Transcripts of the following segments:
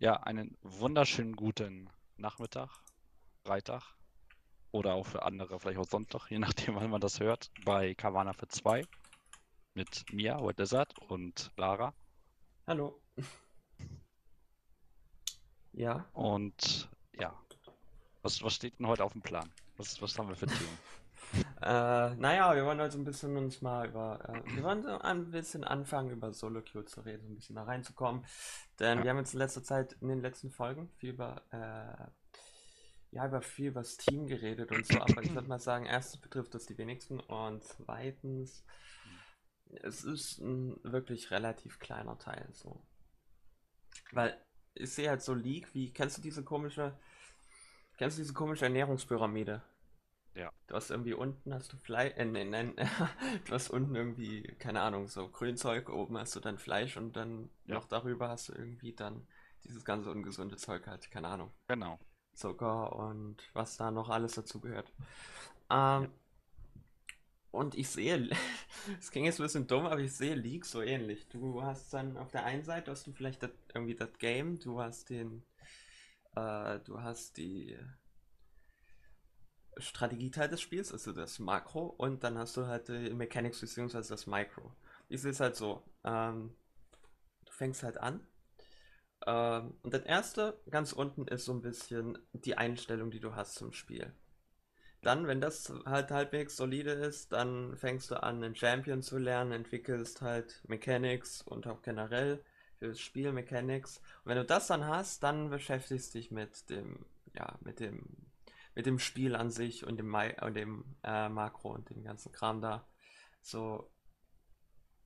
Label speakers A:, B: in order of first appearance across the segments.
A: Ja, einen wunderschönen guten Nachmittag, Freitag oder auch für andere vielleicht auch Sonntag, je nachdem, wann man das hört, bei Kavana für zwei mit mir, White Desert und Lara.
B: Hallo. Ja.
A: Und ja, was, was steht denn heute auf dem Plan? Was, was haben wir für Themen?
B: Äh, naja, wir wollen heute ein bisschen uns mal über, äh, wir wollen so ein bisschen anfangen, über Solo Queue zu reden, ein bisschen da reinzukommen. Denn
A: Ja.
B: wir haben jetzt in letzter Zeit, in den letzten Folgen, viel über, äh, ja, über viel über das Team geredet und so, aber ich würde mal sagen, erstens betrifft das die wenigsten und zweitens, es ist ein wirklich relativ kleiner Teil, so. Weil ich sehe halt so League, wie, kennst du diese komische, kennst du diese komische Ernährungspyramide?
A: Ja.
B: Du hast irgendwie unten hast du Fleisch, äh, nein, nein, du hast unten irgendwie, keine Ahnung, so Grünzeug, oben hast du dann Fleisch und dann
A: Ja.
B: noch darüber hast du irgendwie dann dieses ganze ungesunde Zeug halt, keine Ahnung,
A: Genau.
B: Zucker und was da noch alles dazu gehört. Ähm, und ich sehe, es klingt jetzt ein bisschen dumm, aber ich sehe League so ähnlich. Du hast dann auf der einen Seite hast du vielleicht das, irgendwie das Game, du hast den, äh, du hast die Strategieteil des Spiels, also das Makro, und dann hast du halt die Mechanics bzw. das Micro. Ich sehe es halt so, ähm, du fängst halt an, ähm, und das erste ganz unten ist so ein bisschen die Einstellung, die du hast zum Spiel. Dann, wenn das halt halbwegs solide ist, dann fängst du an, einen Champion zu lernen, entwickelst halt Mechanics und auch generell für das Spiel Mechanics. Und wenn du das dann hast, dann beschäftigst dich mit dem, ja, mit dem, mit dem Spiel an sich und dem, Mi und dem äh, Makro und dem ganzen Kram da. So,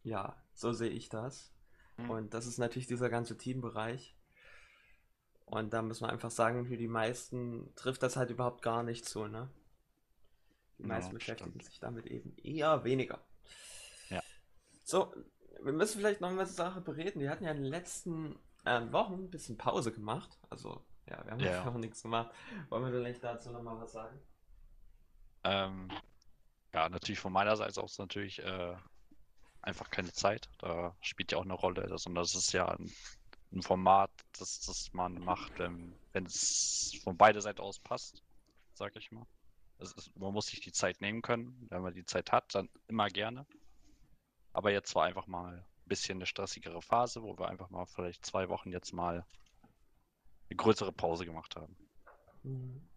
B: ja, so sehe ich das.
A: Mhm.
B: Und das ist natürlich dieser ganze Teambereich. Und da muss man einfach sagen, für die meisten trifft das halt überhaupt gar nicht so, ne? Die
A: Ja,
B: meisten beschäftigen
A: stimmt.
B: sich damit eben eher weniger.
A: Ja.
B: So, wir müssen vielleicht noch mal eine Sache bereden. Wir hatten ja in den letzten ähm, Wochen ein bisschen Pause gemacht. Also, ja, wir haben
A: Ja.
B: noch nichts gemacht. Wollen wir vielleicht dazu noch mal was sagen?
A: Ähm, ja, natürlich von meiner Seite aus natürlich äh, einfach keine Zeit. Da spielt ja auch eine Rolle, sondern das ist ja ein, ein Format, das, das man macht, wenn, wenn es von beider Seite aus passt, sag ich mal. Ist, man muss sich die Zeit nehmen können. Wenn man die Zeit hat, dann immer gerne. Aber jetzt war einfach mal ein bisschen eine stressigere Phase, wo wir einfach mal vielleicht zwei Wochen jetzt mal eine größere Pause gemacht haben.
B: Mhm.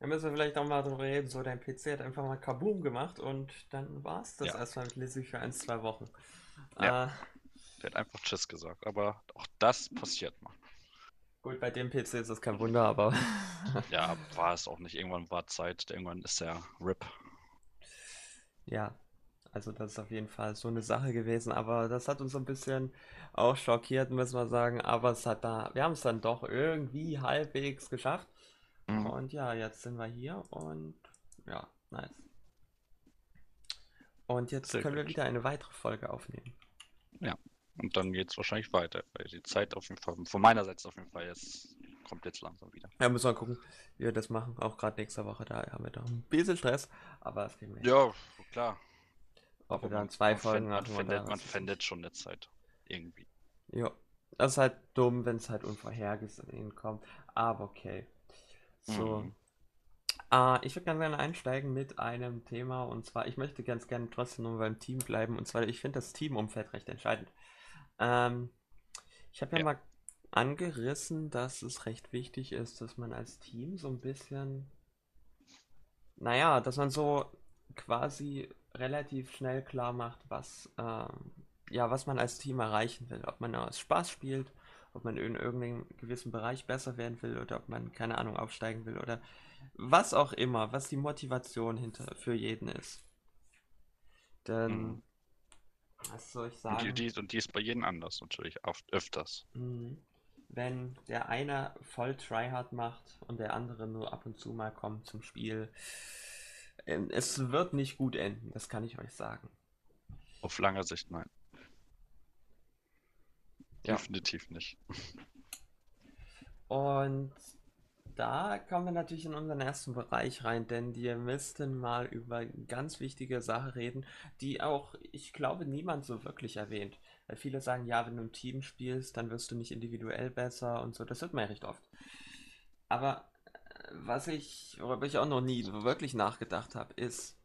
B: Da müssen wir vielleicht auch mal drüber reden. So, dein PC hat einfach mal Kaboom gemacht und dann war es das
A: Ja.
B: erstmal mit Lizzie für ein, zwei Wochen.
A: Ja.
B: Äh,
A: Der hat einfach Tschüss gesagt. Aber auch das passiert mal.
B: gut, bei dem PC ist das kein Wunder, aber
A: Ja, war es auch nicht. Irgendwann war Zeit. Irgendwann ist der RIP.
B: ja, also das ist auf jeden Fall so eine Sache gewesen, aber das hat uns so ein bisschen auch schockiert, müssen wir sagen, aber es hat da, wir haben es dann doch irgendwie halbwegs geschafft
A: Mhm.
B: und ja, jetzt sind wir hier und ja, nice. Und jetzt
A: Sehr
B: können wir
A: gut.
B: wieder eine weitere Folge aufnehmen.
A: Und dann geht es wahrscheinlich weiter. Weil die Zeit auf jeden Fall, von meiner Seite auf jeden Fall, jetzt kommt jetzt langsam wieder.
B: Ja, müssen wir gucken, wie wir das machen. Auch gerade nächste Woche, da haben wir doch ein bisschen Stress, aber kriegen wir hin.
A: Ja, klar.
B: Ob wir dann
A: man-
B: zwei Folgen
A: findet, man findet, man findet schon eine Zeit. Irgendwie.
B: Ja, das ist halt dumm, wenn es halt unvorhergesehen kommt. Aber okay. So.
A: Mhm.
B: Äh, ich würde ganz gerne einsteigen mit einem Thema und zwar, ich möchte ganz gerne trotzdem nur beim Team bleiben und zwar, ich finde das Teamumfeld recht entscheidend. Ähm, ich habe ja
A: Ja.
B: mal angerissen, dass es recht wichtig ist, dass man als Team so ein bisschen, naja, dass man so quasi relativ schnell klar macht, was, ähm, ja, was man als Team erreichen will. Ob man aus Spaß spielt, ob man in irgendeinem gewissen Bereich besser werden will oder ob man, keine Ahnung, aufsteigen will oder was auch immer, was die Motivation hinter für jeden ist. Denn,
A: Mhm.
B: was soll ich
A: Und
B: sagen?
A: die, die, und die ist bei jedem anders natürlich. Oft, öfters.
B: Mhm. Wenn der eine voll Tryhard macht und der andere nur ab und zu mal kommt zum Spiel, es wird nicht gut enden, das kann ich euch sagen.
A: Auf lange Sicht nein.
B: Ja.
A: Definitiv nicht.
B: Und da kommen wir natürlich in unseren ersten Bereich rein, denn wir müssten mal über ganz wichtige Sache reden, die auch, ich glaube, niemand so wirklich erwähnt. Weil viele sagen, ja, wenn du im Team spielst, dann wirst du nicht individuell besser und so. Das hört man ja recht oft. Aber was ich, worüber ich auch noch nie wirklich nachgedacht habe, ist,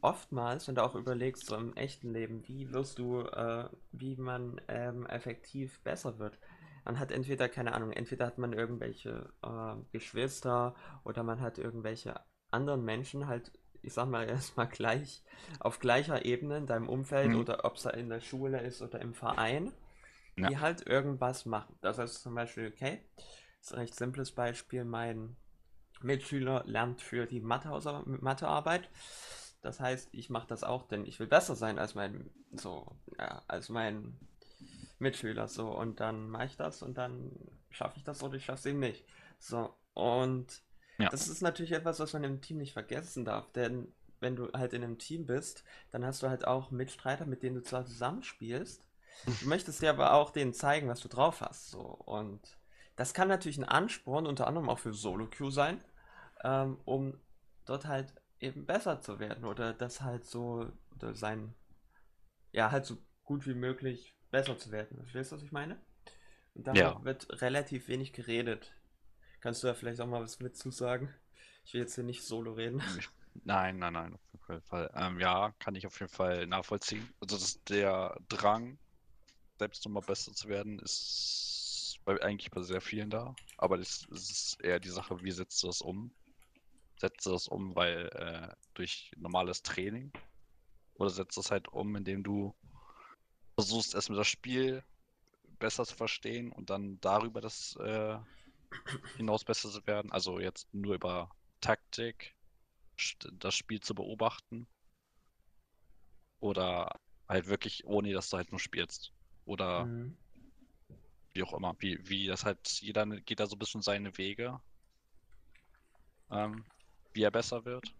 B: oftmals, wenn du auch überlegst, so im echten Leben, wie wirst du, äh, wie man ähm, effektiv besser wird. Man hat entweder, keine Ahnung, entweder hat man irgendwelche äh, Geschwister oder man hat irgendwelche anderen Menschen halt, ich sag mal erstmal gleich, auf gleicher Ebene in deinem Umfeld
A: Mhm.
B: oder ob es in der Schule ist oder im Verein,
A: Ja.
B: die halt irgendwas machen. Das heißt zum Beispiel, okay, das ist ein recht simples Beispiel, mein Mitschüler lernt für die Mathearbeit. Das heißt, ich mache das auch, denn ich will besser sein als mein, so, ja, als mein Mitschüler, so. Und dann mache ich das und dann schaffe ich das oder ich schaffe es eben nicht. So, und
A: Ja.
B: das ist natürlich etwas, was man im Team nicht vergessen darf, denn wenn du halt in einem Team bist, dann hast du halt auch Mitstreiter, mit denen du zwar zusammenspielst. Du möchtest dir aber auch denen zeigen, was du drauf hast, so. Und das kann natürlich ein Ansporn, unter anderem auch für Solo-Queue sein, ähm, um dort halt eben besser zu werden oder das halt so, oder sein, ja, halt so gut wie möglich besser zu werden. Verstehst du, was ich meine? Und darüber
A: Ja.
B: wird relativ wenig geredet. Kannst du da vielleicht auch mal was mit zu sagen? Ich will jetzt hier nicht solo reden.
A: Nein, nein, nein, auf jeden Fall. Ähm, ja, kann ich auf jeden Fall nachvollziehen. Also der Drang, selbst nochmal besser zu werden, ist bei, eigentlich bei sehr vielen da. Aber das, das ist eher die Sache, wie setzt du das um? Setzt du das um, weil äh, durch normales Training? Oder setzt du das halt um, indem du versuchst, erstmal das Spiel besser zu verstehen und dann darüber das äh, hinaus besser zu werden? Also jetzt nur über Taktik, das Spiel zu beobachten oder halt wirklich ohne, dass du halt nur spielst oder
B: Mhm.
A: Wie auch immer, wie, wie das halt, jeder geht da so ein bisschen seine Wege, ähm, wie er besser wird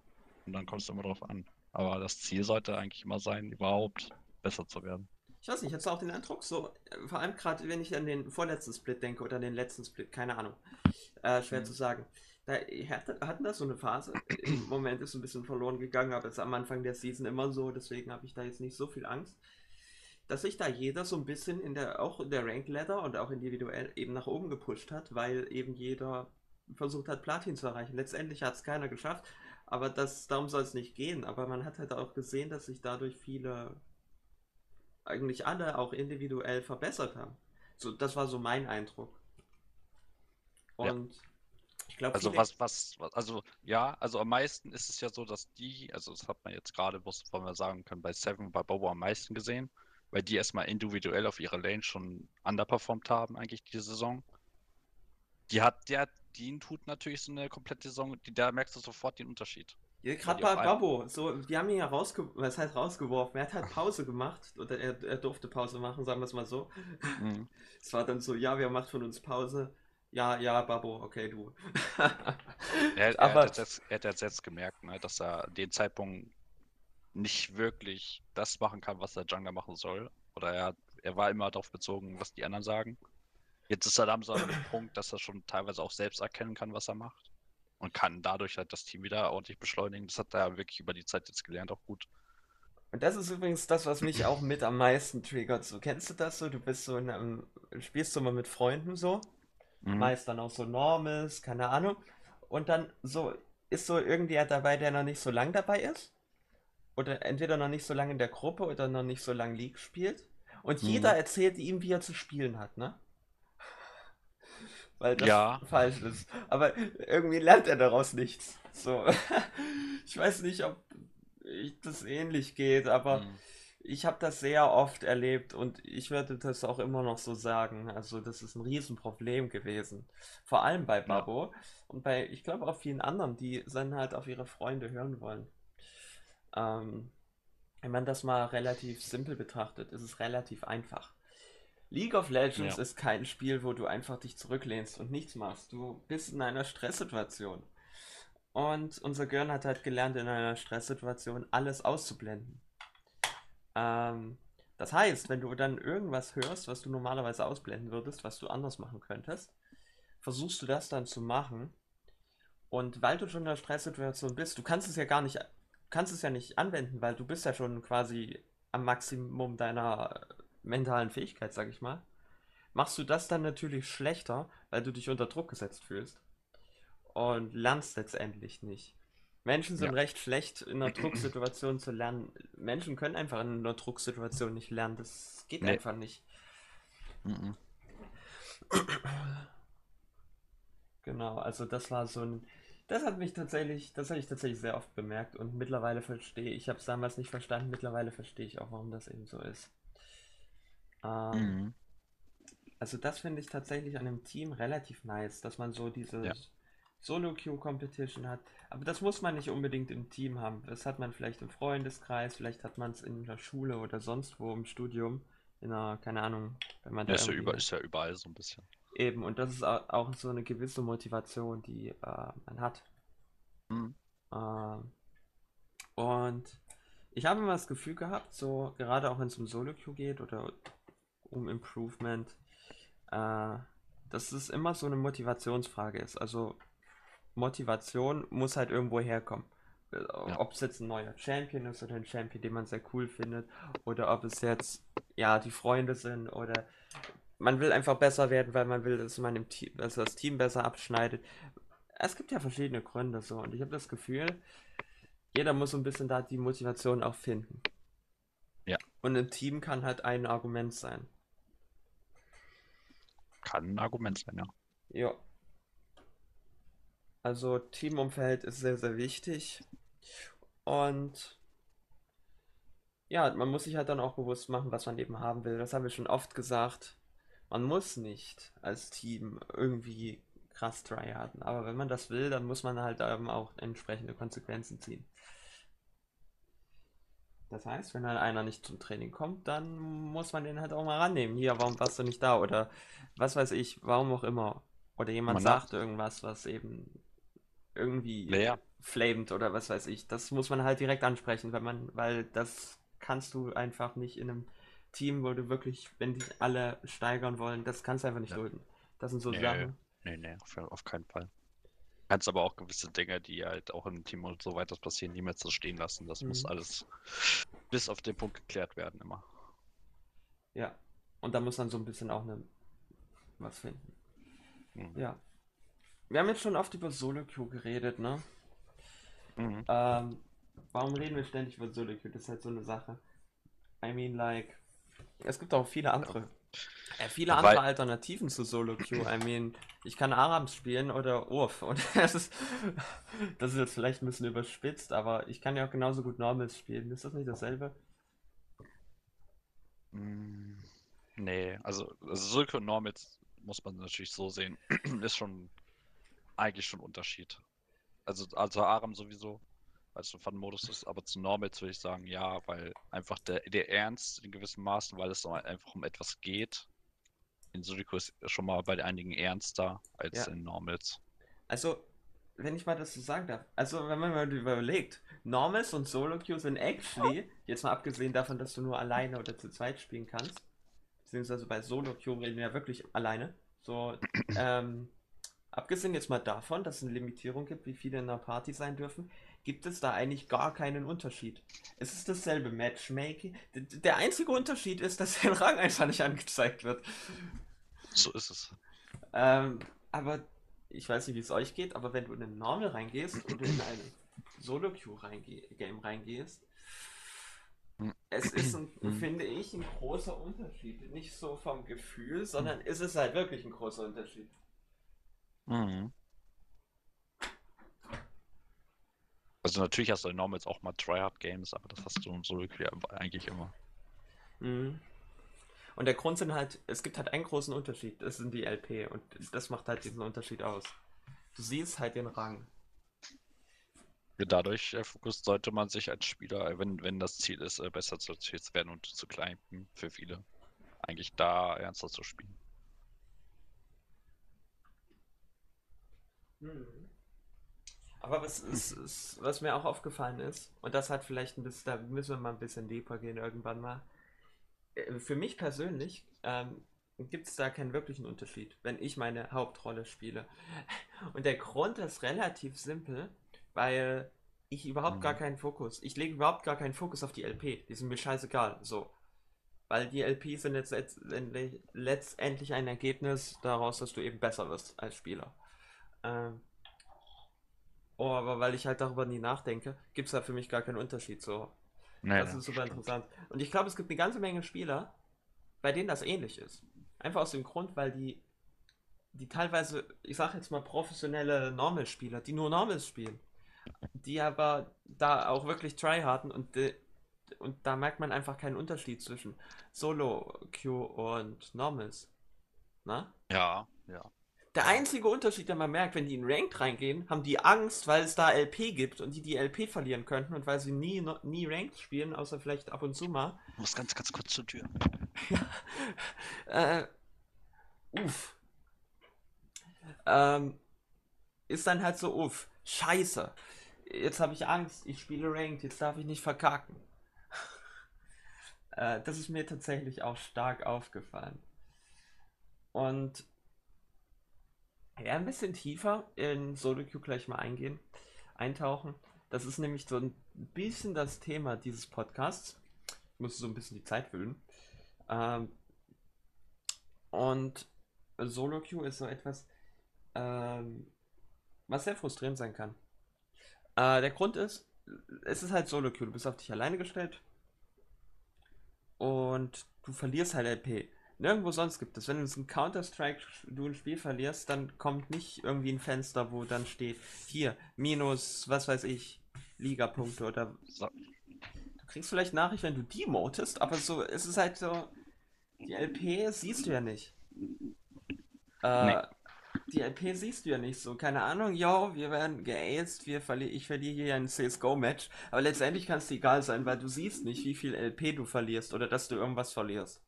A: und dann kommst du immer drauf an. Aber das Ziel sollte eigentlich immer sein, überhaupt besser zu werden.
B: Ich weiß nicht, hättest du auch den Eindruck, so, äh, vor allem gerade wenn ich an den vorletzten Split denke oder den letzten Split, keine Ahnung, äh, schwer
A: Mhm.
B: zu sagen. Da hatte, hatten das so eine Phase, im Moment ist ein bisschen verloren gegangen, aber es ist am Anfang der Season immer so, deswegen habe ich da jetzt nicht so viel Angst, dass sich da jeder so ein bisschen in der, auch in der Rank Ladder und auch individuell eben nach oben gepusht hat, weil eben jeder versucht hat, Platin zu erreichen. Letztendlich hat es keiner geschafft, aber das, darum soll es nicht gehen. Aber man hat halt auch gesehen, dass sich dadurch viele eigentlich alle auch individuell verbessert haben. So, das war so mein Eindruck.
A: Ja.
B: Und ich glaube,
A: Also was, was, was, also ja, also am meisten ist es ja so, dass die, also das hat man jetzt gerade, was wollen wir sagen können, bei Seven, bei Bobo am meisten gesehen, weil die erstmal individuell auf ihrer Lane schon underperformt haben, eigentlich die Saison. Die hat, der, den tut natürlich so eine komplette Saison, die, da merkst du sofort den Unterschied.
B: ja, gerade
A: die
B: bei Babbo, so, die haben ihn ja rausge was heißt rausgeworfen. Er hat halt Pause gemacht, oder er, er durfte Pause machen, sagen wir es mal so.
A: Mhm.
B: Es war dann so, ja, wer macht von uns Pause? Ja, ja, Babbo, okay, du.
A: Er, er,
B: Aber
A: hat jetzt, er hat jetzt gemerkt, ne, dass er den Zeitpunkt nicht wirklich das machen kann, was der Jungler machen soll. Oder er, er war immer darauf bezogen, was die anderen sagen. Jetzt ist er so an dem Punkt, dass er schon teilweise auch selbst erkennen kann, was er macht. Und kann dadurch halt das Team wieder ordentlich beschleunigen. Das hat er wirklich über die Zeit jetzt gelernt, auch gut.
B: Und das ist übrigens das, was mich auch mit am meisten triggert. So, kennst du das so? Du bist so in einem, spielst du mal mit Freunden so,
A: Mhm.
B: meist dann auch so Normals, keine Ahnung. Und dann so, ist so irgendwer dabei, der noch nicht so lang dabei ist. Oder entweder noch nicht so lange in der Gruppe oder noch nicht so lange League spielt. Und
A: Mhm.
B: jeder erzählt ihm, wie er zu spielen hat, ne? Weil das
A: Ja.
B: falsch ist. Aber irgendwie lernt er daraus nichts. So. Ich weiß nicht, ob ich das ähnlich geht, aber
A: Mhm.
B: ich habe das sehr oft erlebt und ich würde das auch immer noch so sagen. Also, das ist ein Riesenproblem gewesen. Vor allem bei Babbo und bei, ich glaube, auch vielen anderen, die dann halt auf ihre Freunde hören wollen. Ähm, wenn man das mal relativ simpel betrachtet, ist es relativ einfach. League of Legends
A: Ja.
B: ist kein Spiel, wo du einfach dich zurücklehnst und nichts machst. Du bist in einer Stresssituation. Und unser Gehirn hat halt gelernt, in einer Stresssituation alles auszublenden. Ähm, das heißt, wenn du dann irgendwas hörst, was du normalerweise ausblenden würdest, was du anders machen könntest, versuchst du das dann zu machen. Und weil du schon in der Stresssituation bist, du kannst es ja gar nicht, kannst es ja nicht anwenden, weil du bist ja schon quasi am Maximum deiner mentalen Fähigkeit, sag ich mal. Machst du das dann natürlich schlechter, weil du dich unter Druck gesetzt fühlst. Und lernst letztendlich nicht. Menschen sind
A: Ja.
B: recht schlecht in einer Drucksituation zu lernen. Menschen können einfach in einer Drucksituation nicht lernen. Das geht
A: Nee.
B: einfach nicht.
A: Mhm.
B: Genau, also das war so ein. Das hat mich tatsächlich, das habe ich tatsächlich sehr oft bemerkt und mittlerweile verstehe ich, habe es damals nicht verstanden, mittlerweile verstehe ich auch, warum das eben so ist. Ähm,
A: Mhm.
B: also das finde ich tatsächlich an einem Team relativ nice, dass man so diese
A: Ja.
B: Solo-Queue-Competition hat. Aber das muss man nicht unbedingt im Team haben. Das hat man vielleicht im Freundeskreis, vielleicht hat man es in der Schule oder sonst wo im Studium. In einer, keine Ahnung, wenn man da
A: Ja, ist ja,
B: irgendwie-
A: über, ist ja überall so ein bisschen.
B: Eben, und das ist au- auch so eine gewisse Motivation, die äh, man hat.
A: Mhm.
B: Ähm, und ich habe immer das Gefühl gehabt, so gerade auch wenn es um Solo-Queue geht oder um Improvement, äh, dass es immer so eine Motivationsfrage ist. Also Motivation muss halt irgendwo herkommen. Äh, Ob es jetzt ein neuer Champion ist oder ein Champion, den man sehr cool findet, oder ob es jetzt ja die Freunde sind oder man will einfach besser werden, weil man will, dass man im Team, dass das Team besser abschneidet. Es gibt ja verschiedene Gründe so und ich habe das Gefühl, jeder muss so ein bisschen da die Motivation auch finden.
A: Ja.
B: Und ein Team kann halt ein Argument sein.
A: Kann ein Argument sein, ja.
B: Ja. Also Teamumfeld ist sehr, sehr wichtig. Und ja, man muss sich halt dann auch bewusst machen, was man eben haben will. Das haben wir schon oft gesagt. Man muss nicht als Team irgendwie krass tryharden. Aber wenn man das will, dann muss man halt eben auch entsprechende Konsequenzen ziehen. Das heißt, wenn dann einer nicht zum Training kommt, dann muss man den halt auch mal rannehmen. Hier, warum warst du nicht da? Oder was weiß ich, warum auch immer. Oder jemand
A: Man
B: sagt irgendwas, was eben irgendwie
A: ja.
B: flamed oder was weiß ich. Das muss man halt direkt ansprechen, wenn man, weil das kannst du einfach nicht in einem Team, wo du wirklich, wenn die alle steigern wollen, das kannst du einfach nicht
A: Ja.
B: dulden. Das sind so
A: Nee.
B: Sachen.
A: Nee, nee, auf, auf keinen Fall. Kannst aber auch gewisse Dinge, die halt auch im Team und so weiter passieren, niemals so stehen lassen. Das muss
B: Mhm.
A: alles bis auf den Punkt geklärt werden immer.
B: Ja. Und da muss man so ein bisschen auch eine, was finden.
A: Mhm.
B: Ja. Wir haben jetzt schon oft über Solo-Queue geredet, ne?
A: Mhm.
B: Ähm, warum reden wir ständig über Solo-Queue? Das ist halt so eine Sache. I mean, like, es gibt auch viele andere, äh, viele
A: Weil-
B: andere Alternativen zu Solo-Queue. I mean, ich kann Arams spielen oder Urf. Und das ist, das ist jetzt vielleicht ein bisschen überspitzt, aber ich kann ja auch genauso gut Normals spielen. Ist das nicht dasselbe?
A: Mm, Nee, also, also Silke und Normals muss man natürlich so sehen, ist schon eigentlich schon ein Unterschied. Also, also Aram sowieso, weil es ein Fun-Modus ist, aber zu Normals würde ich sagen, ja, weil einfach der, der Ernst in gewissem Maßen, weil es einfach um etwas geht. In Sudoku ist schon mal bei einigen ernster als
B: Ja.
A: in Normals.
B: Also, wenn ich mal das so sagen darf, also wenn man mal überlegt, Normals und Solo-Queue sind actually, jetzt mal abgesehen davon, dass du nur alleine oder zu zweit spielen kannst, beziehungsweise bei Solo-Queue reden wir ja wirklich alleine, so, ähm, abgesehen jetzt mal davon, dass es eine Limitierung gibt, wie viele in einer Party sein dürfen, gibt es da eigentlich gar keinen Unterschied. Es ist dasselbe Matchmaking. Der einzige Unterschied ist, dass der Rang einfach nicht angezeigt wird.
A: So ist es.
B: Ähm, aber ich weiß nicht, wie es euch geht, aber wenn du in ein Normal reingehst und in ein Solo-Queue-Game reingehst,
A: Hm.
B: es ist, ein,
A: Hm.
B: finde ich, ein großer Unterschied. Nicht so vom Gefühl, sondern es ist halt wirklich ein großer Unterschied.
A: Mhm. Also natürlich hast du in Normals auch mal Tryhard-Games, aber das hast du Solo Queue eigentlich immer.
B: Mhm. Und der Grund sind halt, es gibt halt einen großen Unterschied, das sind die LP und das macht halt diesen Unterschied aus. Du siehst halt den Rang.
A: Dadurch äh, Fokus sollte man sich als Spieler, äh, wenn, wenn das Ziel ist, äh, besser zu zu werden und zu climben für viele, eigentlich da ernster zu spielen.
B: Aber was, ist, ist, was mir auch aufgefallen ist, und das hat vielleicht ein bisschen, da müssen wir mal ein bisschen deeper gehen irgendwann mal. Äh, Für mich persönlich, ähm, gibt es da keinen wirklichen Unterschied, wenn ich meine Hauptrolle spiele. Und der Grund ist relativ simpel, weil ich überhaupt
A: Mhm.
B: gar keinen Fokus, ich lege überhaupt gar keinen Fokus auf die LP. Die sind mir scheißegal, so. Weil die LP sind jetzt letztendlich, letztendlich ein Ergebnis daraus, dass du eben besser wirst als Spieler. Ähm, oh, aber weil ich halt darüber nie nachdenke, gibt es da für mich gar keinen Unterschied. So,
A: Nee,
B: das ist super
A: stimmt.
B: interessant. Und ich glaube, es gibt eine ganze Menge Spieler, bei denen das ähnlich ist. Einfach aus dem Grund, weil die, die teilweise, ich sag jetzt mal professionelle Normal-Spieler, die nur Normals spielen, die aber da auch wirklich tryharden und, äh, und da merkt man einfach keinen Unterschied zwischen Solo-Queue und Normals. Na?
A: Ja, ja.
B: Der einzige Unterschied, den man merkt, wenn die in Ranked reingehen, haben die Angst, weil es da LP gibt und die die LP verlieren könnten und weil sie nie, no- nie Ranked spielen, außer vielleicht ab und zu mal.
A: Ich muss ganz, ganz kurz zur Tür.
B: Äh, uff. Ähm, ist dann halt so, uff, scheiße. Jetzt habe ich Angst, ich spiele Ranked, jetzt darf ich nicht verkacken. äh, das ist mir tatsächlich auch stark aufgefallen. Und ja, ein bisschen tiefer in Solo Queue gleich mal eingehen, eintauchen. Das ist nämlich so ein bisschen das Thema dieses Podcasts. Ich muss so ein bisschen die Zeit füllen. Ähm, und Solo Queue ist so etwas, ähm, was sehr frustrierend sein kann. Äh, der Grund ist, es ist halt Solo Queue, du bist auf dich alleine gestellt und du verlierst halt LP. Nirgendwo sonst gibt es. Wenn du in Counter-Strike du ein Spiel verlierst, dann kommt nicht irgendwie ein Fenster, wo dann steht, hier, minus, was weiß ich, Ligapunkte oder
A: So,
B: Du kriegst vielleicht Nachricht, wenn du demotest, aber so, es ist halt so, die LP siehst du ja nicht. Äh,
A: Nee.
B: Die LP siehst du ja nicht so. Keine Ahnung, yo, wir werden geaced, wir verli ich verliere hier ein CSGO-Match, aber letztendlich kann es dir egal sein, weil du siehst nicht, wie viel LP du verlierst oder dass du irgendwas verlierst.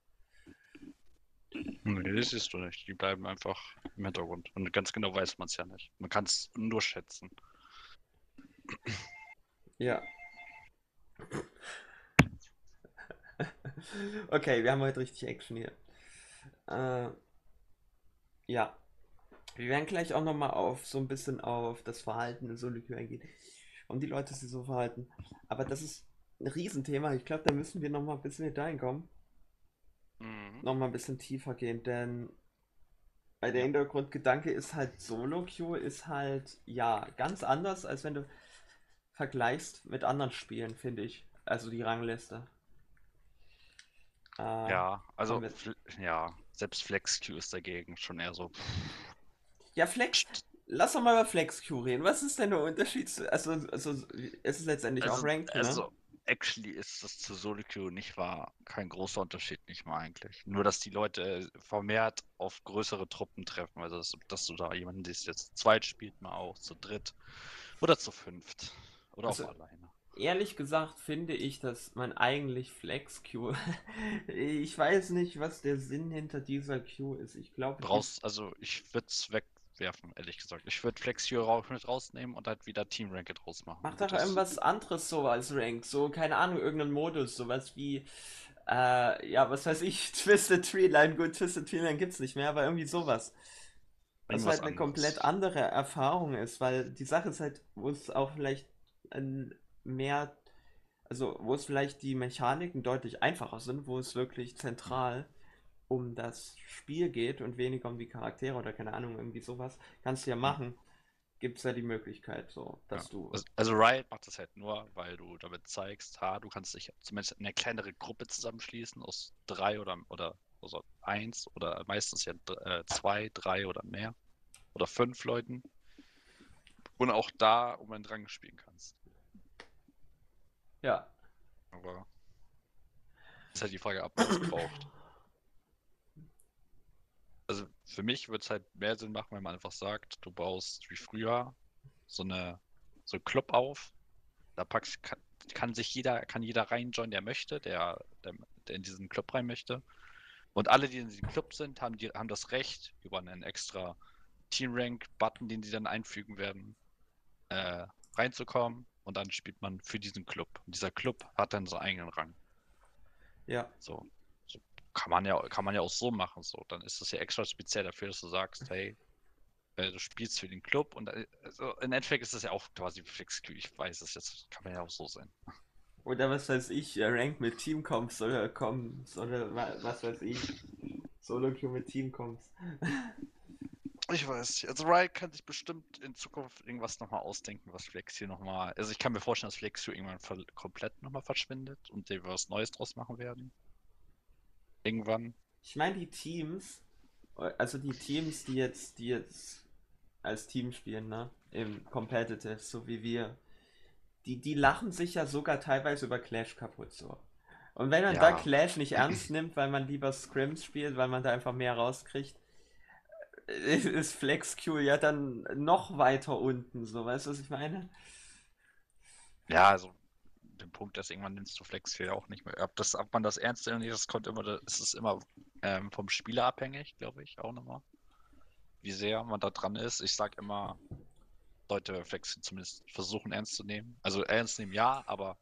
A: Nee, das siehst du nicht. Die bleiben einfach im Hintergrund. Und ganz genau weiß man es ja nicht. Man kann es nur schätzen.
B: Ja. Okay, wir haben heute richtig Action hier. Äh, ja. Wir werden gleich auch nochmal auf so ein bisschen auf das Verhalten in Solitude eingehen. Um die Leute sich so verhalten. Aber das ist ein Riesenthema. Ich glaube, da müssen wir nochmal ein bisschen mit reinkommen.
A: Mhm.
B: Nochmal ein bisschen tiefer gehen, denn bei der Hintergrundgedanke ist halt Solo-Queue ist halt, ja, ganz anders, als wenn du vergleichst mit anderen Spielen, finde ich. Also die Rangliste. Äh,
A: Ja, also, ja, selbst FlexQ ist dagegen schon eher so.
B: Ja, Flex, lass doch mal über FlexQ reden. Was ist denn der Unterschied? zu- Also, also es ist letztendlich auch
A: Also,
B: Ranked, ne?
A: Actually ist das zu Solo Queue nicht wahr, kein großer Unterschied, nicht mal eigentlich. Nur, dass die Leute vermehrt auf größere Truppen treffen. Also, dass, dass du da jemanden siehst, der zu zweit spielt, mal auch zu dritt oder zu fünft. Oder
B: Also,
A: auch alleine.
B: Ehrlich gesagt finde ich, dass man eigentlich FlexQ. Ich weiß nicht, was der Sinn hinter dieser Queue ist. Ich glaube,
A: Raus, also ich würde es wegwerfen, ehrlich gesagt. Ich würde Flex Queue raus, mit rausnehmen und halt wieder Team Ranked rausmachen.
B: Mach
A: Und
B: doch
A: das-
B: irgendwas anderes so als Ranked. So, keine Ahnung, irgendeinen Modus. Sowas wie, äh, ja, was weiß ich, Twisted Treeline. Gut, Twisted Treeline gibt's nicht mehr, aber irgendwie sowas. Was halt eine
A: anderes.
B: komplett andere Erfahrung ist, weil die Sache ist halt, wo es auch vielleicht ein mehr, also wo es vielleicht die Mechaniken deutlich einfacher sind, wo es wirklich zentral um das Spiel geht und weniger um die Charaktere oder keine Ahnung, irgendwie sowas, kannst du ja machen. Gibt es ja die Möglichkeit, so, dass
A: Ja.
B: du.
A: Also- Also Riot macht das halt nur, weil du damit zeigst, ha, du kannst dich zumindest in eine kleinere Gruppe zusammenschließen aus drei oder oder also eins oder meistens ja äh, zwei, drei oder mehr oder fünf Leuten. Und auch da um einen Rang spielen kannst.
B: Ja.
A: Aber ist halt die Frage, ob man es braucht. Also für mich würde es halt mehr Sinn machen, wenn man einfach sagt, du baust wie früher so eine so einen Club auf. Da packst, kann, kann sich jeder, kann jeder reinjoinen, der möchte, der, der, der in diesen Club rein möchte. Und alle, die in diesem Club sind, haben, die, haben das Recht, über einen extra Team-Rank-Button, den sie dann einfügen werden, äh, reinzukommen. Und dann spielt man für diesen Club. Und dieser Club hat dann seinen eigenen Rang.
B: Ja.
A: So. Kann man ja, kann man ja auch so machen. So. Dann ist das ja extra speziell dafür, dass du sagst, hey, äh, du spielst für den Club und äh, also im Endeffekt ist das ja auch quasi Flexqueue. Ich weiß es jetzt, kann man ja auch so sehen.
B: Oder was weiß ich, äh, Rank mit Teamcoms oder Coms oder was weiß ich. Solo Queue mit Teamcoms.
A: Ich weiß nicht. Also Riot kann sich bestimmt in Zukunft irgendwas nochmal ausdenken, was Flex hier nochmal. Also ich kann mir vorstellen, dass Flex hier irgendwann komplett nochmal verschwindet und die was Neues draus machen werden. Irgendwann.
B: Ich meine die Teams, also die Teams, die jetzt, die jetzt als Team spielen, ne? Im Competitive, so wie wir, die, die lachen sich ja sogar teilweise über Clash kaputt so. Und wenn man ja. da Clash nicht ernst nimmt, weil man lieber Scrims spielt, weil man da einfach mehr rauskriegt, ist FlexQ ja dann noch weiter unten, so, weißt du, was ich meine?
A: Ja, also den Punkt, dass irgendwann nimmst du FlexQ ja auch nicht mehr. Ob, das, ob man das ernst nimmt, das kommt immer, das ist immer ähm, vom Spieler abhängig, glaube ich, auch nochmal. Wie sehr man da dran ist. Ich sag immer, Leute Flex zumindest versuchen ernst zu nehmen. Also ernst nehmen ja, aber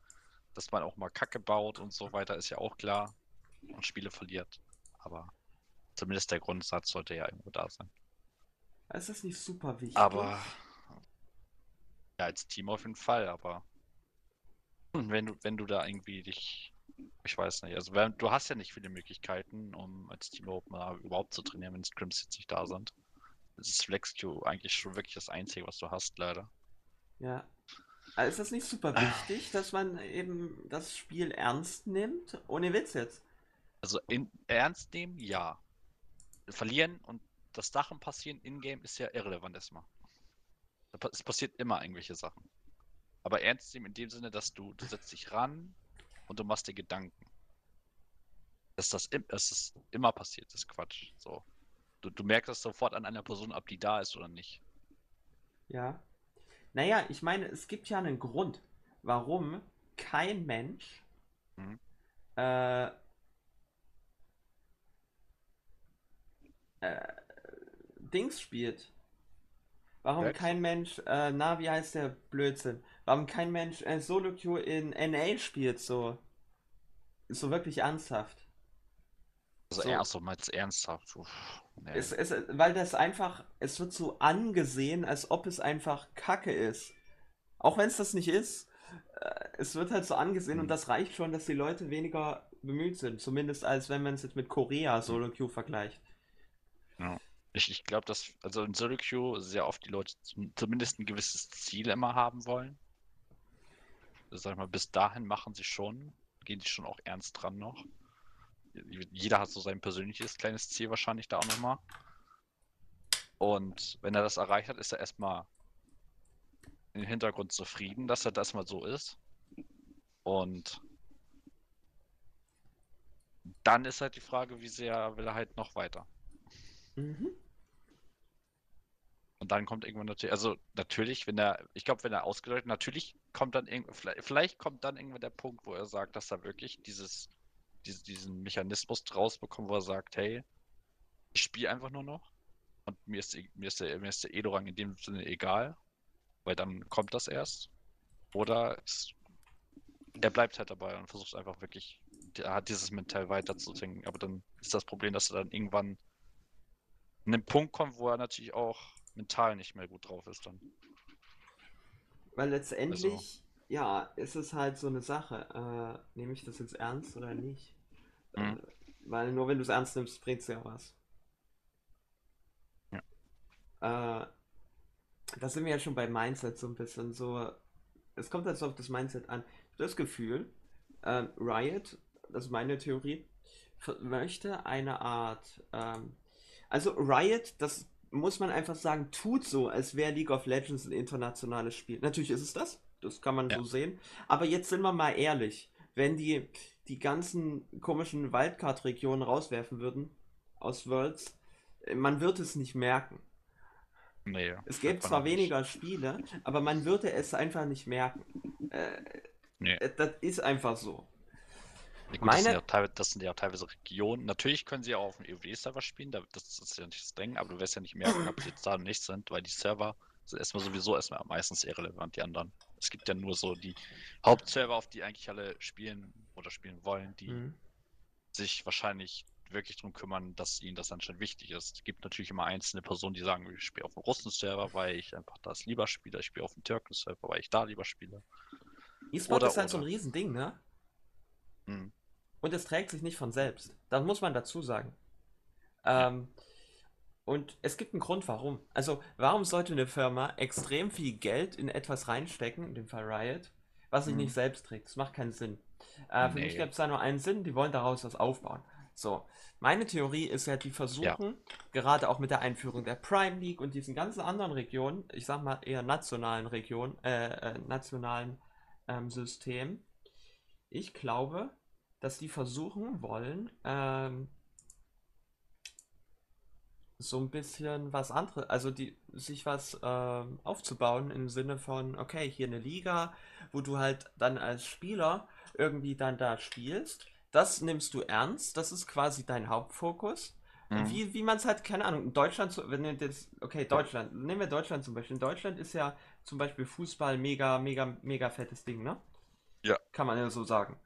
A: dass man auch mal Kacke baut und so weiter, ist ja auch klar. Und Spiele verliert. Aber zumindest der Grundsatz sollte ja irgendwo da sein.
B: Ist das nicht super wichtig?
A: Aber ja, als Team auf jeden Fall, aber wenn du, wenn du da irgendwie dich, ich weiß nicht, also wenn, du hast ja nicht viele Möglichkeiten, um als Team überhaupt mal überhaupt zu trainieren, wenn Scrims jetzt nicht da sind. Das ist FlexQ eigentlich schon wirklich das Einzige, was du hast, leider.
B: Ja. Also ist das nicht super wichtig, dass man eben das Spiel ernst nimmt? Ohne Witz jetzt.
A: Also in, ernst nehmen, ja. Verlieren und das Sachen passieren in-game ist ja irrelevant erstmal. Es passiert immer irgendwelche Sachen. Aber ernst nehmen in dem Sinne, dass du, du setzt dich ran und du machst dir Gedanken. Dass das, dass das immer passiert, ist Quatsch. So. Du, du merkst das sofort an einer Person, ob die da ist oder nicht.
B: Ja. Naja, ich meine, es gibt ja einen Grund, warum kein Mensch mhm. äh, äh, Dings spielt. Warum Red? kein Mensch, äh, na, wie heißt der Blödsinn? Warum kein Mensch äh, Solo Queue in NA spielt, so. So wirklich ernsthaft.
A: Also so. erst meinst ernsthaft. Uff,
B: nee. es, es, weil das einfach, es wird so angesehen, als ob es einfach Kacke ist. Auch wenn es das nicht ist, äh, es wird halt so angesehen hm. und das reicht schon, dass die Leute weniger bemüht sind. Zumindest als wenn man es jetzt mit Korea Solo Queue vergleicht.
A: Ja. Ich, ich glaube, dass, also in Solo Queue sehr oft die Leute zumindest ein gewisses Ziel immer haben wollen. Sag mal, bis dahin machen sie schon, gehen sie schon auch ernst dran noch. Jeder hat so sein persönliches kleines Ziel wahrscheinlich da auch nochmal. Und wenn er das erreicht hat, ist er erstmal im Hintergrund zufrieden, dass er das mal so ist. Und dann ist halt die Frage, wie sehr will er halt noch weiter. Mhm. Und dann kommt irgendwann natürlich, also natürlich, wenn er, ich glaube, wenn er ausgedeutet, natürlich kommt dann vielleicht, vielleicht kommt dann irgendwann der Punkt, wo er sagt, dass er wirklich dieses, diese, diesen Mechanismus rausbekommt, wo er sagt, hey, ich spiele einfach nur noch und mir ist, mir ist der, mir ist der Edorang in dem Sinne egal, weil dann kommt das erst. Oder es, er bleibt halt dabei und versucht einfach wirklich, er hat dieses Mental weiterzudenken, aber dann ist das Problem, dass er dann irgendwann an den Punkt kommt, wo er natürlich auch mental nicht mehr gut drauf ist dann.
B: Weil letztendlich, also. ja, ist es halt so eine Sache. Äh, nehme ich das jetzt ernst oder nicht? Mhm. Äh, weil nur wenn du es ernst nimmst, bringt es ja was. Ja. Äh, da sind wir ja schon bei Mindset so ein bisschen so. Es kommt also auf das Mindset an. Das Gefühl, äh, Riot, das ist meine Theorie, möchte eine Art ähm, also Riot, das muss man einfach sagen, tut so, als wäre League of Legends ein internationales Spiel. Natürlich ist es das, das kann man ja. so sehen. Aber jetzt sind wir mal ehrlich, wenn die die ganzen komischen Wildcard-Regionen rauswerfen würden aus Worlds, äh, man wird es nicht merken. Nee, es gäbe zwar weniger Spiele, aber man würde es einfach nicht merken. Äh, nee. Äh, das ist einfach so.
A: Gut, Meine... das, sind ja teilweise, das sind ja teilweise Regionen. Natürlich können sie auch auf dem EOD-Server spielen, das ist ja nicht das Ding, aber du wirst ja nicht merken, ob sie jetzt da nicht sind, weil die Server sind erstmal sowieso erstmal meistens irrelevant, die anderen. Es gibt ja nur so die Hauptserver, auf die eigentlich alle spielen oder spielen wollen, die mhm. sich wahrscheinlich wirklich darum kümmern, dass ihnen das anscheinend wichtig ist. Es gibt natürlich immer einzelne Personen, die sagen, ich spiele auf dem Russen-Server, weil ich einfach das lieber spiele. Ich spiele auf dem Türken-Server, weil ich da lieber spiele.
B: E-Sport ist halt so ein Riesending, ne?
A: Hm.
B: Und es trägt sich nicht von selbst. Das muss man dazu sagen. Ähm, und es gibt einen Grund, warum. Also, warum sollte eine Firma extrem viel Geld in etwas reinstecken, in dem Fall Riot, was sich
A: Mhm.
B: nicht selbst trägt? Das macht keinen Sinn. Äh, für mich
A: Nee.
B: gibt es da nur einen Sinn, die wollen daraus was aufbauen. So, meine Theorie ist ja, die versuchen, gerade auch mit der Einführung der Prime League und diesen ganzen anderen Regionen, ich sag mal eher nationalen Regionen, äh, äh, nationalen ähm, System, ich glaube, dass die versuchen wollen, ähm, so ein bisschen was anderes, also die sich was ähm, aufzubauen im Sinne von, okay, hier eine Liga, wo du halt dann als Spieler irgendwie dann da spielst. Das nimmst du ernst, das ist quasi dein Hauptfokus.
A: Mhm.
B: Wie, wie man es halt, keine Ahnung, in Deutschland, wenn wir das, okay, Deutschland, nehmen wir Deutschland zum Beispiel. In Deutschland ist ja zum Beispiel Fußball mega, mega, mega fettes Ding, ne?
A: Ja.
B: Kann man ja so sagen.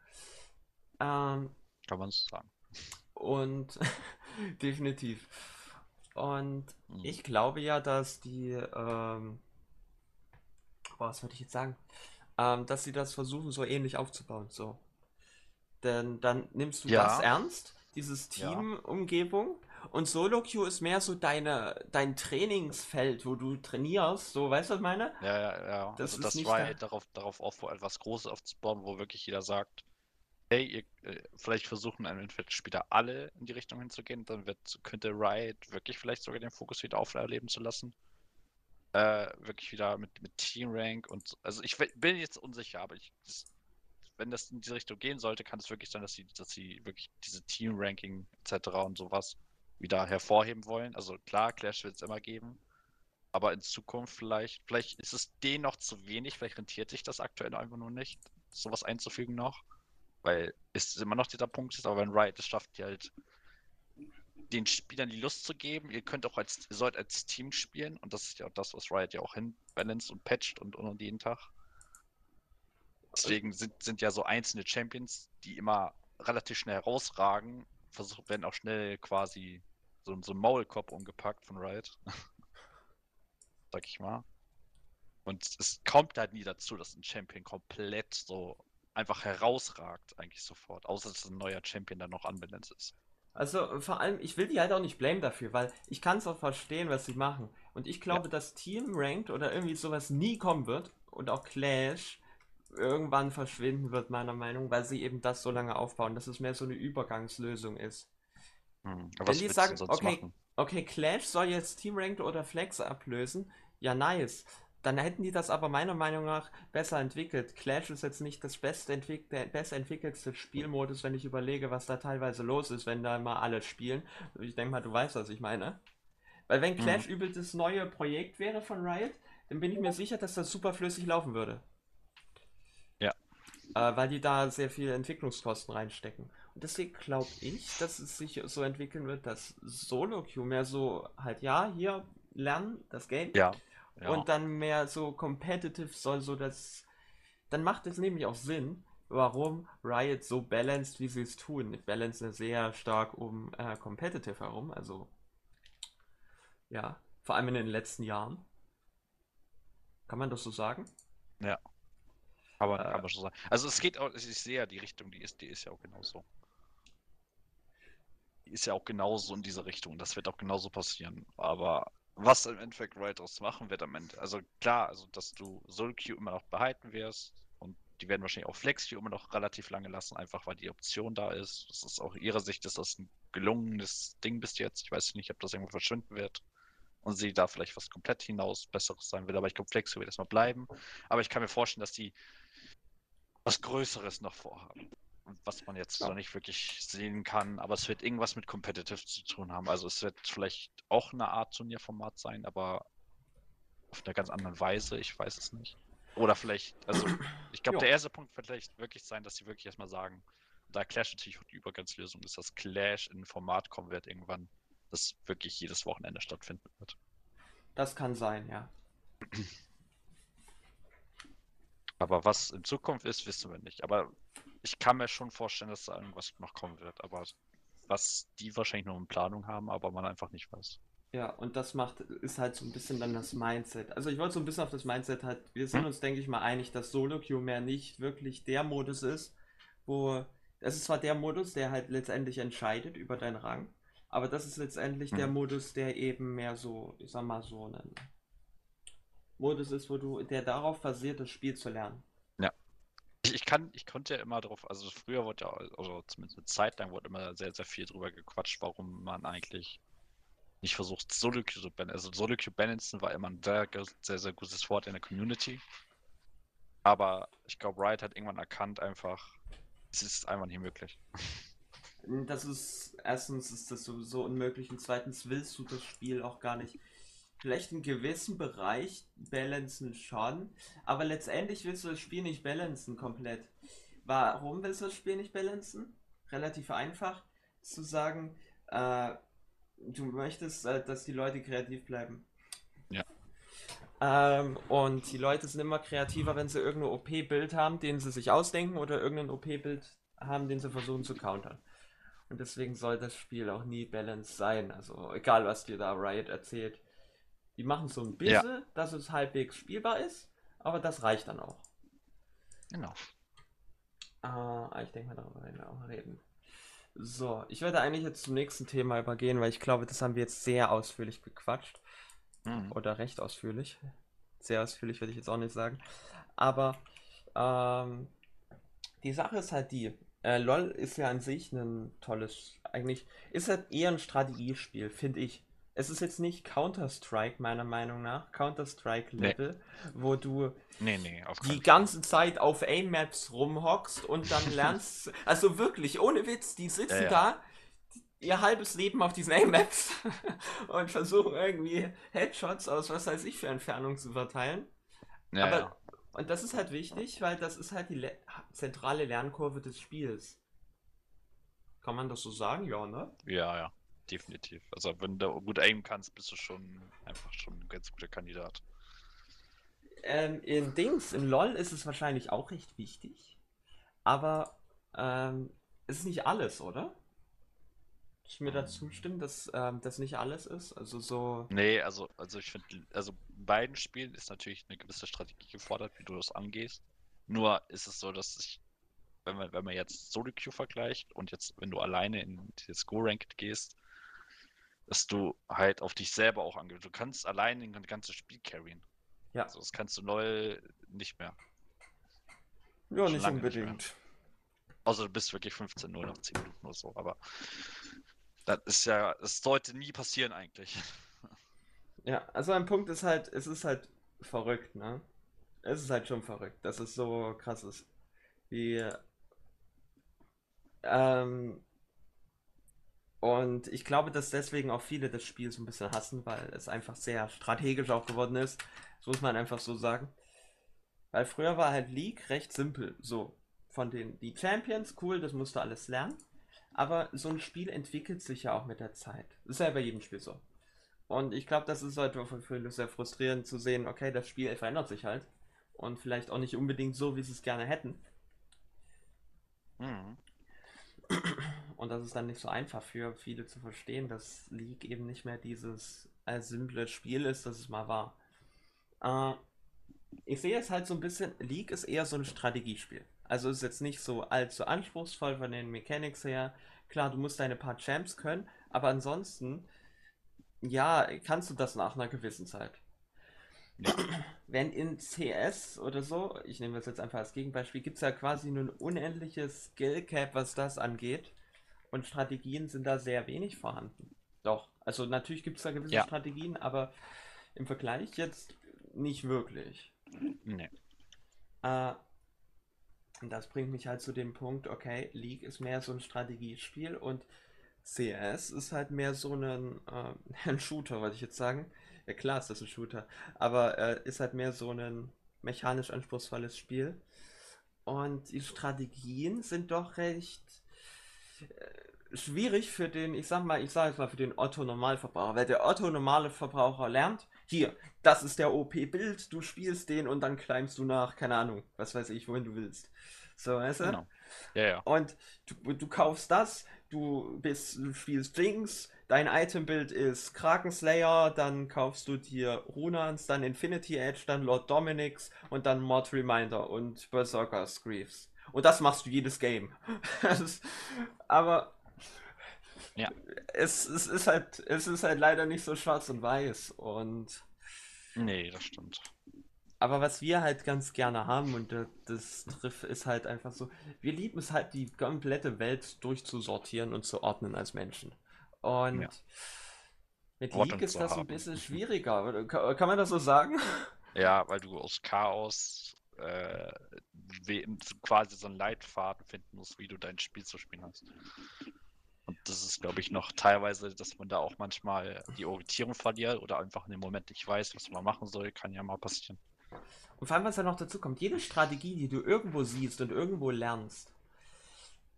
B: Ähm,
A: Kann man so sagen.
B: und definitiv. Und
A: Mhm.
B: ich glaube ja, dass die, ähm, boah, was würde ich jetzt sagen? Ähm, dass sie das versuchen, so ähnlich aufzubauen. So. Denn dann nimmst du
A: Ja.
B: das ernst, dieses
A: Ja.
B: Team-Umgebung. Und Solo Queue ist mehr so deine, dein Trainingsfeld, wo du trainierst. So, weißt du, was ich meine?
A: Ja, ja, ja.
B: Das
A: also
B: ist
A: das
B: nicht
A: war
B: da-
A: halt darauf, darauf aufbaut, etwas Großes aufzubauen, wo wirklich jeder sagt, hey, ihr, äh, vielleicht versuchen Endeffekt später alle in die Richtung hinzugehen, dann wird, könnte Riot wirklich vielleicht sogar den Fokus wieder aufleben zu lassen. Äh, wirklich wieder mit, mit Team Rank und so. Also ich bin jetzt unsicher, aber ich, das, wenn das in diese Richtung gehen sollte, kann es wirklich sein, dass sie, dass sie wirklich diese Team Ranking etc. und sowas wieder hervorheben wollen. Also klar, Clash wird es immer geben. Aber in Zukunft vielleicht, vielleicht ist es denen noch zu wenig, vielleicht rentiert sich das aktuell einfach nur nicht, sowas einzufügen noch. Weil es immer noch dieser Punkt ist, aber wenn Riot es schafft, die halt den Spielern die Lust zu geben, ihr könnt auch als, ihr sollt als Team spielen und das ist ja auch das, was Riot ja auch hinbalanced und patcht und, und, und jeden Tag. Deswegen sind, sind ja so einzelne Champions, die immer relativ schnell herausragen, versucht, werden auch schnell quasi so, so ein Maulkorb umgepackt von Riot. Sag ich mal. Und es kommt halt nie dazu, dass ein Champion komplett so einfach herausragt, eigentlich sofort. Außer dass ein neuer Champion dann noch anbalanced ist.
B: Also vor allem, ich will die halt auch nicht blamen dafür, weil ich kann es auch verstehen, was sie machen. Und ich glaube, dass Team Ranked oder irgendwie sowas nie kommen wird und auch Clash irgendwann verschwinden wird, meiner Meinung, weil sie eben das so lange aufbauen, dass es mehr so eine Übergangslösung ist.
A: Hm.
B: Wenn die sagen, okay,
A: machen?
B: okay, Clash soll jetzt Team Ranked oder Flex ablösen, ja nice. Dann hätten die das aber meiner Meinung nach besser entwickelt. Clash ist jetzt nicht das beste entwick der Spielmodus, wenn ich überlege, was da teilweise los ist, wenn da mal alle spielen. Ich denke mal, du weißt, was ich meine. Weil wenn Clash übel das neue Projekt wäre von Riot, dann bin ich mir sicher, dass das super flüssig laufen würde.
A: Ja.
B: Äh, weil die da sehr viele Entwicklungskosten reinstecken. Und deswegen glaube ich, dass es sich so entwickeln wird, dass Solo Queue mehr so halt, ja, hier lernen, das Game.
A: Ja. Ja.
B: Und dann mehr so competitive soll so das. Dann macht es nämlich auch Sinn, warum Riot so balanced, wie sie es tun. Die Balance sehr stark um äh, competitive herum, also ja, vor allem in den letzten Jahren. Kann man das so sagen?
A: Kann man,
B: Äh,
A: kann man schon sagen. Also es geht auch, ich sehe ja die Richtung, die ist, die ist ja auch genauso. Die ist ja auch genauso in diese Richtung. Das wird auch genauso passieren. Aber was im Endeffekt Riot daraus machen wird am Ende. Also klar, also dass du Soul Q immer noch behalten wirst und die werden wahrscheinlich auch Flex Q immer noch relativ lange lassen, einfach weil die Option da ist. Das ist auch ihrer Sicht ist das ein gelungenes Ding bis jetzt. Ich weiß nicht, ob das irgendwo verschwinden wird und sie da vielleicht was komplett hinaus Besseres sein will. Aber ich glaube, Flex wird erstmal bleiben. Aber ich kann mir vorstellen, dass die was Größeres noch vorhaben. Was man jetzt
B: Ja.
A: noch nicht wirklich sehen kann, aber es wird irgendwas mit Competitive zu tun haben. Also es wird vielleicht auch eine Art Turnierformat sein, aber auf eine ganz andere Weise, ich weiß es nicht. Oder vielleicht, also ich glaube, der erste Punkt wird vielleicht wirklich sein, dass sie wirklich erstmal sagen, da Clash natürlich die Übergangslösung ist, dass Clash in ein Format kommen wird irgendwann, das wirklich jedes Wochenende stattfinden wird.
B: Das kann sein, ja.
A: Aber was in Zukunft ist, wissen wir nicht. Aber ich kann mir schon vorstellen, dass da irgendwas noch kommen wird. Aber was die wahrscheinlich noch in Planung haben, aber man einfach nicht weiß.
B: Ja, und das macht, ist halt so ein bisschen dann das Mindset. Also ich wollte so ein bisschen auf das Mindset halt, wir sind
A: Hm?
B: uns, denke ich mal, einig, dass Solo Queue mehr nicht wirklich der Modus ist, wo, es ist zwar der Modus, der halt letztendlich entscheidet über deinen Rang, aber das ist letztendlich der
A: Hm.
B: Modus, der eben mehr so, ich sag mal so ein Modus ist, wo du, der darauf basiert, das Spiel zu lernen.
A: Ich, kann, ich konnte ja immer drauf, also früher wurde ja, also zumindest eine Zeit lang wurde immer sehr, sehr viel drüber gequatscht, warum man eigentlich nicht versucht, Solo-Queue zu balancen. Also Solo-Queue balancen war immer ein sehr, sehr, sehr gutes Wort in der Community. Aber ich glaube, Riot hat irgendwann erkannt einfach, es ist einfach nicht möglich.
B: Das ist, erstens ist das sowieso unmöglich und zweitens willst du das Spiel auch gar nicht. Vielleicht in gewissen Bereich balancen schon, aber letztendlich willst du das Spiel nicht balancen komplett. Warum willst du das Spiel nicht balancen? Relativ einfach zu sagen, äh, du möchtest, äh, dass die Leute kreativ bleiben.
A: Ja.
B: Ähm, und die Leute sind immer kreativer, wenn sie irgendein OP-Bild haben, den sie sich ausdenken oder irgendein OP-Bild haben, den sie versuchen zu countern. Und deswegen soll das Spiel auch nie balanced sein. Also egal, was dir da Riot erzählt. Die machen so ein
A: Ja.
B: bisschen, dass es halbwegs spielbar ist, aber das reicht dann auch.
A: Genau.
B: Ah, ich denke mal, darüber werden wir auch reden. So, ich werde eigentlich jetzt zum nächsten Thema übergehen, weil ich glaube, das haben wir jetzt sehr ausführlich bequatscht.
A: Mhm.
B: Oder recht ausführlich. Sehr ausführlich würde ich jetzt auch nicht sagen. Aber ähm, die Sache ist halt die, äh, LOL ist ja an sich ein tolles, eigentlich ist halt eher ein Strategiespiel, finde ich. Es ist jetzt nicht Counter-Strike, meiner Meinung nach, Counter-Strike-Level, wo du
A: Nee, nee,
B: die ganze Zeit auf Aim-Maps rumhockst und dann lernst, also wirklich, ohne Witz, die sitzen
A: Ja, ja.
B: da ihr halbes Leben auf diesen Aim-Maps und versuchen irgendwie Headshots aus was weiß ich für Entfernung zu verteilen.
A: Ja,
B: Aber,
A: ja.
B: und das ist halt wichtig, weil das ist halt die Le zentrale Lernkurve des Spiels. Kann man das so sagen? Ja, ne?
A: ja, ja, definitiv. Also wenn du gut aimen kannst, bist du schon einfach schon ein ganz guter Kandidat.
B: Ähm, in Dings, in LOL ist es wahrscheinlich auch recht wichtig. Aber ähm, es ist nicht alles, oder? Ich mir da zustimmen, dass ähm, das nicht alles ist. Also so.
A: Nee, also, also ich finde, also in beiden Spielen ist natürlich eine gewisse Strategie gefordert, wie du das angehst. Nur ist es so, dass ich, wenn man, wenn man jetzt Solo Queue vergleicht und jetzt, wenn du alleine in das Go-Ranked gehst, dass du halt auf dich selber auch angehst. Du kannst alleine ein ganzes Spiel carryen.
B: Ja.
A: Also das kannst du neu nicht mehr.
B: Ja,
A: Schon
B: nicht unbedingt.
A: Also du bist wirklich 15-0 nach 10 Minuten oder so, aber das ist ja, das sollte nie passieren eigentlich.
B: Ja, also ein Punkt ist halt, es ist halt verrückt, ne? Es ist halt schon verrückt, dass es so krass ist. Wie. Ähm, und ich glaube, dass deswegen auch viele das Spiel so ein bisschen hassen, weil es einfach sehr strategisch auch geworden ist. Das muss man einfach so sagen. Weil früher war halt League recht simpel. So, von den die Champions, cool, das musst du alles lernen. Aber so ein Spiel entwickelt sich ja auch mit der Zeit. Das ist ja bei jedem Spiel so. Und ich glaube, das ist halt für viele sehr frustrierend zu sehen, okay, das Spiel verändert sich halt. Und vielleicht auch nicht unbedingt so, wie sie es gerne hätten.
A: Mhm.
B: Und das ist dann nicht so einfach für viele zu verstehen, dass League eben nicht mehr dieses äh, simple Spiel ist, das es mal war. Äh, ich sehe es halt so ein bisschen, League ist eher so ein Strategiespiel. Also ist jetzt nicht so allzu anspruchsvoll von den Mechanics her. Klar, du musst deine paar Champs können, aber ansonsten, ja, kannst du das nach einer gewissen Zeit.
A: Ja.
B: Wenn in CS oder so, ich nehme das jetzt einfach als Gegenbeispiel, gibt es ja quasi nur ein unendliches Skill Cap, was das angeht. Und Strategien sind da sehr wenig vorhanden. Doch, also natürlich gibt es da gewisse
A: Ja.
B: Strategien, aber im Vergleich jetzt nicht wirklich.
A: Nee.
B: Äh, das bringt mich halt zu dem Punkt, okay, League ist mehr so ein Strategiespiel und CS ist halt mehr so ein, äh, ein Shooter, wollte ich jetzt sagen. Ja klar ist das ein Shooter, aber äh, ist halt mehr so ein mechanisch anspruchsvolles Spiel. Und die Strategien sind doch recht äh, schwierig für den, ich sag mal, ich sage jetzt mal für den Otto Normalverbraucher, weil der Otto normale Verbraucher lernt, hier, das ist der OP-Bild, du spielst den und dann climbst du nach, keine Ahnung, was weiß ich, wohin du willst. So, weißt du?
A: Genau. Ja, ja.
B: Und du, du kaufst das, du bist, du spielst Jinx, dein Itembild ist Krakenslayer, dann kaufst du dir Runans, dann Infinity Edge, dann Lord Dominix und dann Mod Reminder und Berserker's Greaves. Und das machst du jedes Game. aber
A: ja.
B: es, es, ist halt, es ist halt leider nicht so schwarz und weiß. Und.
A: Nee, das stimmt.
B: Aber was wir halt ganz gerne haben, und das trifft ist halt einfach so, wir lieben es halt, die komplette Welt durchzusortieren und zu ordnen als Menschen. Und ja. mit League ist das haben. ein bisschen schwieriger. Kann, kann, man das so sagen?
A: Ja, weil du aus Chaos äh, quasi so einen Leitfaden finden musst, wie du dein Spiel zu spielen hast. Und das ist, glaube ich, noch teilweise, dass man da auch manchmal die Orientierung verliert oder einfach in dem Moment nicht weiß, was man machen soll, kann ja mal passieren.
B: Und vor allem, was da noch dazu kommt, jede Strategie, die du irgendwo siehst und irgendwo lernst,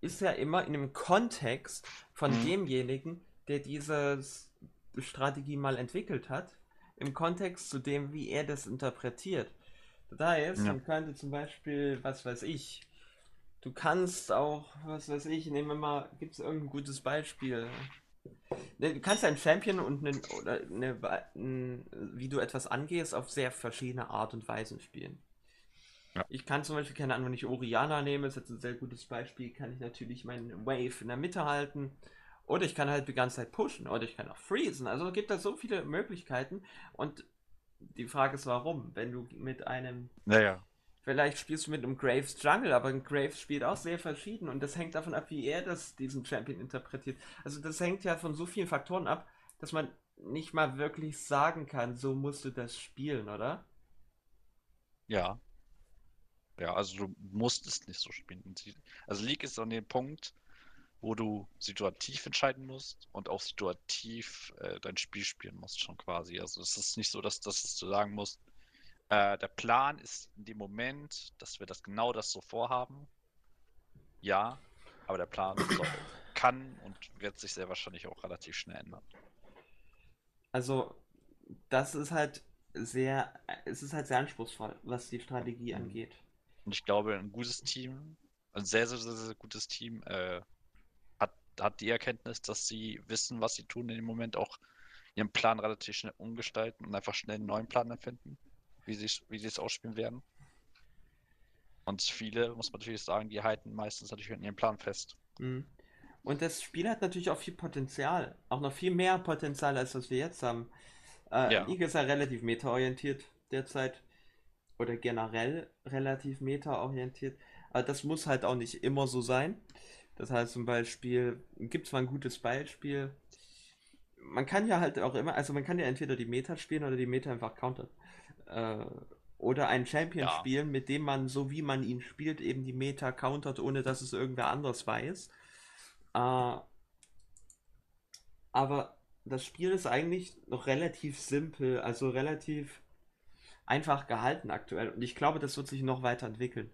B: ist ja immer in einem Kontext von mhm. demjenigen, der diese Strategie mal entwickelt hat, im Kontext zu dem, wie er das interpretiert. Das heißt, ja. man könnte zum Beispiel, was weiß ich, du kannst auch, was weiß ich, nehmen wir mal, gibt es irgendein gutes Beispiel? Ne, du kannst einen Champion und einen, oder eine, ein, wie du etwas angehst, auf sehr verschiedene Art und Weisen spielen. Ja. Ich kann zum Beispiel, keine Ahnung, wenn ich Oriana nehme, ist jetzt ein sehr gutes Beispiel, kann ich natürlich meinen Wave in der Mitte halten. Oder ich kann halt die ganze Zeit pushen. Oder ich kann auch freezen. Also gibt es so viele Möglichkeiten. Und die Frage ist, warum? Wenn du mit einem.
A: Naja.
B: Vielleicht spielst du mit einem Graves Jungle, aber ein Graves spielt auch sehr verschieden und das hängt davon ab, wie er das, diesen Champion interpretiert. Also das hängt ja von so vielen Faktoren ab, dass man nicht mal wirklich sagen kann, so musst du das spielen, oder?
A: Ja. Ja, also du musst es nicht so spielen. Also League ist an dem Punkt, wo du situativ entscheiden musst und auch situativ äh, dein Spiel spielen musst schon quasi. Also es ist nicht so, dass, dass du sagen musst, äh, der Plan ist in dem Moment, dass wir das genau das so vorhaben. Ja, aber der Plan soll, kann und wird sich sehr wahrscheinlich auch relativ schnell ändern.
B: Also, das ist halt sehr, es ist halt sehr anspruchsvoll, was die Strategie mhm. angeht.
A: Und ich glaube, ein gutes Team, ein sehr, sehr, sehr, sehr gutes Team, äh, hat, hat die Erkenntnis, dass sie wissen, was sie tun in dem Moment, auch ihren Plan relativ schnell umgestalten und einfach schnell einen neuen Plan erfinden wie sie, wie sie es ausspielen werden. Und viele, muss man natürlich sagen, die halten meistens natürlich in ihrem Plan fest.
B: Mhm. Und das Spiel hat natürlich auch viel Potenzial. Auch noch viel mehr Potenzial, als was wir jetzt haben. Äh, ja. League ist ja relativ meta-orientiert derzeit. Oder generell relativ meta-orientiert. Aber das muss halt auch nicht immer so sein. Das heißt zum Beispiel, gibt es mal ein gutes Beispiel. Man kann ja halt auch immer, also man kann ja entweder die Meta spielen oder die Meta einfach countern äh, oder einen Champion ja. spielen, mit dem man, so wie man ihn spielt, eben die Meta countert, ohne dass es irgendwer anders weiß. Äh, aber das Spiel ist eigentlich noch relativ simpel, also relativ einfach gehalten aktuell. Und ich glaube, das wird sich noch weiterentwickeln.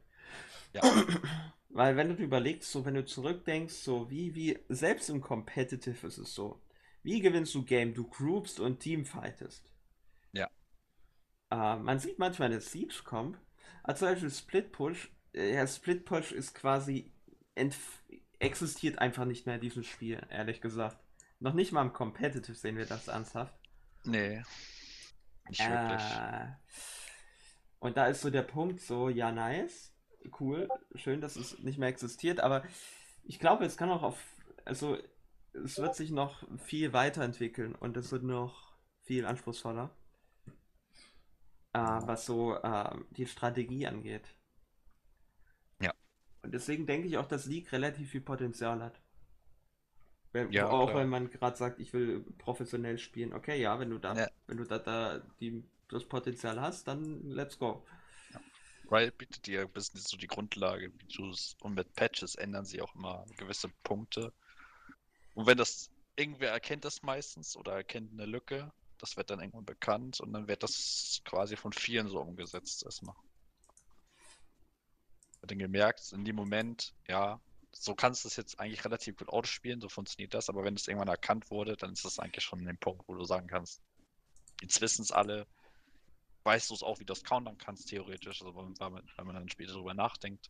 B: Ja. Weil wenn du überlegst, so wenn du zurückdenkst, so wie, wie, selbst im Competitive ist es so. Wie gewinnst du Game? Du groupst und teamfightest. Uh, man sieht manchmal eine Siege Comp, als zum Beispiel Split Push. Äh, ja, Split Push ist quasi existiert einfach nicht mehr in diesem Spiel, ehrlich gesagt. Noch nicht mal im Competitive sehen wir das ernsthaft.
A: Nee. Nicht äh, wirklich.
B: Und da ist so der Punkt so, ja, nice, cool, schön, dass es nicht mehr existiert, aber ich glaube, es kann auch auf, also es wird sich noch viel weiterentwickeln und es wird noch viel anspruchsvoller äh, was so äh, die Strategie angeht.
A: Ja.
B: Und deswegen denke ich auch, dass League relativ viel Potenzial hat. Wenn, ja, auch klar. wenn man gerade sagt, ich will professionell spielen. Okay, ja, wenn du da, ja. wenn du da, da die, das Potenzial hast, dann let's go.
A: Ja. Riot bietet dir ein bisschen so die Grundlage, wie du es und mit Patches ändern sie auch immer gewisse Punkte. Und wenn das irgendwer erkennt das meistens oder erkennt eine Lücke, das wird dann irgendwann bekannt und dann wird das quasi von vielen so umgesetzt erstmal. Wird dann gemerkt, in dem Moment, ja, so kannst du es jetzt eigentlich relativ gut ausspielen, so funktioniert das, aber wenn es irgendwann erkannt wurde, dann ist das eigentlich schon ein Punkt, wo du sagen kannst, jetzt wissen es alle, weißt du es auch, wie du das countern kannst, theoretisch, also wenn man, wenn man dann später darüber nachdenkt.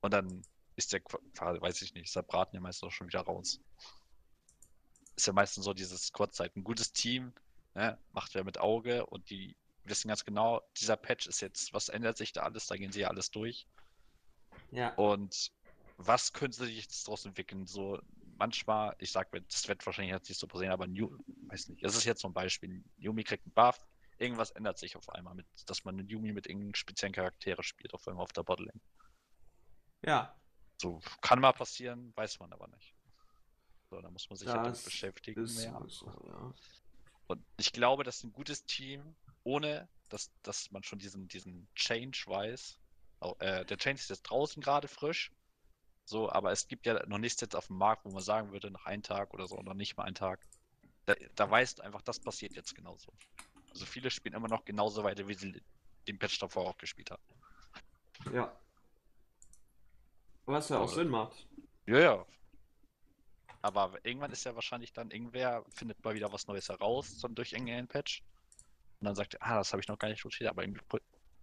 A: Und dann ist der, weiß ich nicht, ist der Braten ja meistens auch schon wieder raus. Ist ja meistens so dieses Kurzzeit. Ein gutes Team ne, macht wer mit Auge und die wissen ganz genau, dieser Patch ist jetzt, was ändert sich da alles, da gehen sie ja alles durch.
B: Ja.
A: Und was könnte sich jetzt daraus entwickeln? So, manchmal, ich sag, das wird wahrscheinlich jetzt nicht so passieren, aber New, weiß nicht, das ist jetzt ein Beispiel. Yumi kriegt einen Buff, irgendwas ändert sich auf einmal, mit, dass man einen Yumi mit irgendeinen speziellen Charaktere spielt, auf einmal auf der Bottling.
B: Ja.
A: So, kann mal passieren, weiß man aber nicht. So, da muss man sich
B: Das
A: halt damit beschäftigen.
B: Ist
A: mehr.
B: so, ja.
A: Und ich glaube, dass ein gutes Team, ohne dass, dass man schon diesen, diesen Change weiß, äh, der Change ist jetzt draußen gerade frisch, so, aber es gibt ja noch nichts jetzt auf dem Markt, wo man sagen würde, nach einem Tag oder so, oder nicht mal einen Tag. Da, da weißt du einfach, das passiert jetzt genauso. Also viele spielen immer noch genauso weiter, wie sie den Patch davor auch gespielt haben.
B: Ja. Was ja auch Sinn macht.
A: Ja, ja. Aber irgendwann ist ja wahrscheinlich dann irgendwer, findet mal wieder was Neues heraus, dann durch irgendeinen Patch. Und dann sagt er, ah, das habe ich noch gar nicht notiert, aber irgendwie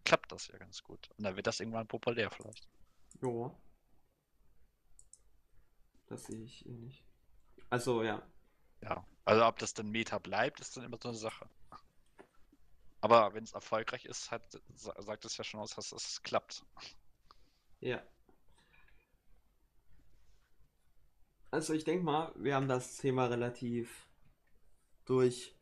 A: klappt das ja ganz gut. Und dann wird das irgendwann populär vielleicht.
B: Jo. Das sehe ich eh nicht. Also, ja.
A: Ja. Also ob das dann Meta bleibt, ist dann immer so eine Sache. Aber wenn es erfolgreich ist, hat, sa- sagt es ja schon aus, dass es klappt.
B: Ja. Also ich denke mal, wir haben das Thema relativ durch,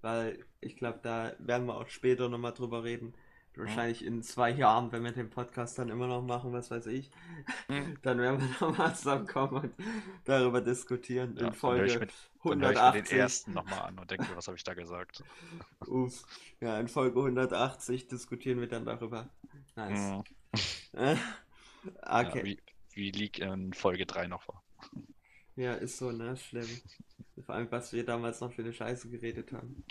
B: weil ich glaube, da werden wir auch später nochmal drüber reden. Wahrscheinlich in zwei Jahren, wenn wir den Podcast dann immer noch machen, was weiß ich, dann werden wir nochmal zusammenkommen und darüber diskutieren
A: Ja,
B: in
A: dann höre ich
B: Folge
A: mit- Dann höre ich mir den
B: 180.
A: ersten nochmal an und denke, was habe ich da gesagt?
B: Uff. Ja, in Folge 180 diskutieren wir dann darüber. Nice.
A: Hm.
B: Äh,
A: Ja,
B: okay.
A: wie, wie League in Folge 3 noch war.
B: Ja, ist so, ne? Schlimm. Vor allem, was wir damals noch für eine Scheiße geredet haben.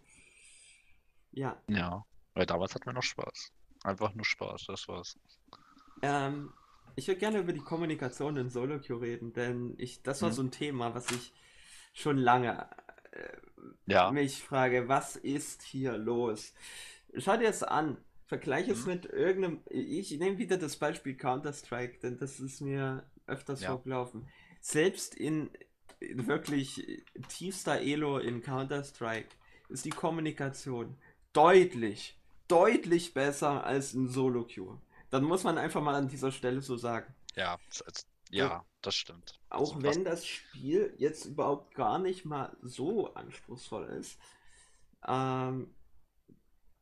B: Ja,
A: Ja, weil damals hatten wir noch Spaß. Einfach nur Spaß, das war's.
B: ähm, ich würde gerne über die Kommunikation in Solo-Queue reden, denn ich, das war
A: Mhm.
B: so ein Thema, was ich schon lange äh,
A: Ja,
B: mich frage, was ist hier los? Schau dir das an. Vergleich es
A: Mhm.
B: mit irgendeinem. Ich nehme wieder das Beispiel Counter-Strike, denn das ist mir öfters
A: Ja.
B: vorgelaufen. Selbst in, wirklich tiefster Elo in Counter-Strike ist die Kommunikation deutlich, deutlich besser als in Solo-Queue. Dann muss man einfach mal an dieser Stelle so sagen.
A: ja, es- ja, das stimmt.
B: Auch
A: Also,
B: wenn das Spiel jetzt überhaupt gar nicht mal so anspruchsvoll ist. Ähm,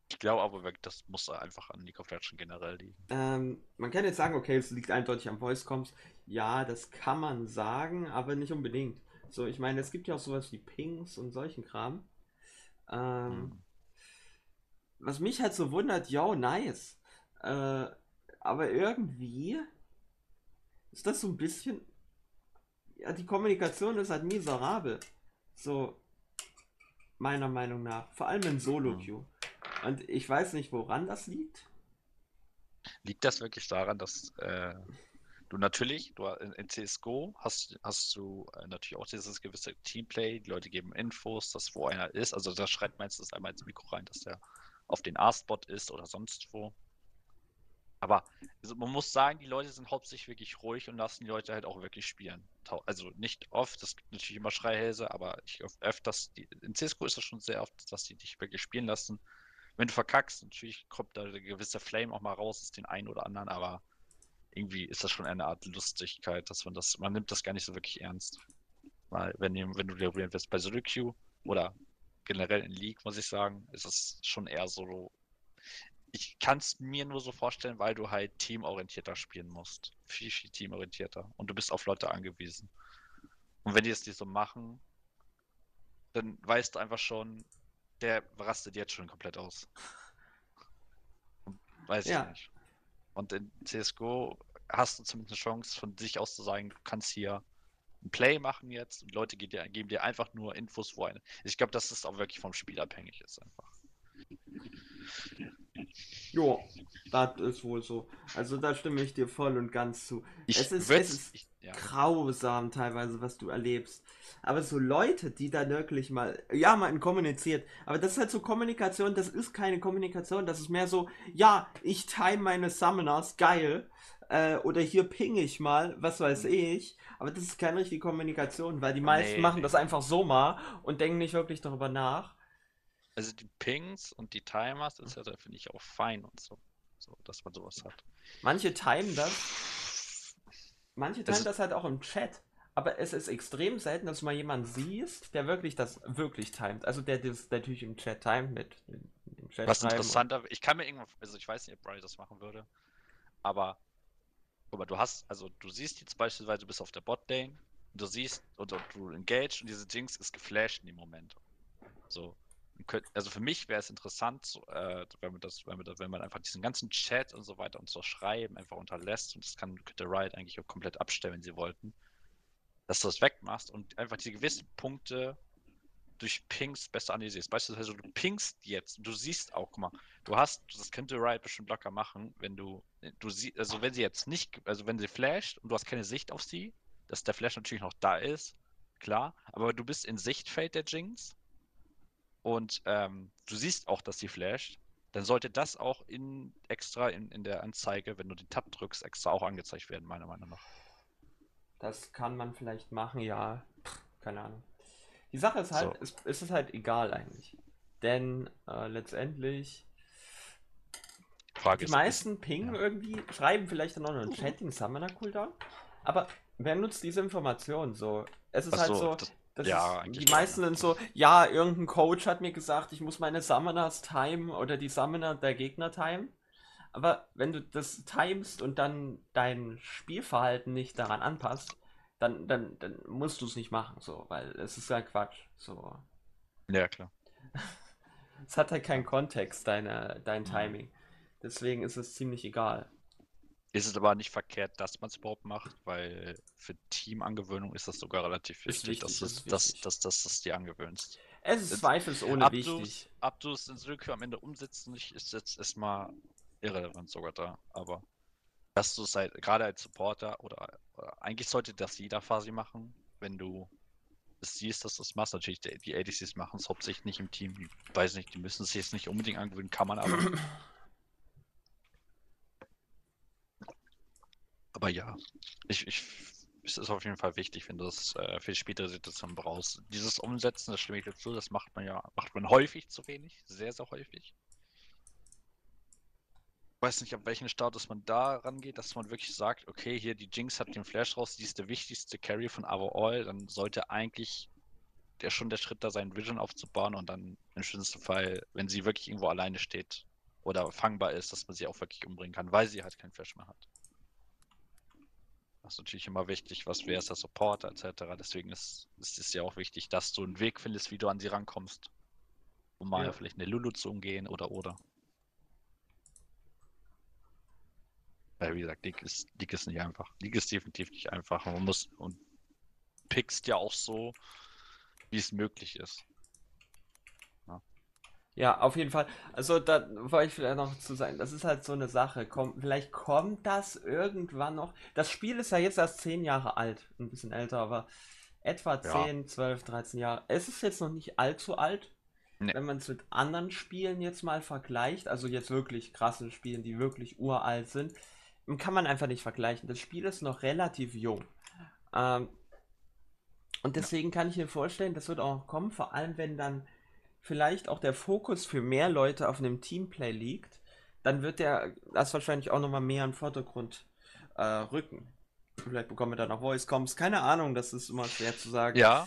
A: Ich glaube aber das muss einfach an League of Legends generell liegen.
B: ähm, man kann jetzt sagen, okay, es liegt eindeutig am Voice Comms. Ja, das kann man sagen, aber nicht unbedingt. So, ich meine, es gibt ja auch sowas wie Pings und solchen Kram. Ähm,
A: Hm.
B: was mich halt so wundert, yo, nice. Äh, aber irgendwie ist das so ein bisschen. Ja, die Kommunikation ist halt miserabel. So, meiner Meinung nach. Vor allem in Solo-Queue. Und ich weiß nicht, woran das liegt.
A: Liegt das wirklich daran, dass äh, du natürlich, du in, CSGO hast, hast du äh, natürlich auch dieses gewisse Teamplay, die Leute geben Infos, dass wo einer ist. Also da schreit meistens einmal ins Mikro rein, dass der auf den A-Spot ist oder sonst wo. Aber also man muss sagen, die Leute sind hauptsächlich wirklich ruhig und lassen die Leute halt auch wirklich spielen. Also nicht oft, es gibt natürlich immer Schreihälse, aber ich öf- öfters, die, in CSGO ist es schon sehr oft, dass die dich wirklich spielen lassen. Wenn du verkackst, natürlich kommt da eine gewisse Flame auch mal raus, ist den einen oder anderen, aber irgendwie ist das schon eine Art Lustigkeit, dass man das, man nimmt das gar nicht so wirklich ernst. Weil, wenn, wenn du dir probieren willst bei Solo Queue oder generell in League, muss ich sagen, ist es schon eher so. Ich kann es mir nur so vorstellen, weil du halt teamorientierter spielen musst. Viel, viel teamorientierter. Und du bist auf Leute angewiesen. Und wenn die es nicht so machen, dann weißt du einfach schon, der rastet jetzt schon komplett aus. Weiß
B: Ja.
A: ich nicht. Und in CSGO hast du zumindest eine Chance, von sich aus zu sagen, du kannst hier ein Play machen jetzt und Leute geben dir, geben dir einfach nur Infos, wo eine. Ich glaube, dass es auch wirklich vom Spiel abhängig ist einfach.
B: Jo, das ist wohl so. Also da stimme ich dir voll und ganz zu.
A: Ich
B: Es ist- es ist
A: ich, ja.
B: grausam teilweise, was du erlebst. Aber so Leute, die da wirklich mal, ja, man kommuniziert, aber das ist halt so Kommunikation, das ist keine Kommunikation, das ist mehr so, ja, ich time meine Summoners, geil. Äh, oder hier ping ich mal, was weiß ich. Aber das ist keine richtige Kommunikation, weil die meisten
A: Nee,
B: machen
A: nee.
B: das einfach so mal und denken nicht wirklich darüber nach.
A: Also die Pings und die Timers etc. finde ich auch fein und so. So, dass man sowas hat.
B: Manche timen das, manche timen
A: Also-
B: das halt auch im Chat. Aber es ist extrem selten, dass du mal jemanden siehst, der wirklich das wirklich timet. Also der das natürlich im Chat timet mit dem Chat
A: Was interessanter, ich kann mir irgendwann, also ich weiß nicht, ob Bry das machen würde, aber, aber du hast, also du siehst jetzt beispielsweise, du bist auf der Bot-Lane, du siehst, oder du engaged und diese Jinx ist geflasht in dem Moment. So. Also für mich wäre es interessant, so, äh, wenn man das, wenn man das, wenn man einfach diesen ganzen Chat und so weiter und so Schreiben einfach unterlässt und das kann, könnte Riot eigentlich auch komplett abstellen, wenn sie wollten, dass du das wegmachst und einfach diese gewissen Punkte durch Pings besser analysierst. Beispielsweise, du pingst jetzt, du siehst auch, guck mal, du hast, das könnte Riot bestimmt locker machen, wenn du, du siehst, also wenn sie jetzt nicht, also wenn sie flasht und du hast keine Sicht auf sie, dass der Flash natürlich noch da ist, klar, aber du bist in Sichtfeld der Jinx und ähm, du siehst auch, dass sie flasht, dann sollte das auch in extra in, in der Anzeige, wenn du den Tab drückst, extra auch angezeigt werden, meiner Meinung nach.
B: Das kann man vielleicht machen, ja. Keine Ahnung. Die Sache ist halt,
A: So.
B: es, es ist halt egal eigentlich. Denn äh, letztendlich,
A: Frage
B: die
A: ist,
B: meisten pingen
A: ja.
B: irgendwie, schreiben vielleicht dann auch noch einen Chat, den Summoner Cooldown. Aber wer nutzt diese Information so? Es ist
A: Ach
B: halt
A: so,
B: so,
A: ja,
B: ist, die meisten
A: ja.
B: sind so, ja, irgendein Coach hat mir gesagt, ich muss meine Summoners timen oder die Summoner der Gegner timen. Aber wenn du das timest und dann dein Spielverhalten nicht daran anpasst, dann, dann, dann musst du es nicht machen, so, weil es ist ja Quatsch. So.
A: ja klar.
B: Es hat halt keinen Kontext, deine, dein
A: Mhm.
B: Timing. Deswegen ist es ziemlich egal.
A: Ist es aber nicht verkehrt, dass man es überhaupt macht, weil für Teamangewöhnung ist das sogar relativ wichtig,
B: wichtig,
A: dass,
B: ist
A: es, dass,
B: wichtig.
A: dass, dass, dass dir angewöhnst.
B: Es ist zweifelsohne
A: Ob
B: wichtig.
A: ob du es ins Willkür am Ende umsetzt, nicht, ist jetzt erstmal irrelevant sogar da. Aber dass du es halt, gerade als Supporter oder, oder eigentlich sollte das jeder quasi machen, wenn du es siehst, dass du es machst. Natürlich, die, die ADCs machen es hauptsächlich nicht im Team. Ich weiß nicht, die müssen es jetzt nicht unbedingt angewöhnen, kann man aber. Aber ja, ich, ich, es ist auf jeden Fall wichtig, wenn du das äh, für die spätere Situation brauchst. Dieses Umsetzen, das stimme ich dazu, das macht man ja, macht man häufig zu wenig, sehr, sehr häufig. Ich weiß nicht, ab welchen Status man da rangeht, dass man wirklich sagt, okay, hier die Jinx hat den Flash raus, die ist der wichtigste Carry von Overall, dann sollte eigentlich der schon der Schritt da sein, Vision aufzubauen und dann im schlimmsten Fall, wenn sie wirklich irgendwo alleine steht oder fangbar ist, dass man sie auch wirklich umbringen kann, weil sie halt keinen Flash mehr hat. Das ist natürlich immer wichtig, was wer ist der Supporter etc. Deswegen ist, ist es ja auch wichtig, dass du einen Weg findest, wie du an sie rankommst. Um mal
B: Ja.
A: vielleicht eine Lulu zu umgehen oder oder. Weil wie gesagt, League ist, League ist nicht einfach. League ist definitiv nicht einfach. Man muss und pickst ja auch so, wie es möglich ist.
B: Ja, auf jeden Fall. Also da wollte ich vielleicht noch zu sagen, das ist halt so eine Sache. Komm, vielleicht kommt das irgendwann noch. Das Spiel ist ja jetzt erst 10 Jahre alt, ein bisschen älter, aber etwa
A: Ja.
B: 10, 12, 13 Jahre. Es ist jetzt noch nicht allzu alt,
A: Nee.
B: wenn man es mit anderen Spielen jetzt mal vergleicht, also jetzt wirklich krassen Spielen, die wirklich uralt sind, kann man einfach nicht vergleichen. Das Spiel ist noch relativ jung. Ähm, und deswegen kann ich mir vorstellen, das wird auch noch kommen, vor allem wenn dann vielleicht auch der Fokus für mehr Leute auf einem Teamplay liegt, dann wird der das wahrscheinlich auch nochmal mehr in den Vordergrund äh, rücken. Vielleicht bekommen wir dann noch Voice Comms, keine Ahnung, das ist immer schwer zu sagen.
A: Ja,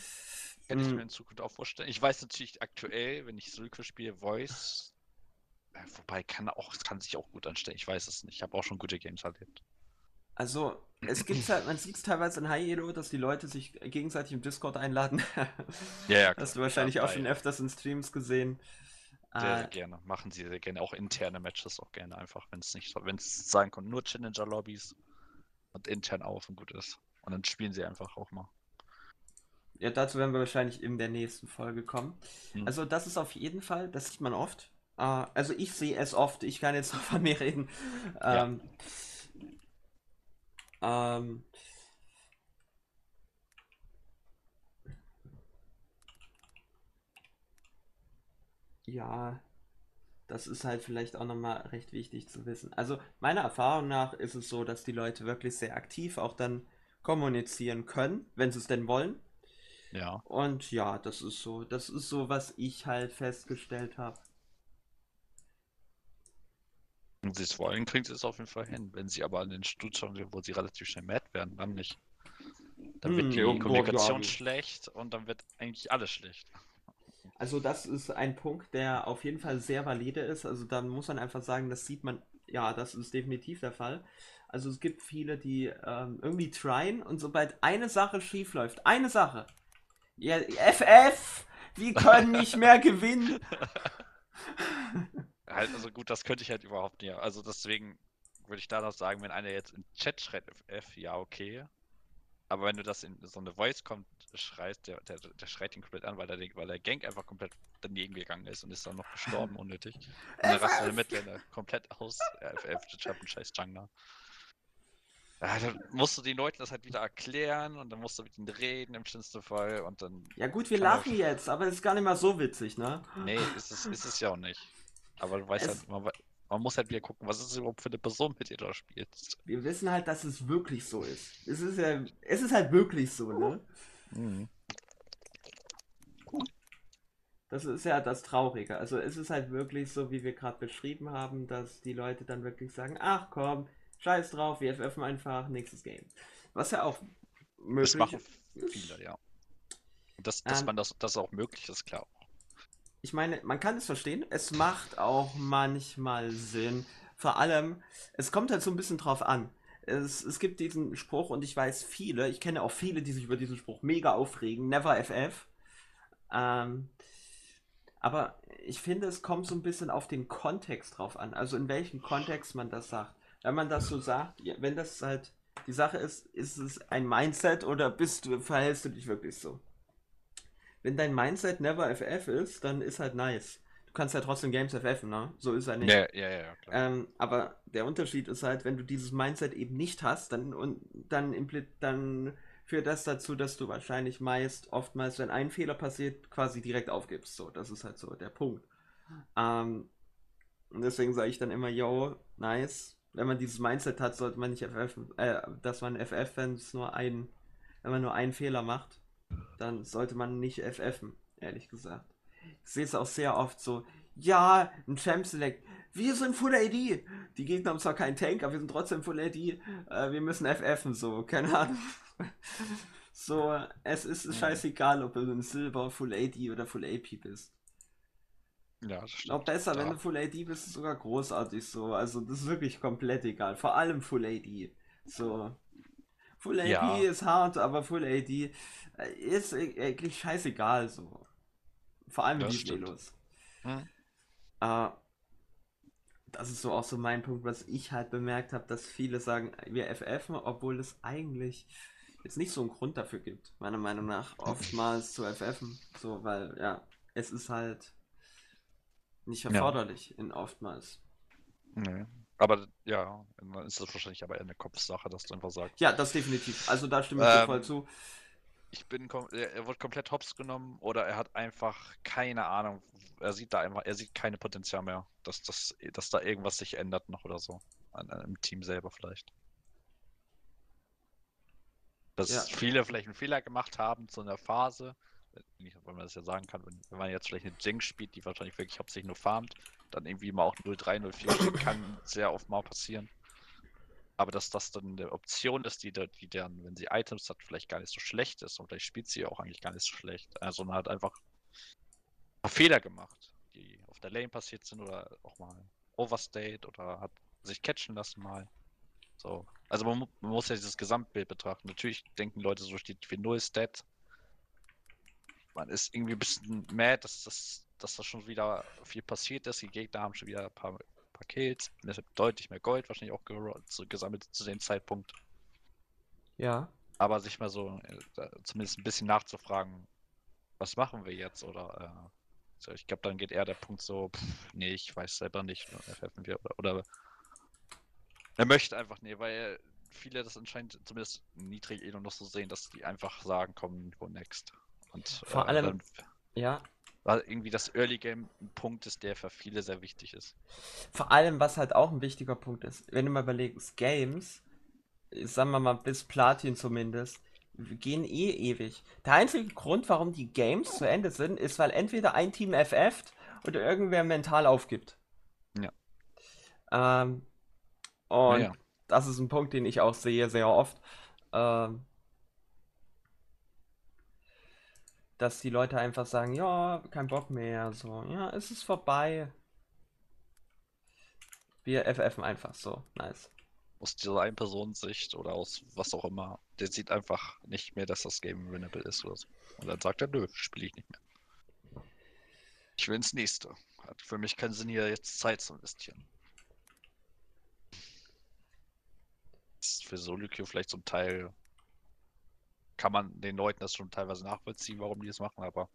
A: kann ich mir in Zukunft auch vorstellen. Ich weiß natürlich aktuell, wenn ich Sulke spiele, Voice. Äh, wobei kann auch, es kann sich auch gut anstellen. Ich weiß es nicht. Ich habe auch schon gute Games erlebt.
B: Also, es gibt halt, man sieht es teilweise in High Elo, dass die Leute sich gegenseitig im Discord einladen.
A: Ja, ja,
B: Hast du
A: klar,
B: wahrscheinlich auch
A: dabei.
B: schon öfters in Streams gesehen.
A: Sehr, sehr
B: Äh,
A: gerne. Machen sie sehr gerne. Auch interne Matches auch gerne einfach, wenn es nicht, wenn es sein kann, nur Challenger-Lobbys und intern auf und gut ist. Und dann spielen sie einfach auch mal.
B: Ja, dazu werden wir wahrscheinlich in der nächsten Folge kommen.
A: Hm.
B: Also das ist auf jeden Fall, das sieht man oft. Äh, also ich sehe es oft, ich kann jetzt noch von mir reden.
A: Ja.
B: Ähm, ähm, ja, Das ist halt vielleicht auch nochmal recht wichtig zu wissen. Also meiner Erfahrung nach ist es so, dass die Leute wirklich sehr aktiv auch dann kommunizieren können, wenn sie es denn wollen.
A: Ja.
B: Und ja, das ist so, das ist so, was ich halt festgestellt habe.
A: Wenn sie es wollen, kriegen sie es auf jeden Fall hin. Wenn sie aber an den Stuhl schauen, wo sie relativ schnell mad werden, dann nicht. Dann wird
B: Hm,
A: die Kommunikation schlecht und dann wird eigentlich alles schlecht.
B: Also das ist ein Punkt, der auf jeden Fall sehr valide ist. Also da muss man einfach sagen, das sieht man, ja, das ist definitiv der Fall. Also es gibt viele, die ähm, irgendwie tryen und sobald eine Sache schief läuft, eine Sache, ja, FF, wir können nicht mehr gewinnen.
A: Halt, also gut, das könnte ich halt überhaupt nicht. Also deswegen würde ich da noch sagen, wenn einer jetzt im Chat schreit FF, ja, okay. Aber wenn du das in so eine Voice kommt, schreist, der, der, der schreit ihn komplett an, weil der, weil der Gang einfach komplett daneben gegangen ist und ist dann noch gestorben unnötig. Und dann rastet er mit, wenn er komplett aus. Ja, FF, ich hab einen scheiß Jungler. Ja, dann musst du den Leuten das halt wieder erklären und dann musst du mit ihnen reden im schlimmsten Fall und dann.
B: Ja gut, wir lachen jetzt, aber es ist gar nicht mal so witzig, ne?
A: Nee, ist es, ist es ja auch nicht. Aber du weißt halt, man, man muss halt wieder gucken, was ist überhaupt für eine Person, mit der du da spielst.
B: Wir wissen halt, dass es wirklich so ist. Es ist ja, es ist halt wirklich so, ne?
A: Mhm.
B: Das ist ja das Traurige. Also es ist halt wirklich so, wie wir gerade beschrieben haben, dass die Leute dann wirklich sagen, ach komm, scheiß drauf, wir FFen einfach, nächstes Game. Was ja auch
A: Das
B: möglich
A: machen
B: ist.
A: viele, ja. Das, dass
B: Ähm,
A: man das, das auch möglich ist, klar.
B: Ich meine, man kann es verstehen. Es macht auch manchmal Sinn. Vor allem, es kommt halt so ein bisschen drauf an. Es, es gibt diesen Spruch und ich weiß viele, ich kenne auch viele, die sich über diesen Spruch mega aufregen. Never FF. Ähm, aber ich finde, es kommt so ein bisschen auf den Kontext drauf an. Also in welchem Kontext man das sagt. Wenn man das so sagt, wenn das halt die Sache ist, ist es ein Mindset oder bist du, verhältst du dich wirklich so? Wenn dein Mindset never FF ist, dann ist halt nice. Du kannst ja trotzdem Games FF, ne? So ist er nicht.
A: Ja, ja, ja.
B: Ähm, aber der Unterschied ist halt, wenn du dieses Mindset eben nicht hast, dann und dann dann führt das dazu, dass du wahrscheinlich meist, oftmals, wenn ein Fehler passiert, quasi direkt aufgibst. So, das ist halt so der Punkt. Ähm, und deswegen sage ich dann immer, yo, nice. Wenn man dieses Mindset hat, sollte man nicht FF, äh, dass man FF, wenn es nur ein, wenn man nur einen Fehler macht, dann sollte man nicht FFen, ehrlich gesagt. Ich sehe es auch sehr oft so, ja, ein Champ Select, wir sind Full AD. Die Gegner haben zwar keinen Tank, aber wir sind trotzdem Full AD. Äh, wir müssen FFen, so, keine Ahnung. So, es ist scheißegal, ob du ein Silber, Full AD oder Full AP bist.
A: ja, das
B: Noch
A: stimmt.
B: besser, wenn
A: Ja.
B: du Full AD bist, ist sogar großartig so. Also, das ist wirklich komplett egal. Vor allem Full AD. So. Full AP
A: Ja.
B: ist hart, aber Full AD äh, ist e- eigentlich scheißegal so. Vor allem die. Velos.
A: Hm.
B: Äh, das ist so auch so mein Punkt, was ich halt bemerkt habe, dass viele sagen, wir FFen, obwohl es eigentlich jetzt nicht so einen Grund dafür gibt, meiner Meinung nach, oftmals zu FFen. So, weil, ja, es ist halt nicht
A: Ja.
B: erforderlich in oftmals.
A: Nee. Aber ja, dann ist das wahrscheinlich aber eher eine Kopfsache, dass du einfach sagst,
B: Ja, das definitiv. Also da stimme ich dir
A: Ähm,
B: voll zu.
A: ich bin kom er, wird komplett hops genommen oder er hat einfach keine Ahnung. Er sieht da einfach, er sieht keine Potenzial mehr, dass, das, dass da irgendwas sich ändert noch oder so. An, Im Team selber vielleicht. Dass
B: Ja.
A: viele vielleicht einen Fehler gemacht haben zu einer Phase, wenn man das ja sagen kann, wenn, wenn man jetzt vielleicht eine Jinx spielt, die wahrscheinlich wirklich hauptsächlich nur farmt, dann irgendwie mal auch 0-3, 0-4 steht, kann sehr oft mal passieren. Aber dass das dann eine Option ist, die, die dann, wenn sie Items hat, vielleicht gar nicht so schlecht ist und vielleicht spielt sie auch eigentlich gar nicht so schlecht. Also man hat einfach Fehler gemacht, die auf der Lane passiert sind oder auch mal overstayed oder hat sich catchen lassen mal. So. Also man, man muss ja dieses Gesamtbild betrachten. Natürlich denken Leute, so steht wie 0 Stat. Man ist irgendwie ein bisschen mad, dass das, dass das schon wieder viel passiert ist. Die Gegner haben schon wieder ein paar, paar Kills. Und es hat deutlich mehr Gold wahrscheinlich auch gesammelt zu dem Zeitpunkt.
B: Ja.
A: Aber sich mal so äh, da zumindest ein bisschen nachzufragen, was machen wir jetzt? Oder äh, so, ich glaube, dann geht eher der Punkt so, pff, nee, ich weiß selber nicht, helfen wir oder, oder er möchte einfach, nee, weil viele das anscheinend zumindest niedrig eh nur noch so sehen, dass die einfach sagen, komm, go next. Und
B: Vor
A: äh,
B: allem-
A: dann,
B: Ja.
A: Weil irgendwie das Early Game ein Punkt ist, der für viele sehr wichtig ist.
B: Vor allem, was halt auch ein wichtiger Punkt ist, wenn du mal überlegst, Games, sagen wir mal bis Platin zumindest, gehen eh ewig. Der einzige Grund, warum die Games zu Ende sind, ist, weil entweder ein Team FFt oder irgendwer mental aufgibt.
A: Ja.
B: Ähm, und
A: Ja.
B: das ist ein Punkt, den ich auch sehe, sehr oft. Ähm, dass die Leute einfach sagen, ja, kein Bock mehr, so, ja, es ist vorbei. Wir FFen einfach so, nice.
A: Aus dieser Ein-Personen-Sicht oder aus was auch immer, der sieht einfach nicht mehr, dass das Game winnable ist oder so. Und dann sagt er, nö, spiele ich nicht mehr. Ich will ins nächste. Hat für mich keinen Sinn, hier jetzt Zeit zu investieren. Ist für Queue vielleicht zum Teil kann man den Leuten das schon teilweise nachvollziehen, warum die das machen, aber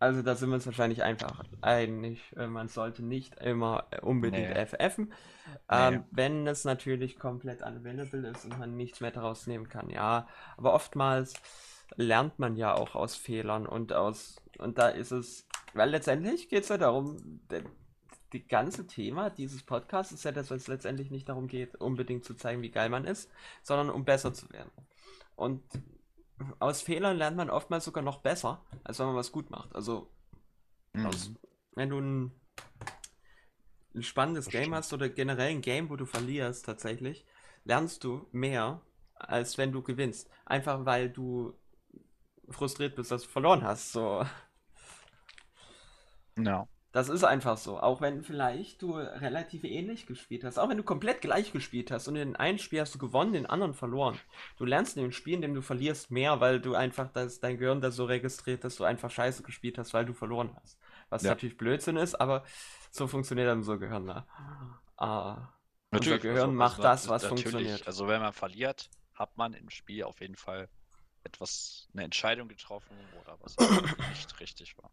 B: Also da sind wir uns wahrscheinlich einfach einig, äh, man sollte nicht immer äh, unbedingt
A: Nee.
B: FFen. Ähm, wenn es natürlich komplett unavailable ist und man nichts mehr daraus nehmen kann, ja. Aber oftmals lernt man ja auch aus Fehlern und aus und da ist es, weil letztendlich geht es ja darum, die ganze Thema dieses Podcasts ist ja, dass es letztendlich nicht darum geht, unbedingt zu zeigen, wie geil man ist, sondern um besser zu werden. Und aus Fehlern lernt man oftmals sogar noch besser, als wenn man was gut macht. Also, aus,
A: Mhm.
B: wenn du ein, ein spannendes
A: Das
B: Game
A: stimmt.
B: hast oder generell ein Game, wo du verlierst tatsächlich, lernst du mehr, als wenn du gewinnst. Einfach weil du frustriert bist, dass du verloren hast. So.
A: ja.
B: Das ist einfach so. Auch wenn vielleicht du relativ ähnlich gespielt hast. Auch wenn du komplett gleich gespielt hast und in einem Spiel hast du gewonnen, den anderen verloren. Du lernst in dem Spiel, in dem du verlierst, mehr, weil du einfach das, dein Gehirn da so registriert, dass du einfach scheiße gespielt hast, weil du verloren hast. Was
A: Ja.
B: natürlich Blödsinn ist, aber so funktioniert unser Gehirn. Ne? Ah,
A: Natürlich,
B: Gehirn macht
A: na-
B: das, was
A: natürlich,
B: funktioniert.
A: Also wenn man verliert, hat man im Spiel auf jeden Fall etwas, eine Entscheidung getroffen oder was nicht richtig war.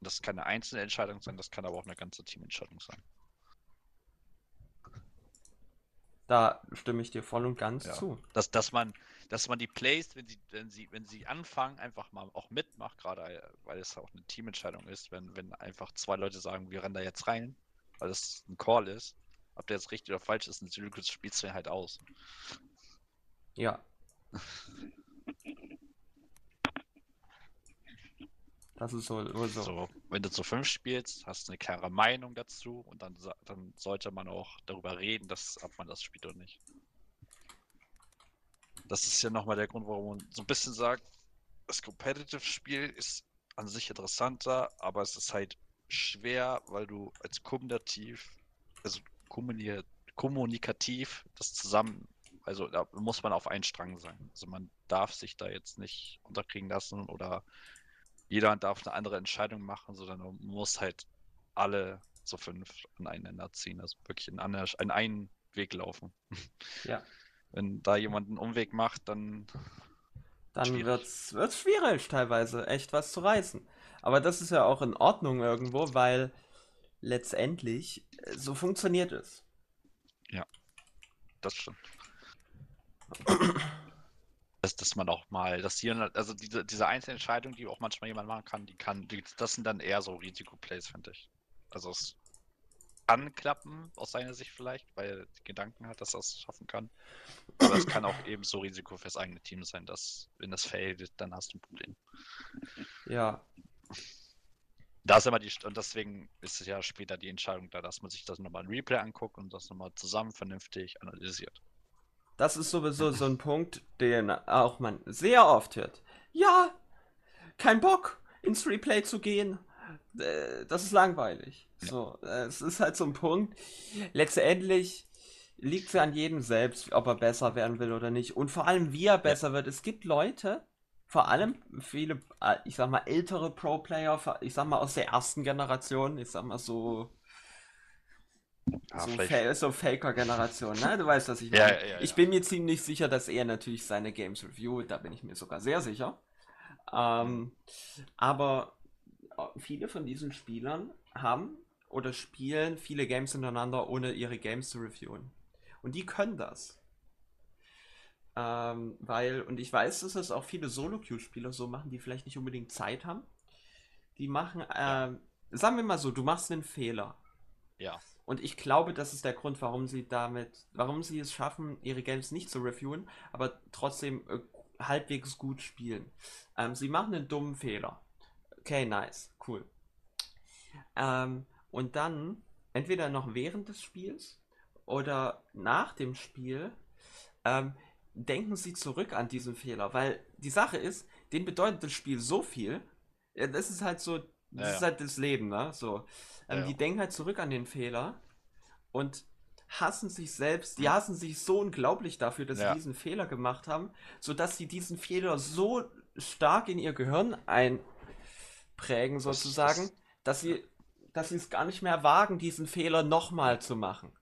A: Das kann eine einzelne Entscheidung sein, das kann aber auch eine ganze Teamentscheidung sein.
B: da stimme ich dir voll und ganz
A: Ja.
B: zu.
A: Dass, dass man, dass man die Plays, wenn sie, wenn sie, wenn sie anfangen, einfach mal auch mitmacht, gerade weil es auch eine Teamentscheidung ist, wenn, wenn einfach zwei Leute sagen, wir rennen da jetzt rein, weil es ein Call ist, ob der jetzt richtig oder falsch ist, natürlich spielst du ihn halt aus.
B: Ja. Das ist so, so.
A: So, wenn du zu fünf spielst, hast du eine klare Meinung dazu und dann, dann sollte man auch darüber reden, dass, ob man das spielt oder nicht. Das ist ja nochmal der Grund, warum man so ein bisschen sagt, das Competitive-Spiel ist an sich interessanter, aber es ist halt schwer, weil du als kommunikativ, also kommuni kommunikativ das zusammen, also da muss man auf einen Strang sein. Also man darf sich da jetzt nicht unterkriegen lassen oder jeder darf eine andere Entscheidung machen, sondern man muss halt alle so fünf aneinander ziehen, also wirklich in, einer, in einen Weg laufen.
B: Ja.
A: Wenn da jemand einen Umweg macht, dann
B: Dann
A: Schwierig.
B: wird's, wird's schwierig teilweise, echt was zu reißen. Aber das ist ja auch in Ordnung irgendwo, weil letztendlich äh, so funktioniert es.
A: das stimmt. Dass, dass man auch mal, dass hier, also diese, diese einzelne Entscheidung, die auch manchmal jemand machen kann, die kann, die, das sind dann eher so Risikoplays, finde ich. Also es kann klappen, aus seiner Sicht vielleicht, weil er Gedanken hat, dass er es schaffen kann. Aber es kann auch eben so Risiko fürs eigene Team sein, dass, wenn das failt, dann hast du ein Problem.
B: Ja,
A: Da ist immer die, und deswegen ist es ja später die Entscheidung da, dass man sich das nochmal im Replay anguckt und das nochmal zusammen vernünftig analysiert.
B: Das ist sowieso so ein Punkt, den auch man sehr oft hört. Ja, kein Bock, ins Replay zu gehen. Äh, Das ist langweilig. So, äh, es ist halt so ein Punkt. Letztendlich liegt es ja an jedem selbst, ob er besser werden will oder nicht. Und vor allem, wie er besser wird. Es gibt Leute, vor allem viele, äh, ich sag mal, ältere Pro-Player, ich sag mal aus der ersten Generation, ich sag mal so,
A: Ja,
B: so,
A: vielleicht-
B: Fa so Faker-Generation, ne? Du weißt, was ich meine.
A: ja, ja,
B: Ich bin mir ziemlich sicher, dass er natürlich seine Games reviewt, da bin ich mir sogar sehr sicher. Ähm, aber äh, viele von diesen Spielern haben oder spielen viele Games hintereinander, ohne ihre Games zu reviewen. Und die können das. Ähm, weil, und ich weiß, dass es auch viele Solo-Queue-Spieler so machen, die vielleicht nicht unbedingt Zeit haben. Die machen, ähm, sagen wir mal so, du machst einen Fehler.
A: Ja.
B: Und ich glaube, das ist der Grund, warum sie damit, warum sie es schaffen, ihre Games nicht zu reviewen, aber trotzdem äh, halbwegs gut spielen. Ähm, sie machen einen dummen Fehler. Okay, nice, cool. Ähm, und dann, entweder noch während des Spiels oder nach dem Spiel, ähm, denken sie zurück an diesen Fehler. Weil die Sache ist, den bedeutet das Spiel so viel, das ist halt so, das ja, ist halt das Leben, ne? So. Ähm, ja. Die denken halt zurück an den Fehler und hassen sich selbst, die hassen sich so unglaublich dafür, dass ja. sie diesen Fehler gemacht haben, sodass sie diesen Fehler so stark in ihr Gehirn einprägen, sozusagen, dass sie, dass sie es gar nicht mehr wagen, diesen Fehler nochmal zu machen.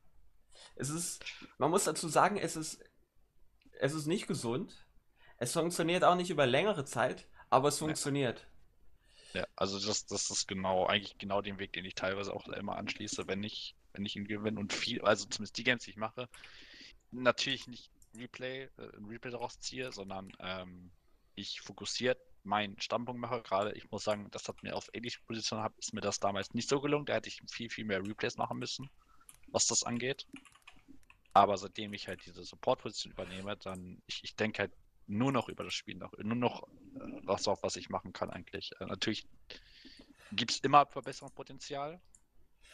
B: Es ist, man muss dazu sagen, es ist, es ist nicht gesund. Es funktioniert auch nicht über längere Zeit, aber es funktioniert.
A: Ja, also das, das ist genau, eigentlich genau den Weg, den ich teilweise auch immer anschließe, wenn ich, wenn ich ihn gewinne und viel, also zumindest die Games, die ich mache, natürlich nicht Replay, äh, ein Replay daraus ziehe, sondern ähm, ich fokussiert meinen Standpunkt mache. Gerade ich muss sagen, das hat mir auf ähnliche Position habe, ist mir das damals nicht so gelungen. Da hätte ich viel, viel mehr Replays machen müssen, was das angeht. Aber seitdem ich halt diese Support-Position übernehme, dann, ich, ich denke halt nur noch über das Spiel, nur noch was auf was ich machen kann eigentlich. Äh, natürlich gibt es immer Verbesserungspotenzial,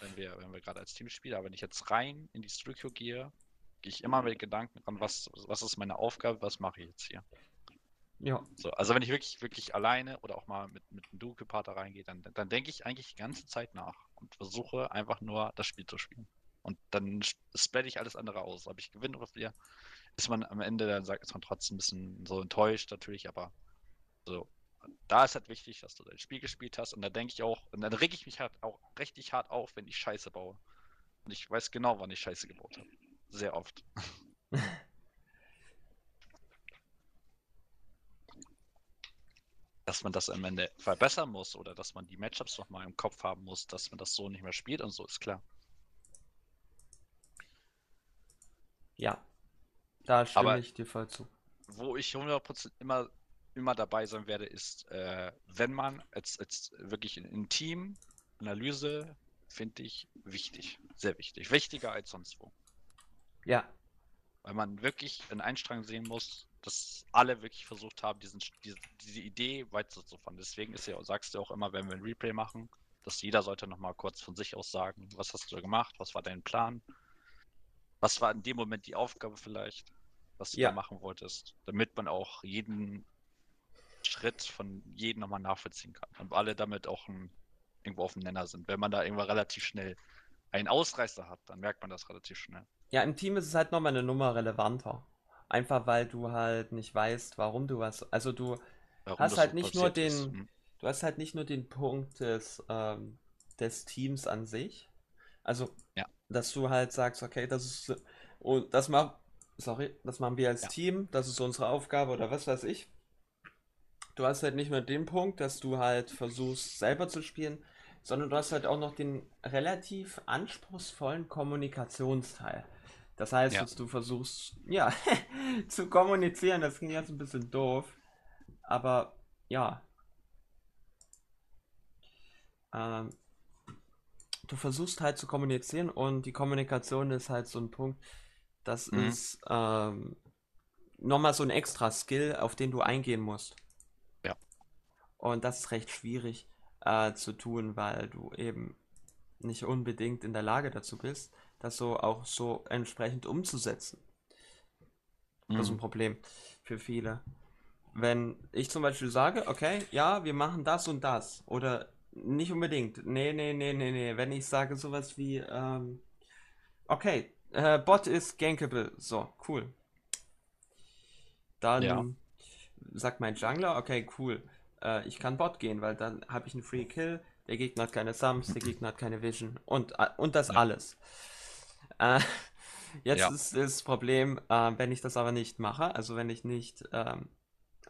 A: wenn wir, wenn wir gerade als Team spielen, aber wenn ich jetzt rein in die Studio gehe, gehe ich immer mit Gedanken an, was, was ist meine Aufgabe, was mache ich jetzt hier. Ja. So, also wenn ich wirklich, wirklich alleine oder auch mal mit, mit einem Duke-Partner reingehe, dann, dann denke ich eigentlich die ganze Zeit nach und versuche einfach nur das Spiel zu spielen. Und dann spread ich alles andere aus. Ob ich gewinne oder verliere, ist man am Ende, dann sagt, ist man trotzdem ein bisschen so enttäuscht natürlich, aber so, da ist halt wichtig, dass du dein Spiel gespielt hast und da denke ich auch, und dann reg ich mich halt auch richtig hart auf, wenn ich Scheiße baue. Und ich weiß genau, wann ich Scheiße gebaut habe. Sehr oft. dass man das am Ende verbessern muss oder dass man die Matchups nochmal im Kopf haben muss, dass man das so nicht mehr spielt und so, ist klar.
B: Ja, da stimme Aber ich dir voll zu.
A: Wo ich 100% immer, immer dabei sein werde, ist, äh, wenn man als, als wirklich in Team Analyse finde ich wichtig, sehr wichtig, wichtiger als sonst wo.
B: Ja.
A: Weil man wirklich einen Einstrang sehen muss, dass alle wirklich versucht haben, diesen, diese, diese Idee weiterzufahren. Deswegen ist ja, sagst du auch immer, wenn wir ein Replay machen, dass jeder sollte nochmal kurz von sich aus sagen, was hast du da gemacht, was war dein Plan, was war in dem Moment die Aufgabe vielleicht, was du ja. da machen wolltest, damit man auch jeden Schritt von jedem nochmal nachvollziehen kann und alle damit auch ein, irgendwo auf dem Nenner sind. Wenn man da irgendwann relativ schnell einen Ausreißer hat, dann merkt man das relativ schnell.
B: Ja, im Team ist es halt nochmal eine Nummer relevanter. Einfach weil du halt nicht weißt, warum du was. Also du warum hast halt so nicht nur den. Ist. Hm. Du hast halt nicht nur den Punkt des, ähm, des Teams an sich. Also, ja. dass du halt sagst, okay, das ist. Und das machen. Sorry, das machen wir als ja. Team, das ist unsere Aufgabe oder was weiß ich. Du hast halt nicht nur den Punkt, dass du halt versuchst, selber zu spielen, sondern du hast halt auch noch den relativ anspruchsvollen Kommunikationsteil. Das heißt, ja. dass du versuchst, ja, zu kommunizieren. Das klingt jetzt ein bisschen doof. Aber ja. Ähm, du versuchst halt zu kommunizieren und die Kommunikation ist halt so ein Punkt, das mhm. ist ähm, nochmal so ein extra Skill, auf den du eingehen musst. Und das ist recht schwierig äh, zu tun, weil du eben nicht unbedingt in der Lage dazu bist das so auch so entsprechend umzusetzen. Mhm. Das ist ein mhm. Problem für viele. Wenn ich zum Beispiel sage, okay, ja, wir machen das und das, oder nicht unbedingt, nee, nee, nee, nee, nee, wenn ich sage sowas wie, ähm, okay, äh, Bot ist gankable, so, cool. Dann ja. sagt mein Jungler, okay, cool, äh, ich kann Bot gehen, weil dann habe ich einen Free Kill, der Gegner hat keine Sums, der Gegner hat keine Vision und, äh, und das ja. alles. Äh, jetzt ja. ist das Problem, äh, wenn ich das aber nicht mache, also wenn ich nicht ähm,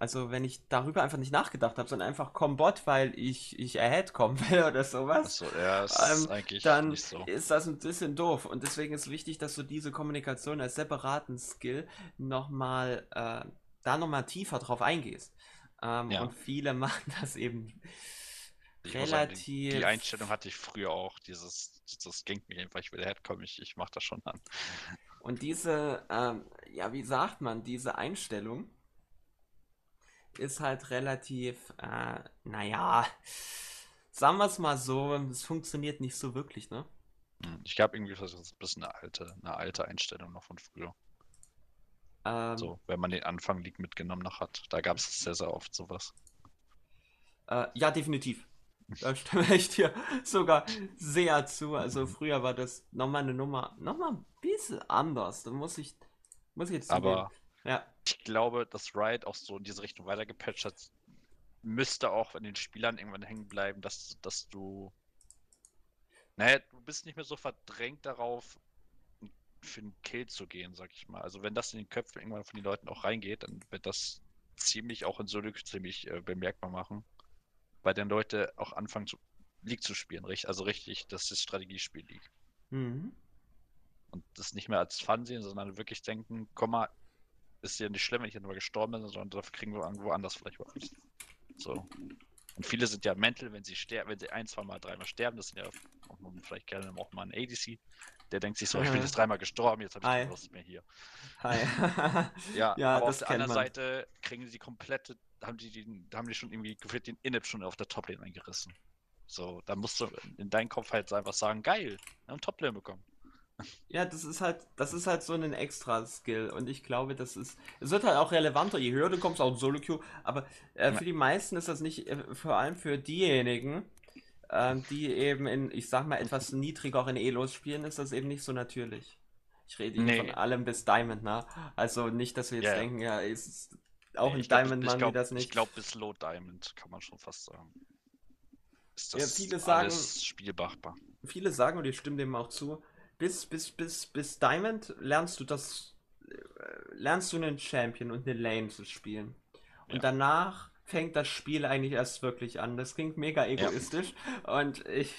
B: Also wenn ich darüber einfach nicht nachgedacht habe, sondern einfach Combat, weil ich, ich ahead kommen will oder sowas,
A: Achso, ja,
B: ähm, dann
A: so.
B: ist das ein bisschen doof. Und deswegen ist wichtig, dass du diese Kommunikation als separaten Skill nochmal, äh, da nochmal tiefer drauf eingehst. Ähm,
A: Ja.
B: und viele machen das eben
A: Ich muss sagen, die,
B: relativ.
A: Einstellung hatte ich früher auch, dieses, dieses ging mir einfach, ich will herkommen, ich, ich mach das schon an.
B: Und diese, ähm, ja, wie sagt man, diese Einstellung ist halt relativ, äh, naja, sagen wir es mal so, es funktioniert nicht so wirklich, ne?
A: Hm, Ich glaube irgendwie, das ist ein bisschen eine alte, eine alte Einstellung noch von früher.
B: Ähm,
A: So, wenn man den Anfang League mitgenommen noch hat. Da gab es sehr, sehr oft sowas.
B: Äh, ja, definitiv. Da stimme ich dir sogar sehr zu. Also früher war das nochmal eine Nummer, nochmal ein bisschen anders. Da muss ich, muss ich jetzt.
A: Aber
B: Ja,
A: ich glaube, dass Riot auch so in diese Richtung weitergepatcht hat, müsste auch in den Spielern irgendwann hängen bleiben, dass, dass du. Naja, du bist nicht mehr so verdrängt darauf, für einen Kill zu gehen, sag ich mal. Also wenn das in den Köpfen irgendwann von den Leuten auch reingeht, dann wird das ziemlich auch in Solo ziemlich äh, bemerkbar machen. Weil dann Leute auch anfangen zu League zu spielen, richtig, also richtig, das ist Strategiespiel League.
B: mhm.
A: Und das nicht mehr als Fun sehen, sondern wirklich denken, komm mal, ist ja nicht schlimm, wenn ich jetzt mal gestorben bin, sondern dafür kriegen wir irgendwo anders vielleicht was. So. Und viele sind ja mental, wenn sie sterben, wenn sie ein, zwei Mal, dreimal sterben, das sind ja auch vielleicht gerne auch mal ein ADC, der denkt sich so, ich bin
B: Mhm.
A: jetzt dreimal gestorben, jetzt habe ich
B: Ei.
A: keine Lust mehr hier.
B: Hi.
A: Ja,
B: Ja,
A: aber auf der anderen
B: man.
A: Seite kriegen sie die komplette, haben die, den, haben die schon irgendwie gefühlt den Inhib schon auf der Toplane eingerissen. So, da musst du in deinen Kopf halt einfach sagen, geil, wir haben Toplane bekommen.
B: Ja, das ist halt, das ist halt so ein extra Skill und ich glaube, das ist, es wird halt auch relevanter, je höher du kommst, auch Solo Queue, aber äh, für die meisten ist das nicht, äh, vor allem für diejenigen, die eben in, ich sag mal, etwas niedrigeren Elos spielen, ist das eben nicht so natürlich. Ich rede
A: Nee.
B: von allem bis Diamond, ne? Also nicht, dass wir jetzt
A: Ja, ja.
B: denken, ja, ist auch ein
A: ich glaub,
B: Diamond
A: ich
B: machen
A: glaub,
B: die das
A: Ich
B: nicht.
A: glaube, bis Low Diamond kann man schon fast sagen. Ist
B: Ja,
A: das
B: viele sagen-
A: alles spielbar.
B: Viele sagen, und ich stimme dem auch zu, bis, bis, bis, bis Diamond lernst du das, äh, lernst du einen Champion und eine Lane zu spielen. Und
A: Ja.
B: danach fängt das Spiel eigentlich erst wirklich an. Das klingt mega egoistisch und ich,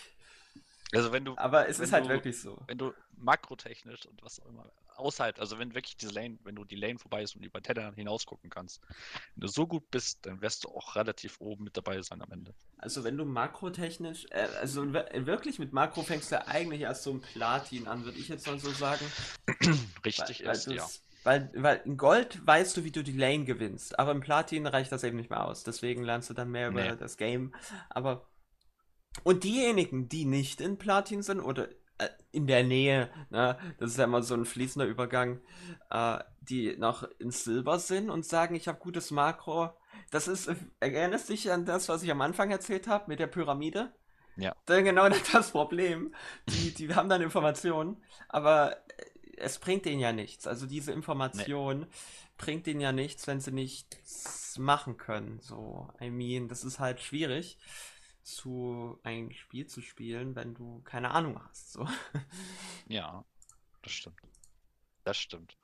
A: Also wenn du,
B: aber es ist halt
A: du-
B: wirklich so.
A: wenn du makrotechnisch und was auch immer außerhalb, also wenn wirklich diese Lane, wenn du die Lane vorbei ist und über Tellerrand hinaus gucken kannst, wenn du so gut bist, dann wirst du auch relativ oben mit dabei sein am Ende.
B: Also wenn du makrotechnisch, äh, also wir- wirklich mit Makro fängst du eigentlich erst so ein Platin an, würde ich jetzt mal so sagen.
A: Richtig
B: Weil,
A: ist,
B: weil,
A: ja.
B: Weil, weil in Gold weißt du, wie du die Lane gewinnst, aber im Platin reicht das eben nicht mehr aus. Deswegen lernst du dann mehr über
A: Nee.
B: das Game. Aber und diejenigen, die nicht in Platin sind oder äh, in der Nähe, ne, das ist ja immer so ein fließender Übergang, äh, die noch in Silber sind und sagen, ich habe gutes Makro. Das ist, erinnerst du dich an das, was ich am Anfang erzählt habe mit der Pyramide?
A: Ja.
B: Dann genau das Problem. Die, die haben dann Informationen, aber äh, es bringt denen ja nichts. Also diese Information bringt denen ja nichts, wenn sie nichts machen können. So, I mean, das ist halt schwierig, zu ein Spiel zu spielen, wenn du keine Ahnung hast. So.
A: Ja, das stimmt. Das stimmt.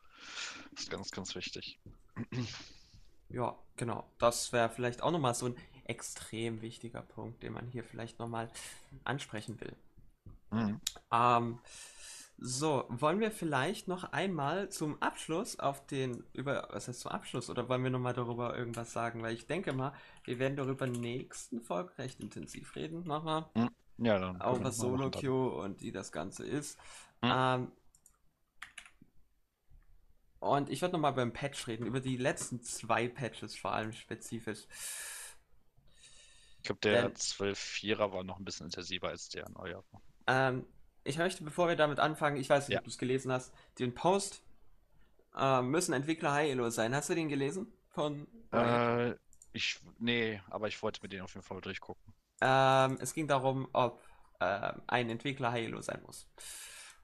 A: Das ist ganz, ganz wichtig.
B: Ja, genau. Das wäre vielleicht auch nochmal so ein extrem wichtiger Punkt, den man hier vielleicht nochmal ansprechen will.
A: Mhm.
B: Ähm, so, wollen wir vielleicht noch einmal zum Abschluss auf den, über, was heißt zum Abschluss, oder wollen wir nochmal darüber irgendwas sagen? Weil ich denke mal, wir werden darüber nächsten Folge recht intensiv reden, nochmal.
A: Ja, dann
B: Auch was Solo. Queue und wie das Ganze ist.
A: Mhm.
B: Ähm, und ich würde nochmal beim Patch reden, über die letzten zwei Patches vor allem spezifisch.
A: Ich glaube, der
B: Denn-
A: 12-4er war noch ein bisschen intensiver als der neue.
B: Ähm, ich möchte, bevor wir damit anfangen, ich weiß nicht,
A: Ja.
B: ob du es gelesen hast, den Post äh, müssen Entwickler High Elo sein. Hast du den gelesen? Von?
A: Äh, ich, nee, aber ich wollte mir den auf jeden Fall durchgucken.
B: Ähm, es ging darum, ob ähm, ein Entwickler High Elo sein muss.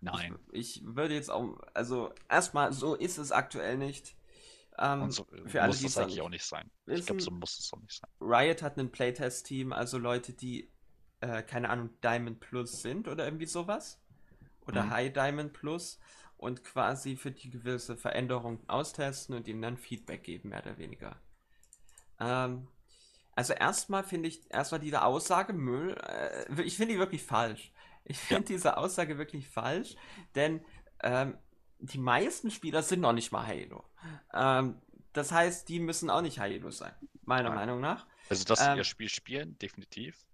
A: Nein.
B: Ich, ich würde jetzt auch, also erstmal, so ist es aktuell nicht. Ähm,
A: so
B: für alle,
A: muss
B: die
A: das eigentlich auch nicht sein. Ich glaube,
B: wissen,
A: so muss es auch nicht sein.
B: Riot hat ein Playtest-Team, also Leute, die, äh, keine Ahnung, Diamond Plus sind oder irgendwie sowas. Oder
A: Mhm.
B: High Diamond Plus und quasi für die gewisse Veränderung austesten und ihnen dann Feedback geben, mehr oder weniger. Ähm, also erstmal finde ich, erstmal diese Aussage Müll, äh, ich finde die wirklich falsch. Ich finde ja. diese Aussage wirklich falsch, denn ähm, die meisten Spieler sind noch nicht mal Halo. Ähm, das heißt, die müssen auch nicht Halo sein, meiner ja. Meinung nach.
A: Also, dass sie ähm, ihr Spiel spielen, definitiv.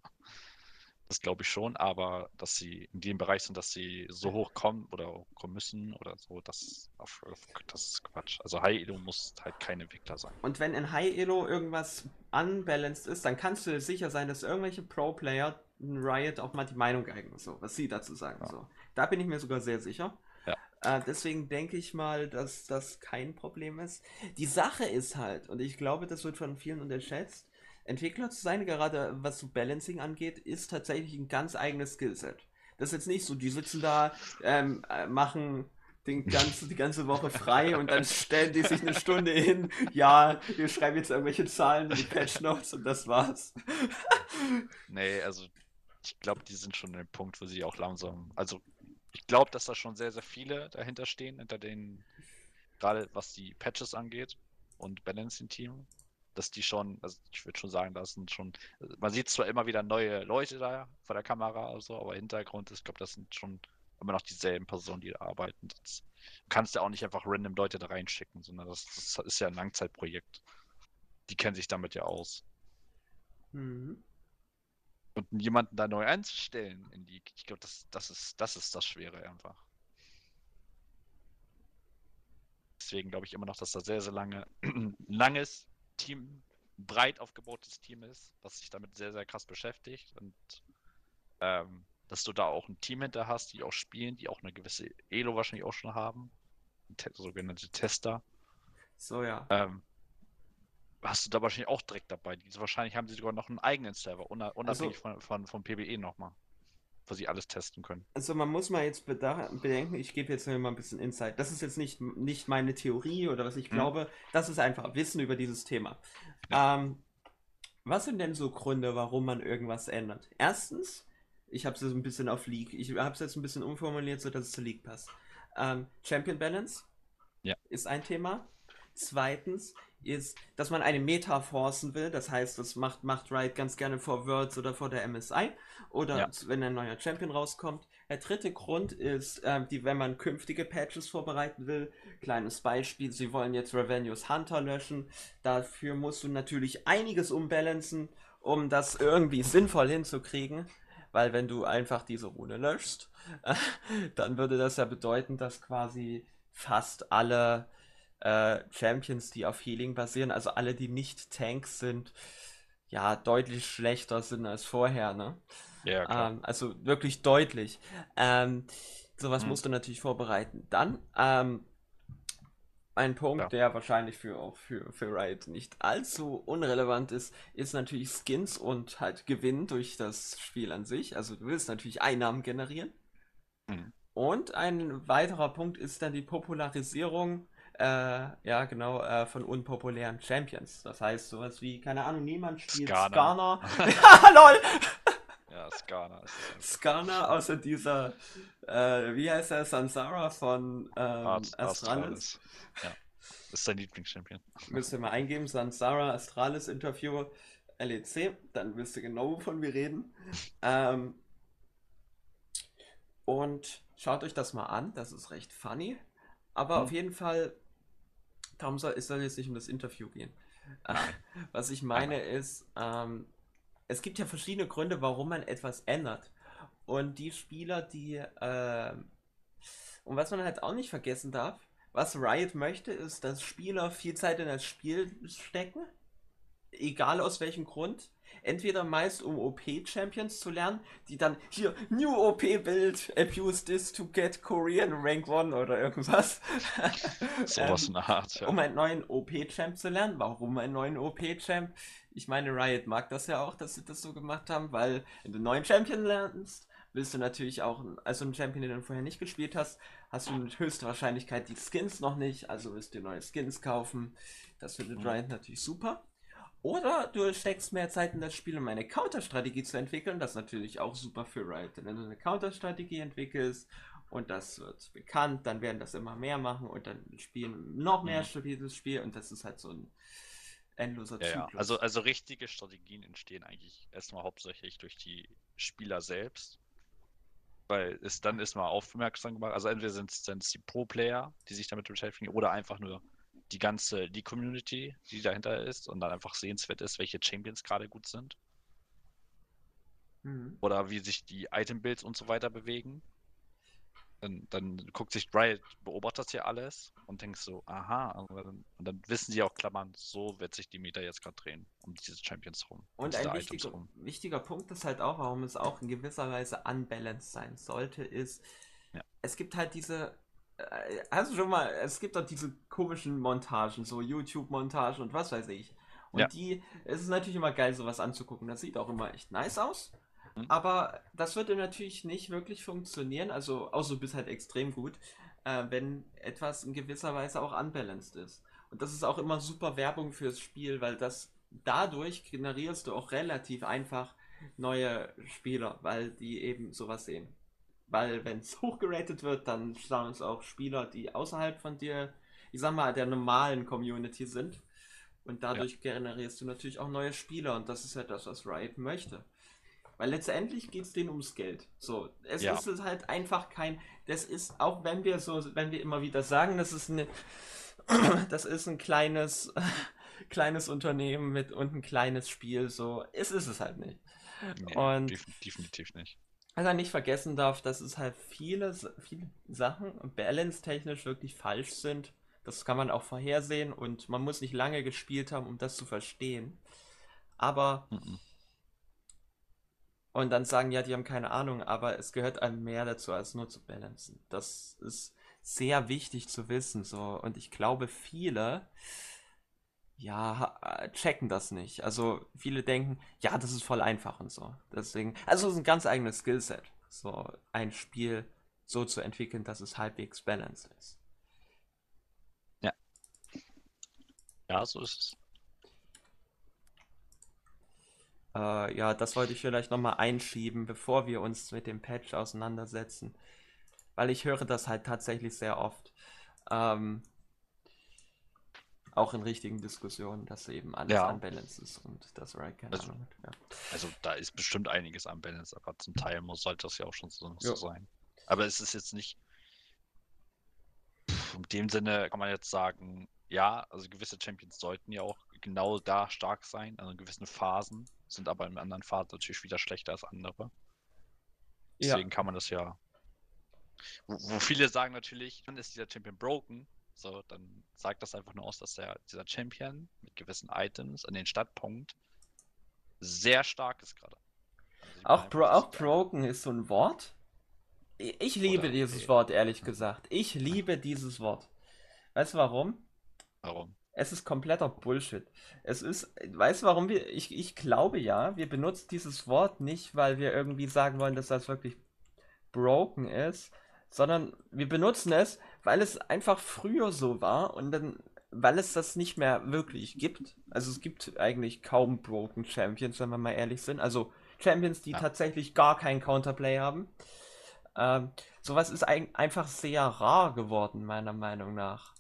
A: Das glaube ich schon, aber dass sie in dem Bereich sind, dass sie so hoch kommen oder kommen müssen oder so, das, das ist Quatsch. Also High Elo muss halt kein Entwickler sein.
B: Und wenn in High Elo irgendwas unbalanced ist, dann kannst du dir sicher sein, dass irgendwelche Pro-Player Riot auch mal die Meinung geigen, so, was sie dazu sagen. Ja. So. Da bin ich mir sogar sehr sicher. Ja. Äh, deswegen denke ich mal, dass das kein Problem ist. Die Sache ist halt, und ich glaube, das wird von vielen unterschätzt, Entwickler zu sein, gerade was so Balancing angeht, ist tatsächlich ein ganz eigenes Skillset. Das ist jetzt nicht so, die sitzen da, ähm, äh, machen den ganzen, die ganze Woche frei und dann stellen die sich eine Stunde hin. Ja, wir schreiben jetzt irgendwelche Zahlen in die Patch Notes und das war's.
A: nee, also ich glaube, die sind schon an dem Punkt, wo sie auch langsam. Also ich glaube, dass da schon sehr, sehr viele dahinter stehen, hinter den, gerade was die Patches angeht und Balancing-Team dass die schon, also ich würde schon sagen, das sind schon, man sieht zwar immer wieder neue Leute da vor der Kamera oder so, aber Hintergrund ist, ich glaube, das sind schon immer noch dieselben Personen, die da arbeiten. Das kannst du auch nicht einfach random Leute da reinschicken, sondern das, das ist ja ein Langzeitprojekt. Die kennen sich damit ja aus. Mhm. Und jemanden da neu einzustellen in die, ich glaube, das, das ist, das ist das Schwere einfach. Deswegen glaube ich immer noch, dass da sehr, sehr lange, langes Team, ein breit aufgebautes Team ist, was sich damit sehr, sehr krass beschäftigt und ähm, dass du da auch ein Team hinter hast, die auch spielen, die auch eine gewisse Elo wahrscheinlich auch schon haben, sogenannte Tester.
B: So, ja.
A: Ähm, hast du da wahrscheinlich auch direkt dabei. Die, wahrscheinlich haben sie sogar noch einen eigenen Server, unabhängig also, von, von, von PBE nochmal sie alles testen können.
B: Also man muss mal jetzt bedenken, ich gebe jetzt mal ein bisschen Insight. Das ist jetzt nicht, nicht meine Theorie oder was ich mhm. glaube, das ist einfach Wissen über dieses Thema. Ja. Ähm, was sind denn so Gründe, warum man irgendwas ändert? Erstens, ich habe es jetzt ein bisschen auf League, ich habe es jetzt ein bisschen umformuliert, sodass es zu League passt. Ähm, Champion Balance ja. ist ein Thema. Zweitens ist, dass man eine Meta forcen will. Das heißt, das macht, macht Riot ganz gerne vor Worlds oder vor der MSI oder ja. wenn ein neuer Champion rauskommt. Der dritte Grund ist, äh, die, wenn man künftige Patches vorbereiten will. Kleines Beispiel, sie wollen jetzt Revenues Hunter löschen. Dafür musst du natürlich einiges umbalancen, um das irgendwie sinnvoll hinzukriegen. Weil wenn du einfach diese Rune löschst, dann würde das ja bedeuten, dass quasi fast alle äh, Champions, die auf Healing basieren, also alle, die nicht Tanks sind, ja, deutlich schlechter sind als vorher, ne? Ja, klar. Ähm, also wirklich deutlich. Ähm, sowas hm. musst du natürlich vorbereiten. Dann, ähm, ein Punkt, ja. der wahrscheinlich für auch für, für Riot nicht allzu unrelevant ist, ist natürlich Skins und halt Gewinn durch das Spiel an sich. Also du willst natürlich Einnahmen generieren. Mhm. Und ein weiterer Punkt ist dann die Popularisierung äh, ja, genau, äh, von unpopulären Champions. Das heißt, sowas wie, keine Ahnung, niemand spielt Skarner. ja, lol! Ja, Skarner. Skarner außer dieser, äh, wie heißt er, Sansara von ähm, Art, Astralis.
A: Ja, das ist sein Lieblingschampion.
B: Müsst ihr mal eingeben, Sansara Astralis Interview LEC, dann wisst ihr genau, wovon wir reden. ähm, und schaut euch das mal an, das ist recht funny. Aber hm. auf jeden Fall darum soll es soll jetzt nicht um das Interview gehen. Was ich meine ist, ähm, es gibt ja verschiedene Gründe, warum man etwas ändert. Und die Spieler, die, äh, und was man halt auch nicht vergessen darf, was Riot möchte, ist, dass Spieler viel Zeit in das Spiel stecken, egal aus welchem Grund, entweder meist um OP-Champions zu lernen, die dann hier New OP-Build, abuse this to get Korean Rank 1 oder irgendwas.
A: Sowas ähm, in der Art,
B: ja. Um einen neuen OP-Champ zu lernen. Warum einen neuen OP-Champ? Ich meine, Riot mag das ja auch, dass sie das so gemacht haben, weil wenn du einen neuen Champion lernst, willst du natürlich auch, also einen Champion, den du vorher nicht gespielt hast, hast du mit höchster Wahrscheinlichkeit die Skins noch nicht, also wirst du neue Skins kaufen. Das findet mhm. Riot natürlich super. Oder du steckst mehr Zeit in das Spiel, um eine Counter-Strategie zu entwickeln. Das ist natürlich auch super für Riot. Wenn du eine Counter-Strategie entwickelst und das wird bekannt, dann werden das immer mehr machen und dann spielen noch mehr mhm. stabiles Spiel und das ist halt so ein endloser
A: Ja, ja.
B: Zyklus.
A: Also, also richtige Strategien entstehen eigentlich erstmal hauptsächlich durch die Spieler selbst. Weil es dann ist mal aufmerksam gemacht. Also entweder sind es dann die Pro-Player, die sich damit beschäftigen, oder einfach nur die ganze, die Community, die dahinter ist und dann einfach sehenswert ist, welche Champions gerade gut sind.
B: Mhm.
A: Oder wie sich die Item-Builds und so weiter bewegen. Dann, dann guckt sich Riot, beobachtet das hier alles und denkt so, aha, und dann, wissen sie auch, Klammern, so wird sich die Meta jetzt gerade drehen, um diese Champions rum. um
B: Und ein wichtiger,
A: rum.
B: wichtiger Punkt ist halt auch, warum es auch in gewisser Weise unbalanced sein sollte, ist,
A: Ja.
B: es gibt halt diese, hast du schon mal, es gibt doch diese komischen Montagen, so YouTube-Montagen und was weiß ich. Und
A: Ja.
B: die, es ist natürlich immer geil, sowas anzugucken. Das sieht auch immer echt nice aus.
A: Mhm.
B: Aber das würde natürlich nicht wirklich funktionieren, also außer du bist halt extrem gut, äh, wenn etwas in gewisser Weise auch unbalanced ist. Und das ist auch immer super Werbung fürs Spiel, weil das dadurch generierst du auch relativ einfach neue Spieler, weil die eben sowas sehen. Weil wenn es hochgeratet wird, dann schauen es auch Spieler, die außerhalb von dir, ich sag mal, der normalen Community sind. Und dadurch generierst du natürlich auch neue Spieler und das ist ja das, was Riot möchte. Weil letztendlich geht es denen ums Geld. So, es
A: Ja.
B: ist halt einfach kein, das ist, auch wenn wir so, wenn wir immer wieder sagen, das ist eine, das ist ein kleines, kleines Unternehmen mit und ein kleines Spiel, so, es ist es halt nicht.
A: Nee,
B: Und-
A: def definitiv nicht.
B: Was er nicht vergessen darf, dass es halt viele, viele Sachen balance-technisch wirklich falsch sind. Das kann man auch vorhersehen und man muss nicht lange gespielt haben, um das zu verstehen. Aber,
A: Mhm.
B: und dann sagen, ja, die haben keine Ahnung, aber es gehört einem mehr dazu, als nur zu balancen. Das ist sehr wichtig zu wissen, so. Und ich glaube, viele, ja, ha- checken das nicht. Also, viele denken, ja, das ist voll einfach und so. Deswegen, also, es ist ein ganz eigenes Skillset, so ein Spiel so zu entwickeln, dass es halbwegs balanced ist.
A: Ja, so ist es.
B: Äh, ja, das wollte ich vielleicht nochmal einschieben, bevor wir uns mit dem Patch auseinandersetzen. Weil ich höre das halt tatsächlich sehr oft. Ähm, auch in richtigen Diskussionen, dass eben alles
A: Ja.
B: unbalanced ist und das Right keine
A: Also-
B: Ahnung hat. Ja.
A: Also da ist bestimmt einiges am Balance, aber zum Teil muss, sollte das ja auch schon so,
B: Ja.
A: so sein. Aber es ist jetzt nicht. Pff, In dem Sinne kann man jetzt sagen, ja, also gewisse Champions sollten ja auch genau da stark sein, also in gewissen Phasen, sind aber in anderen Phasen natürlich wieder schlechter als andere.
B: Ja.
A: Deswegen kann man das ja. Wo, wo viele sagen natürlich, dann ist dieser Champion broken. So, dann sagt das einfach nur aus, dass der, dieser Champion mit gewissen Items an den Startpunkt sehr stark ist gerade. Also
B: Auch, bro auch broken ist so ein Wort. Ich liebe
A: Oder-
B: dieses
A: okay.
B: Wort, ehrlich gesagt. Ich liebe dieses Wort. Weißt du warum?
A: Warum?
B: Es ist kompletter Bullshit. Es ist, weißt du, warum wir, ich, ich glaube ja, wir benutzen dieses Wort nicht, weil wir irgendwie sagen wollen, dass das wirklich broken ist, sondern wir benutzen es, weil es einfach früher so war und dann, weil es das nicht mehr wirklich gibt. Also es gibt eigentlich kaum broken Champions, wenn wir mal ehrlich sind. Also Champions, die
A: Ja.
B: tatsächlich gar kein Counterplay haben. Ähm, sowas ist ein, einfach sehr rar geworden, meiner Meinung nach.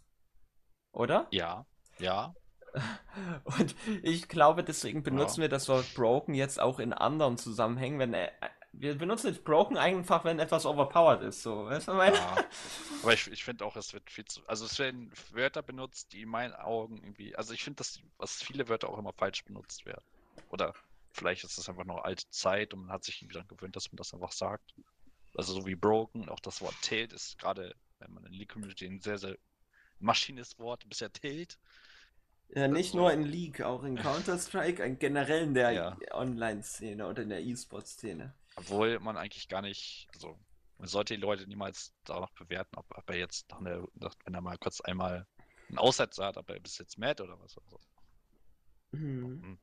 B: Oder?
A: Ja, ja,
B: Und ich glaube, deswegen benutzen wir das Wort broken jetzt auch in anderen Zusammenhängen, wenn äh, wir benutzen jetzt broken einfach, wenn etwas overpowered ist, so, weißt du, meine?
A: ja. Aber ich, ich finde auch, es wird viel zu. Also es werden Wörter benutzt, die in meinen Augen irgendwie. Also ich finde, dass, dass viele Wörter auch immer falsch benutzt werden. Oder vielleicht ist das einfach noch alte Zeit und man hat sich irgendwie daran gewöhnt, dass man das einfach sagt. Also so wie broken, auch das Wort tilt ist gerade, wenn man in League Community ein sehr, sehr maschines Wort, bisher tilt.
B: Ja, nicht
A: Also-
B: nur in League, auch in Counter-Strike, in generell in der
A: Ja.
B: Online-Szene oder in der E-Sport-Szene.
A: Obwohl man eigentlich gar nicht, also man sollte die Leute niemals danach bewerten, ob, ob er jetzt nach einer, nach, wenn er mal kurz einmal einen Aussetzer hat, ob er bis jetzt mad oder was. Also,
B: Mhm.
A: Mhm.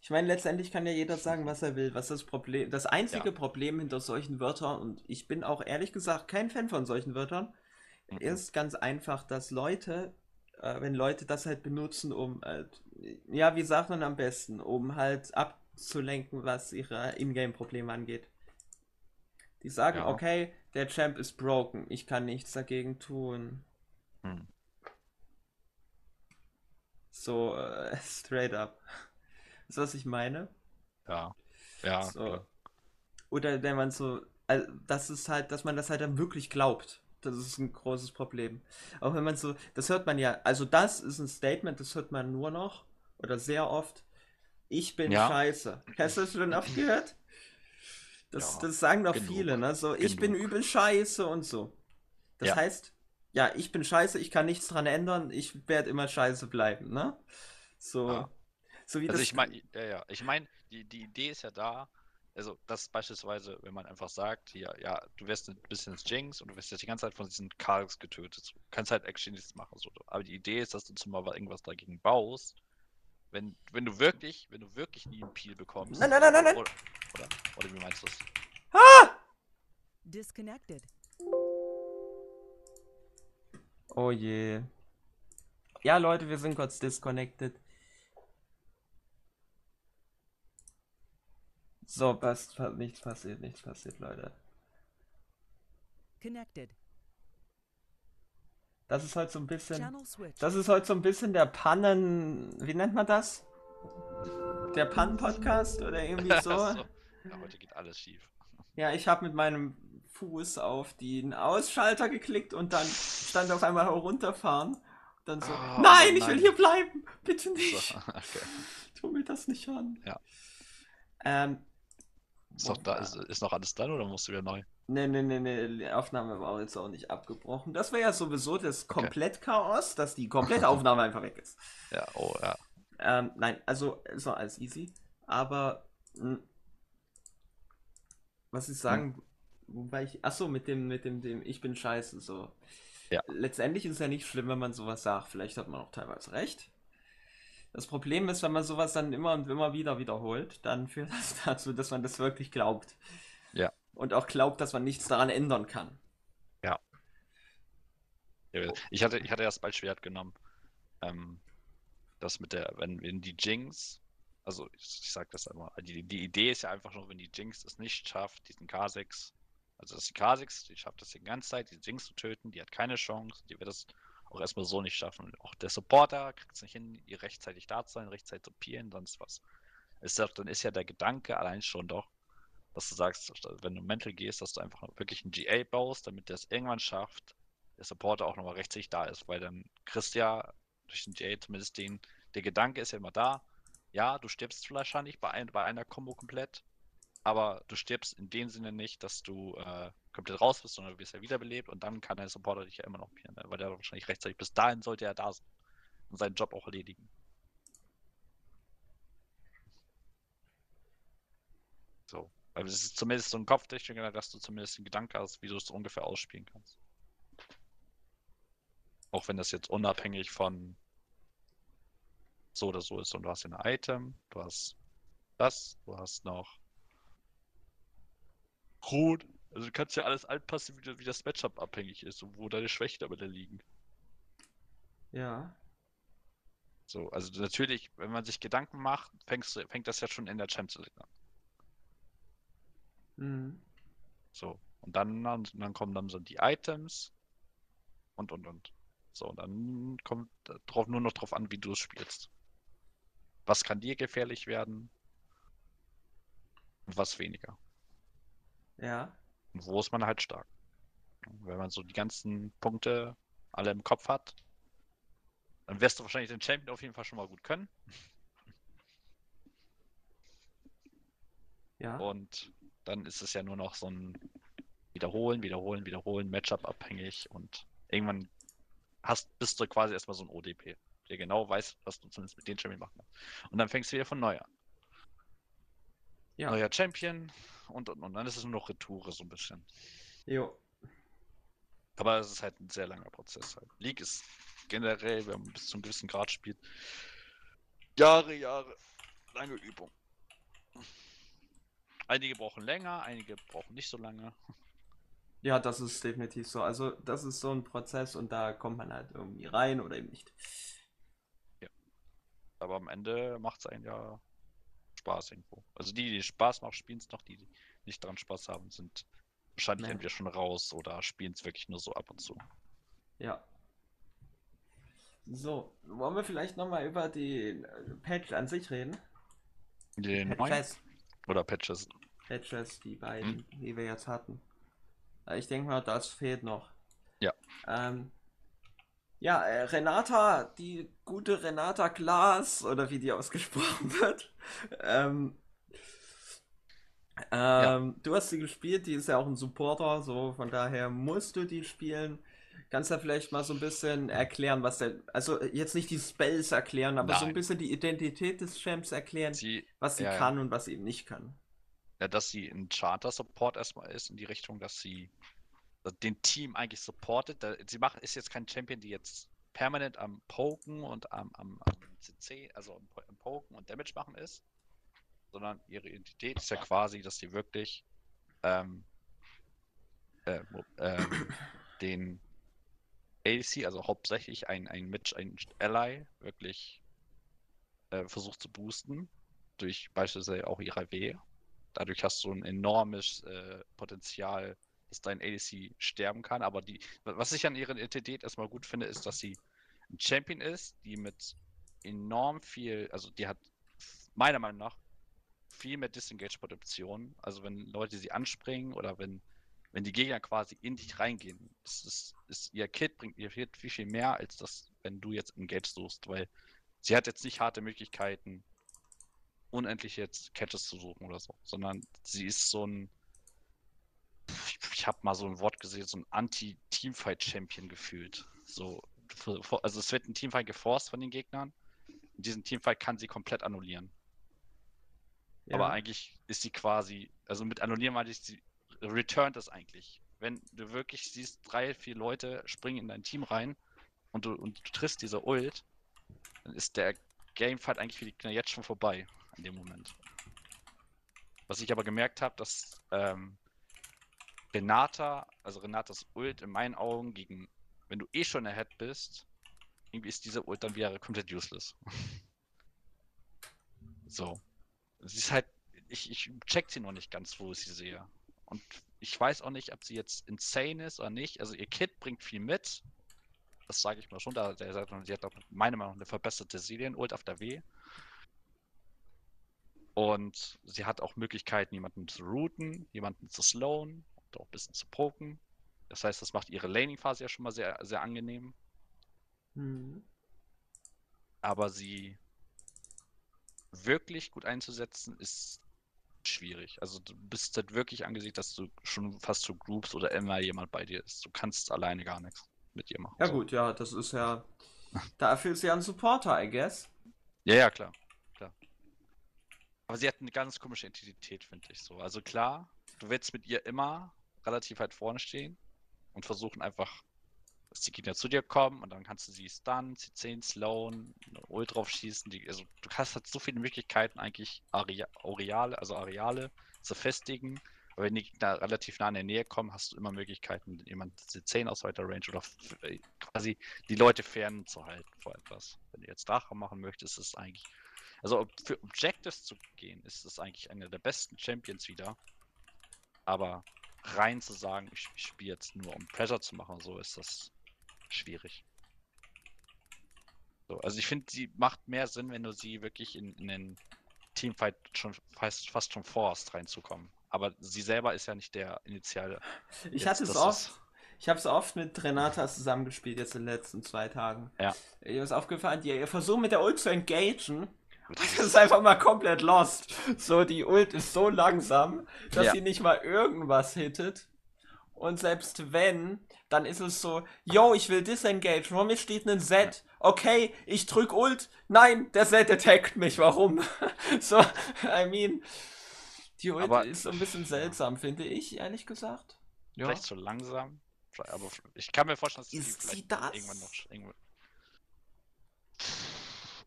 B: Ich meine, letztendlich kann ja jeder sagen, was er will. Was das Problem, das einzige
A: Ja.
B: Problem hinter solchen Wörtern, und ich bin auch ehrlich gesagt kein Fan von solchen Wörtern,
A: Mhm.
B: ist ganz einfach, dass Leute, äh, wenn Leute das halt benutzen, um, halt, ja, wie sagt man am besten, um halt abzulenken, was ihre Ingame-Probleme angeht. Die sagen,
A: Ja.
B: okay, der Champ ist broken, ich kann nichts dagegen tun.
A: Hm.
B: So, äh, straight up. Ist was ich meine?
A: Ja. Ja.
B: So.
A: klar.
B: Oder wenn man so, also das ist halt, dass man das halt dann wirklich glaubt. Das ist ein großes Problem. Auch wenn man so, das hört man ja, also das ist ein Statement, das hört man nur noch oder sehr oft. Ich bin
A: Ja.
B: scheiße. Hast du das schon oft gehört? Das,
A: Ja,
B: das sagen doch
A: genug.
B: viele, ne? So, ich bin
A: Genug.
B: übel scheiße und so. Das
A: Ja.
B: heißt, ja, ich bin scheiße, ich kann nichts dran ändern, ich werde immer scheiße bleiben, ne? So, so wie
A: Also
B: das.
A: ich meine, ja, ja, ich meine, die, die Idee ist ja da, also das beispielsweise, wenn man einfach sagt, hier, ja, du wirst ein bisschen Jinx und du wirst jetzt die ganze Zeit von diesen Kargs getötet. Du kannst halt actually nichts machen. So. Aber die Idee ist, dass du zumal irgendwas dagegen baust. Wenn, wenn du wirklich, wenn du wirklich nie einen Peel bekommst.
B: Nein, nein, nein, nein, nein.
A: Oder, oder, oder wie meinst du das?
C: Disconnected.
B: Oh je. Ja, Leute, wir sind kurz disconnected. So, passt, pa- nichts passiert, nichts passiert, Leute.
C: Connected.
B: Das ist heute so ein bisschen. Das ist heute so ein bisschen der Pannen. Wie nennt man das? Der Pannen-Podcast oder irgendwie so?
A: So. Ja, heute geht alles schief.
B: Ja, ich habe mit meinem Fuß auf den Ausschalter geklickt und dann stand auf einmal runterfahren. Dann so,
A: Oh,
B: nein, ich will
A: nein.
B: hier bleiben, bitte
A: So,
B: nicht.
A: okay.
B: Tu mir das nicht an.
A: Ja.
B: Ähm,
A: Ist, noch da, ist, ist noch alles dran oder musst du wieder neu?
B: Nee, nee, nee, nee, die Aufnahme war jetzt auch nicht abgebrochen. Das wäre ja sowieso das. Komplett-Chaos, dass die komplette Aufnahme einfach weg ist.
A: Ja, oh ja.
B: Ähm, nein, also ist noch alles easy. Aber mh, was ich sagen, wobei ich, ach so, mit dem, mit dem, dem, ich bin scheiße, so.
A: Ja.
B: Letztendlich ist es ja nicht schlimm, wenn man sowas sagt. Vielleicht hat man auch teilweise recht. Das Problem ist, wenn man sowas dann immer und immer wieder wiederholt, dann führt das dazu, dass man das wirklich glaubt. Und auch glaubt, dass man nichts daran ändern kann.
A: Ja, Ich hatte, ich hatte das halt genommen, ähm, das mit der, wenn, wenn die Jinx, also ich, ich sag das einmal, die, die Idee ist ja einfach nur, wenn die Jinx es nicht schafft, diesen K6, also dass die K6, die schafft das die ganze Zeit, die Jinx zu töten, die hat keine Chance, die wird es auch erstmal so nicht schaffen. Auch der Supporter kriegt es nicht hin, ihr rechtzeitig da zu sein, rechtzeitig zu peelen, sonst was. Ist dann ist ja der Gedanke allein schon doch, dass du sagst, wenn du mental gehst, dass du einfach wirklich einen GA baust, damit der es irgendwann schafft, der Supporter auch nochmal rechtzeitig da ist, weil dann kriegst du ja durch den GA zumindest den, der Gedanke ist ja immer da, ja, du stirbst wahrscheinlich bei, ein, bei einer Combo komplett, aber du stirbst in dem Sinne nicht, dass du äh, komplett raus bist, sondern du wirst ja wiederbelebt und dann kann der Supporter dich ja immer noch pieren, ne? weil der wahrscheinlich rechtzeitig bis dahin sollte er da sein und seinen Job auch erledigen. Weil es ist zumindest so ein Kopftechniker, dass du zumindest einen Gedanke hast, wie du es ungefähr ausspielen kannst. Auch wenn das jetzt unabhängig von so oder so ist. Und du hast ja ein Item, du hast das, du hast noch Rot. Also du kannst ja alles anpassen, wie, wie das Matchup abhängig ist und wo deine Schwächen damit liegen.
B: Ja.
A: So, also natürlich, wenn man sich Gedanken macht, fängst, fängt das ja schon in der Champions League an.
B: Mhm.
A: So, und dann, dann, dann kommen dann so die Items und und und. So, und dann kommt drauf, nur noch drauf an, wie du es spielst. Was kann dir gefährlich werden und was weniger.
B: Ja.
A: Und wo ist man halt stark. Wenn man so die ganzen Punkte alle im Kopf hat, dann wirst du wahrscheinlich den Champion auf jeden Fall schon mal gut können.
B: Ja.
A: Und dann ist es ja nur noch so ein Wiederholen, Wiederholen, Wiederholen, Matchup abhängig und irgendwann hast, bist du quasi erstmal so ein ODP, der genau weiß, was du zumindest mit den Champion machen kannst. Und dann fängst du wieder von neu an.
B: Ja.
A: Neuer Champion und, und, und dann ist es nur noch Retoure so ein bisschen.
B: Jo.
A: Aber es ist halt ein sehr langer Prozess. Halt. League ist generell, wenn man bis zu einem gewissen Grad spielt, Jahre, Jahre, lange Übung. Einige brauchen länger, einige brauchen nicht so lange.
B: Ja, das ist definitiv so. Also, das ist so ein Prozess und da kommt man halt irgendwie rein oder eben nicht.
A: Aber am Ende macht es einen ja Spaß irgendwo. Also die, die Spaß machen, spielen es noch. Die, die nicht dran Spaß haben, sind wahrscheinlich
B: Nee.
A: entweder schon raus oder spielen es wirklich nur so ab und zu.
B: Ja. So, wollen wir vielleicht nochmal über die Patch an sich reden?
A: Den
B: Patches.
A: Oder Patches.
B: Patches, die beiden, hm. die wir jetzt hatten. Ich denke mal, das fehlt noch.
A: Ja.
B: Ähm, ja, äh, Renata, die gute Renata Glas, oder wie die ausgesprochen wird. Ähm, ähm, ja. Du hast sie gespielt, die ist ja auch ein Supporter, so von daher musst du die spielen. Kannst du vielleicht mal so ein bisschen erklären, was der, also jetzt nicht die Spells erklären, aber Nein. so ein bisschen die Identität des Champs erklären, sie, was sie ja, kann und was sie eben nicht kann.
A: Ja, dass sie ein Charter-Support erstmal ist in die Richtung, dass sie den Team eigentlich supportet. Sie macht, ist jetzt kein Champion, die jetzt permanent am Poken und am, am, am CC, also am, am Poken und Damage machen ist, sondern ihre Identität ist ja quasi, dass sie wirklich ähm, äh, äh, den ADC, also hauptsächlich ein, ein Mitch, ein Ally, wirklich äh, versucht zu boosten, durch beispielsweise auch ihre W. Dadurch hast du ein enormes äh, Potenzial, dass dein ADC sterben kann. Aber die, was ich an ihrer Identität erstmal gut finde, ist, dass sie ein Champion ist, die mit enorm viel, also die hat meiner Meinung nach viel mehr Disengage-Potenzial. Also wenn Leute sie anspringen oder wenn wenn die Gegner quasi in dich reingehen, ist, ist, ist ihr Kit bringt ihr viel, viel mehr, als das, wenn du jetzt Engage suchst, weil sie hat jetzt nicht harte Möglichkeiten, unendlich jetzt Catches zu suchen oder so, sondern sie ist so ein, ich, ich habe mal so ein Wort gesehen, so ein Anti-Teamfight-Champion gefühlt. So, also es wird ein Teamfight geforst von den Gegnern. Und diesen Teamfight kann sie komplett annullieren. Ja. Aber eigentlich ist sie quasi, also mit annullieren meine ich, sie returnt es eigentlich. Wenn du wirklich siehst, drei, vier Leute springen in dein Team rein und du, und du triffst diese Ult, dann ist der Gamefight eigentlich für die Gegner jetzt schon vorbei an dem Moment. Was ich aber gemerkt habe, dass ähm, Renata, also Renatas Ult in meinen Augen gegen, wenn du eh schon ahead bist, irgendwie ist diese Ult dann wieder komplett useless. so. Sie ist halt, ich, ich check sie noch nicht ganz, wo ich sie sehe. Und ich weiß auch nicht, ob sie jetzt insane ist oder nicht. Also ihr Kit bringt viel mit. Das sage ich mal schon. Da, der sie hat auch meiner Meinung nach eine verbesserte Silien-Ult auf der W. Und sie hat auch Möglichkeiten, jemanden zu routen, jemanden zu slowen und auch ein bisschen zu poken. Das heißt, das macht ihre Laning-Phase ja schon mal sehr, sehr angenehm. Mhm. Aber sie wirklich gut einzusetzen, ist schwierig. Also du bist halt wirklich angesiegt, dass du schon fast zu Groups oder immer jemand bei dir ist. Du kannst alleine gar nichts mit ihr machen.
B: Ja so. gut, ja, das ist ja. Dafür ist ja ein Supporter, I guess.
A: Ja, ja, klar. klar. Aber sie hat eine ganz komische Identität, finde ich so. Also klar, du willst mit ihr immer relativ weit vorne stehen und versuchen einfach dass die Gegner zu dir kommen und dann kannst du sie stunnen, sie 10 slowen, Ult drauf schießen. Die, also du hast halt so viele Möglichkeiten, eigentlich Areale, also Areale zu festigen. Aber wenn die Gegner relativ nah in der Nähe kommen, hast du immer Möglichkeiten, jemand c 10 aus weiter Range oder äh, quasi die Leute fern zu halten vor etwas. Wenn du jetzt Drache machen möchtest, ist es eigentlich. Also für Objectives zu gehen, ist es eigentlich einer der besten Champions wieder. Aber rein zu sagen, ich, ich spiele jetzt nur um Pressure zu machen, so ist das schwierig. So, also ich finde, sie macht mehr Sinn, wenn du sie wirklich in, in den Teamfight schon fast, fast schon forst reinzukommen. Aber sie selber ist ja nicht der initiale.
B: Ich hatte es oft. Ich habe es oft mit Renata zusammengespielt jetzt in den letzten zwei Tagen.
A: Ja.
B: Ihr ist aufgefallen, die, ihr versucht mit der Ult zu engagen. Das ist einfach mal komplett lost. So, die Ult ist so langsam, dass ja. sie nicht mal irgendwas hittet. Und selbst wenn, dann ist es so, yo, ich will disengage. Vor mir steht ein Set. Okay, ich drück Ult. Nein, der Set attackt mich. Warum? so, I mean, die Ult aber, ist so ein bisschen seltsam, finde ich, ehrlich gesagt.
A: Ja. Vielleicht zu langsam. Aber ich kann mir vorstellen, dass
B: ist sie das?
A: irgendwann noch. Irgendwann...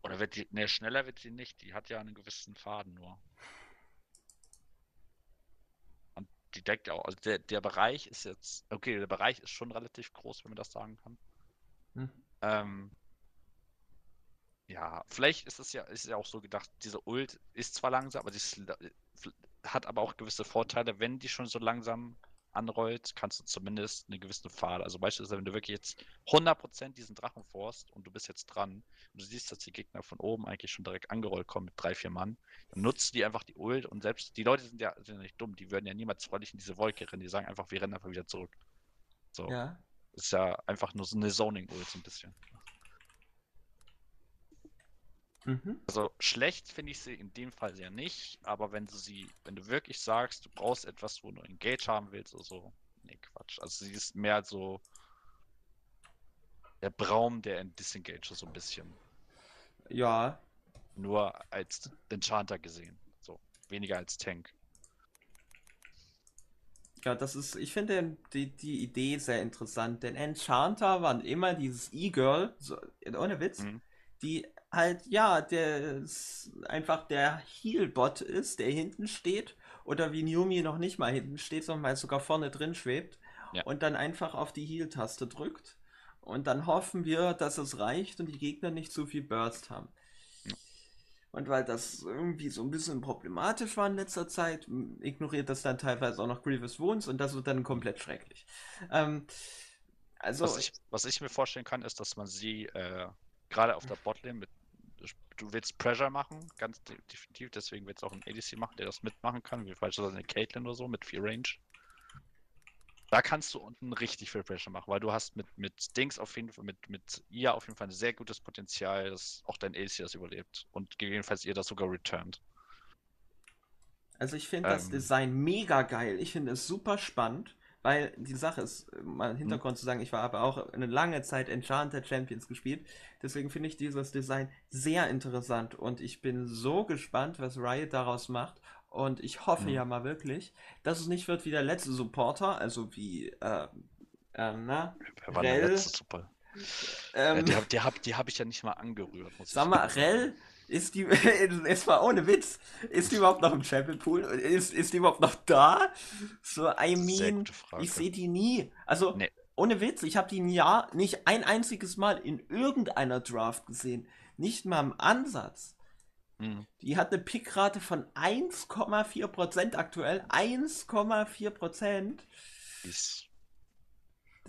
A: Oder wird die. Ne, schneller wird sie nicht. Die hat ja einen gewissen Faden nur. Die deckt auch. Also der, der Bereich ist jetzt, okay, der Bereich ist schon relativ groß, wenn man das sagen kann. Hm. Ähm, ja, vielleicht ist es ja, ist ja auch so gedacht, diese Ult ist zwar langsam, aber sie ist, hat aber auch gewisse Vorteile, wenn die schon so langsam anrollt, kannst du zumindest eine gewisse Pfad. Also beispielsweise, wenn du wirklich jetzt 100% diesen Drachen forst und du bist jetzt dran und du siehst, dass die Gegner von oben eigentlich schon direkt angerollt kommen mit drei, vier Mann, dann nutzt die einfach die Ult und selbst die Leute sind ja, sind ja nicht dumm, die würden ja niemals freudig in diese Wolke rennen, die sagen einfach, wir rennen einfach wieder zurück. So.
B: Ja.
A: Ist ja einfach nur so eine Zoning-Ult so ein bisschen.
B: Mhm.
A: Also schlecht finde ich sie in dem Fall sehr nicht, aber wenn du sie, wenn du wirklich sagst, du brauchst etwas, wo du Engage haben willst oder so, nee, Quatsch. Also sie ist mehr so der Braum der Disengage so ein bisschen.
B: Ja.
A: Nur als Enchanter gesehen. So, weniger als Tank.
B: Ja, das ist, ich finde die, die Idee sehr interessant, denn Enchanter waren immer dieses E-Girl, so, ohne Witz,
A: Mhm.
B: die halt, ja, der einfach der Heal-Bot ist, der hinten steht, oder wie Yumi noch nicht mal hinten steht, sondern mal sogar vorne drin schwebt
A: Ja.
B: und dann einfach auf die Heal-Taste drückt. Und dann hoffen wir, dass es reicht und die Gegner nicht zu viel Burst haben. Und weil das irgendwie so ein bisschen problematisch war in letzter Zeit, ignoriert das dann teilweise auch noch Grievous Wounds und das wird dann komplett schrecklich. Ähm, also,
A: Was ich, was ich mir vorstellen kann, ist, dass man sie äh, gerade auf der Botlane mit. Du willst Pressure machen, ganz de definitiv, deswegen willst du auch einen ADC machen, der das mitmachen kann, wie beispielsweise eine Caitlyn oder so mit viel Range. Da kannst du unten richtig viel Pressure machen, weil du hast mit, mit Dings auf jeden Fall, mit, mit ihr auf jeden Fall ein sehr gutes Potenzial, dass auch dein ADC das überlebt und gegebenenfalls ihr das sogar returnt.
B: also ich finde das
A: ähm,
B: Design mega geil. Ich finde es super spannend, weil die Sache ist, äh, mal im Hintergrund zu sagen, ich war aber auch eine lange Zeit Enchanted Champions gespielt. Deswegen finde ich dieses Design sehr interessant und ich bin so gespannt, was Riot daraus macht. Und ich hoffe
A: Mhm.
B: ja mal wirklich, dass es nicht wird wie der letzte Supporter, also wie, äh, ähm, na,
A: Wer war der
B: Rell,
A: letzte super?
B: ähm,
A: Ja, die habe die hab, die hab ich ja nicht mal angerührt, muss
B: Sag mal. Rell, ist die, es war ohne Witz, ist die überhaupt noch im Champion Pool? Ist, ist die überhaupt noch da? So, I mean, ich sehe die nie. Also,
A: Nee.
B: ohne Witz, ich habe die ein Jahr nicht ein einziges Mal in irgendeiner Draft gesehen. Nicht mal im Ansatz.
A: Mhm.
B: Die hat eine Pickrate von 1,4% aktuell. 1,4%.
A: Die ist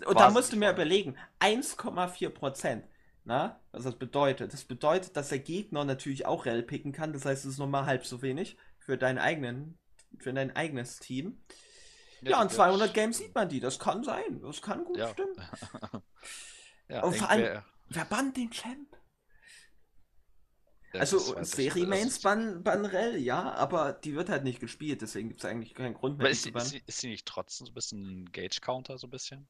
B: Und da musst du mir überlegen, 1,4 Prozent. Na, was das bedeutet? Das bedeutet, dass der Gegner natürlich auch Rell picken kann. Das heißt, es ist nochmal halb so wenig für deinen eigenen, für dein eigenes Team. Ja, in
A: die
B: 200
A: wird-
B: Games sieht man die. Das kann sein. Das kann gut
A: Ja.
B: stimmen.
A: ja,
B: Und vor allem- Wer bannt den Champ? Also,
A: das weiß ich
B: Serie
A: nicht.
B: Mains
A: Also,
B: bannen, bannen Rell, ja, aber die wird halt nicht gespielt. Deswegen gibt es eigentlich keinen Grund mehr, die
A: ist,
B: zu
A: sie, ist, ist sie nicht trotzdem so ein bisschen ein Gage-Counter, so ein bisschen?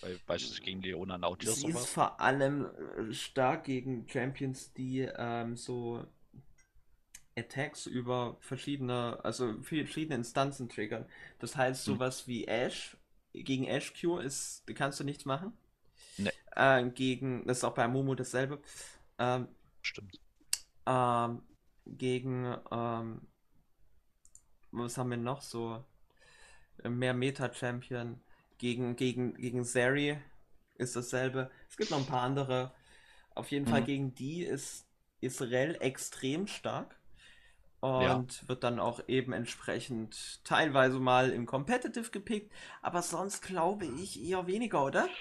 A: Weil beispielsweise gegen Leona Nautilus
B: Sie ist
A: sowas?
B: vor allem äh, stark gegen Champions, die ähm, so Attacks über verschiedene, also verschiedene Instanzen triggern. Das heißt,
A: Hm.
B: sowas wie Ash, gegen Ash Q ist, kannst du nichts machen.
A: Nee.
B: Äh, gegen, das ist auch bei Momo dasselbe. Ähm,
A: Stimmt.
B: Ähm, gegen, ähm, was haben wir noch so? Mehr Meta-Champion. Gegen, gegen, gegen Zeri ist dasselbe. Es gibt noch ein paar andere. Auf jeden Fall
A: Mhm.
B: gegen die ist Israel extrem stark. Und wird dann auch eben entsprechend teilweise mal im Competitive gepickt. Aber sonst glaube ich eher weniger, oder?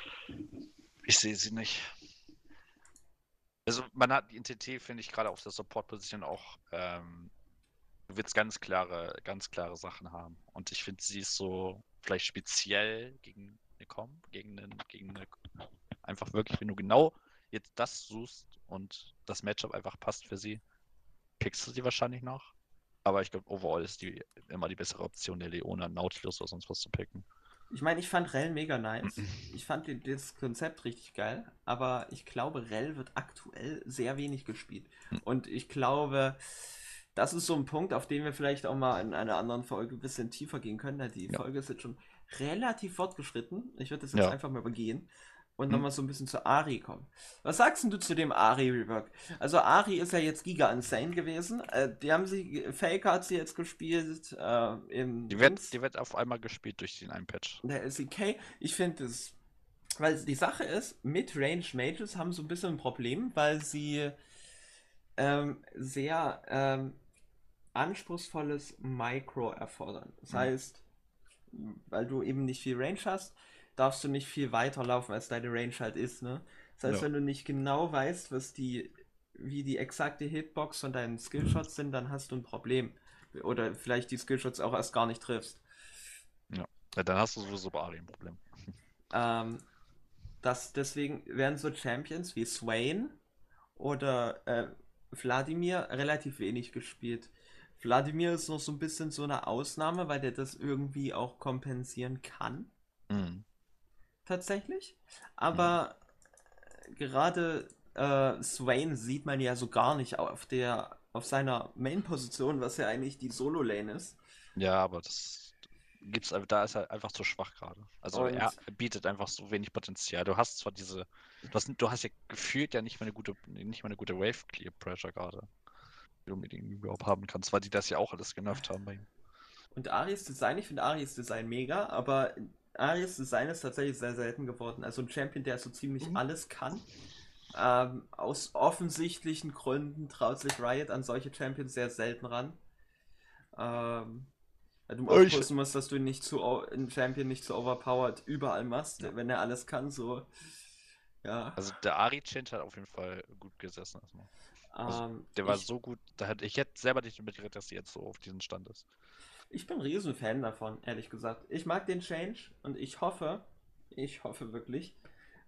A: Ich sehe sie nicht. Also man hat die NTT, finde ich, gerade auf der Support-Position auch, ähm, du willst ganz klare, ganz klare Sachen haben. Und ich finde, sie ist so vielleicht speziell gegen eine Com, gegen einen, gegen eine, einfach wirklich, wenn du genau jetzt das suchst und das Matchup einfach passt für sie, pickst du sie wahrscheinlich noch. Aber ich glaube, overall ist die immer die bessere Option, der Leona, Nautilus oder sonst was zu picken.
B: Ich meine, ich fand Rell mega nice. Ich fand das Konzept richtig geil, aber ich glaube, Rell wird aktuell sehr wenig gespielt.
A: Hm.
B: Und ich glaube, das ist so ein Punkt, auf den wir vielleicht auch mal in einer anderen Folge ein bisschen tiefer gehen können. denn Die
A: Ja.
B: Folge ist jetzt schon relativ fortgeschritten. Ich würde das jetzt
A: Ja.
B: einfach mal übergehen und
A: Hm.
B: nochmal so ein bisschen zu Ari kommen. Was sagst du zu dem Ari-Rework? Also Ari ist ja jetzt giga insane gewesen. Äh, die haben sie, Faker hat sie jetzt gespielt. Äh, im
A: Die wird, die wird auf einmal gespielt durch den einen Patch.
B: Der SEK, ich finde es. Weil die Sache ist, Mid-Range Mages haben so ein bisschen ein Problem, weil sie ähm, sehr ähm, anspruchsvolles Micro erfordern. Das
A: Mhm.
B: heißt, weil du eben nicht viel Range hast, darfst du nicht viel weiter laufen, als deine Range halt ist, ne? Das heißt,
A: Ja.
B: wenn du nicht genau weißt, was die, wie die exakte Hitbox von deinen Skillshots sind, dann hast du ein Problem. Oder vielleicht die Skillshots auch erst gar nicht triffst.
A: Ja, dann hast du sowieso bei Ari ein Problem.
B: Ähm, das, deswegen werden so Champions wie Swain oder äh, Wladimir relativ wenig gespielt. Wladimir ist noch so ein bisschen so eine Ausnahme, weil der das irgendwie auch kompensieren kann,
A: Mhm.
B: Tatsächlich. Aber gerade äh, Swain sieht man ja so gar nicht auf der auf seiner Main-Position, was ja eigentlich die Solo-Lane ist.
A: Ja, aber das gibt's, einfach- da ist er einfach zu schwach gerade. Also
B: Und-
A: er bietet einfach so wenig Potenzial. Du hast zwar diese, du hast, du hast ja gefühlt ja nicht mal eine gute, nicht mal eine gute Wave Clear Pressure gerade, die du mit ihm überhaupt haben kannst, weil die das ja auch alles genervt haben bei ihm.
B: Und Aries Design, ich finde Aries Design mega, aber Aries Design ist tatsächlich sehr selten geworden. Also ein Champion, der so ziemlich
A: Mhm.
B: alles kann. Ähm, aus offensichtlichen Gründen traut sich Riot an solche Champions sehr selten ran. Ähm, weil du aufpassen musst, dass du nicht zu einen Champion nicht zu overpowered überall machst,
A: Ja.
B: wenn er alles kann, so. Ja.
A: Also der Ari Change hat auf jeden Fall gut gesessen erstmal. also
B: ähm,
A: Der war
B: ich,
A: so gut, da hätte, ich hätte selber nicht damit gerechnet, dass die jetzt so auf diesem Stand ist.
B: Ich bin ein Riesenfan davon, ehrlich gesagt. Ich mag den Change und ich hoffe, ich hoffe wirklich,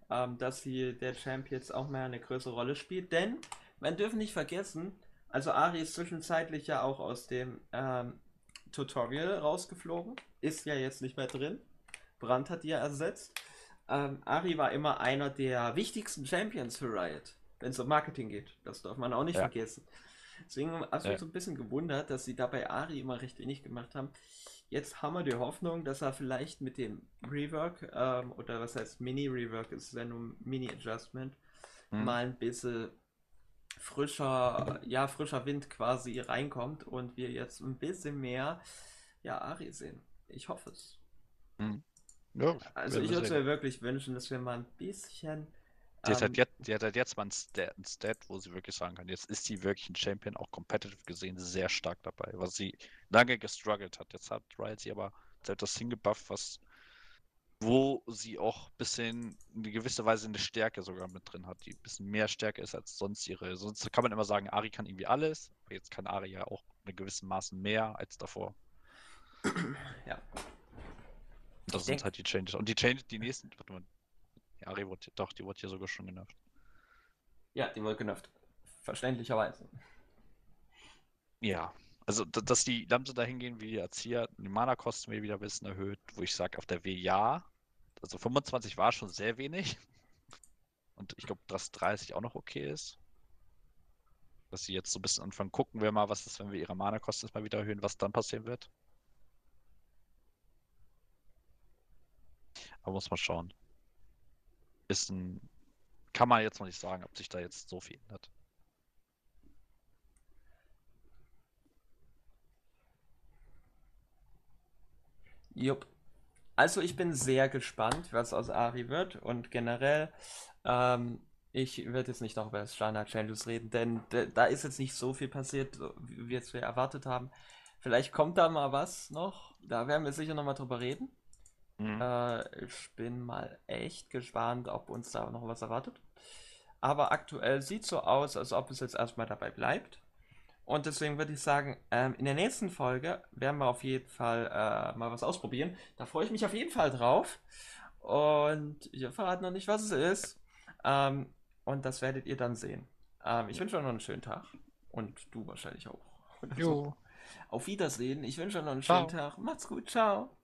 B: ähm, dass sie der Champ jetzt auch mal eine größere Rolle spielt. Denn man dürfen nicht vergessen, also Ari ist zwischenzeitlich ja auch aus dem ähm, Tutorial rausgeflogen, ist ja jetzt nicht mehr drin. Brand hat die ja ersetzt. Ähm, Ari war immer einer der wichtigsten Champions für Riot, wenn es um Marketing geht. Das darf man auch nicht
A: Ja.
B: vergessen. Deswegen hast du
A: Ja.
B: so ein bisschen gewundert, dass sie da bei Ari immer recht wenig gemacht haben. Jetzt haben wir die Hoffnung, dass er vielleicht mit dem Rework, ähm, oder was heißt Mini-Rework, ist ja nur Mini-Adjustment,
A: Hm.
B: mal ein bisschen frischer, ja, frischer Wind quasi reinkommt und wir jetzt ein bisschen mehr, ja, Ari sehen. Ich hoffe es.
A: Ja,
B: Also ich würde
A: sehen.
B: mir wirklich wünschen, dass wir mal ein bisschen.
A: Die hat, halt
B: ähm,
A: jetzt, die hat halt jetzt mal ein Stat, ein Stat, wo sie wirklich sagen kann, jetzt ist sie wirklich ein Champion, auch competitive gesehen, sehr stark dabei, weil sie lange gestruggelt hat. Jetzt hat Riot sie aber hat das hingebufft, was wo sie auch ein bisschen in gewisse Weise eine Stärke sogar mit drin hat, die ein bisschen mehr Stärke ist als sonst ihre. Sonst kann man immer sagen, Ari kann irgendwie alles, aber jetzt kann Ari ja auch in gewissem Maßen mehr als davor.
B: Ja.
A: Das
B: Ich
A: sind halt die Changes. Und die Changes, die nächsten, warte mal, die Ari wurde, doch, die wurde hier sogar schon genervt.
B: Ja, die wurde genervt. Verständlicherweise.
A: Ja, also da- dass die Lamse da hingehen wie die Erzieher, die Mana-Kosten wieder ein bisschen erhöht, wo ich sage, auf der W ja. Also 25 war schon sehr wenig. Und ich glaube, dass 30 auch noch okay ist. Dass sie jetzt so ein bisschen anfangen, gucken wir mal, was ist, wenn wir ihre Mana-Kosten jetzt mal wieder erhöhen, was dann passieren wird. Aber muss man schauen. Ist ein. Kann man jetzt noch nicht sagen, ob sich da jetzt so viel ändert.
B: Jupp. Also ich bin sehr gespannt, was aus Ari wird und generell, ähm, ich werde jetzt nicht noch über das Standard Changes reden, denn da ist jetzt nicht so viel passiert, wie wir es erwartet haben. Vielleicht kommt da mal was noch, da werden wir sicher nochmal drüber reden.
A: Mhm.
B: Äh, ich bin mal echt gespannt, ob uns da noch was erwartet. Aber aktuell sieht so aus, als ob es jetzt erstmal dabei bleibt. Und deswegen würde ich sagen, ähm, in der nächsten Folge werden wir auf jeden Fall äh, mal was ausprobieren. Da freue ich mich auf jeden Fall drauf. Und ich verrate noch nicht, was es ist. Ähm, und das werdet ihr dann sehen. Ähm, ich wünsche euch noch einen schönen Tag. Und du wahrscheinlich auch. So. Auf Wiedersehen. Ich wünsche euch noch einen
A: Ciao.
B: schönen Tag. Macht's gut. Ciao.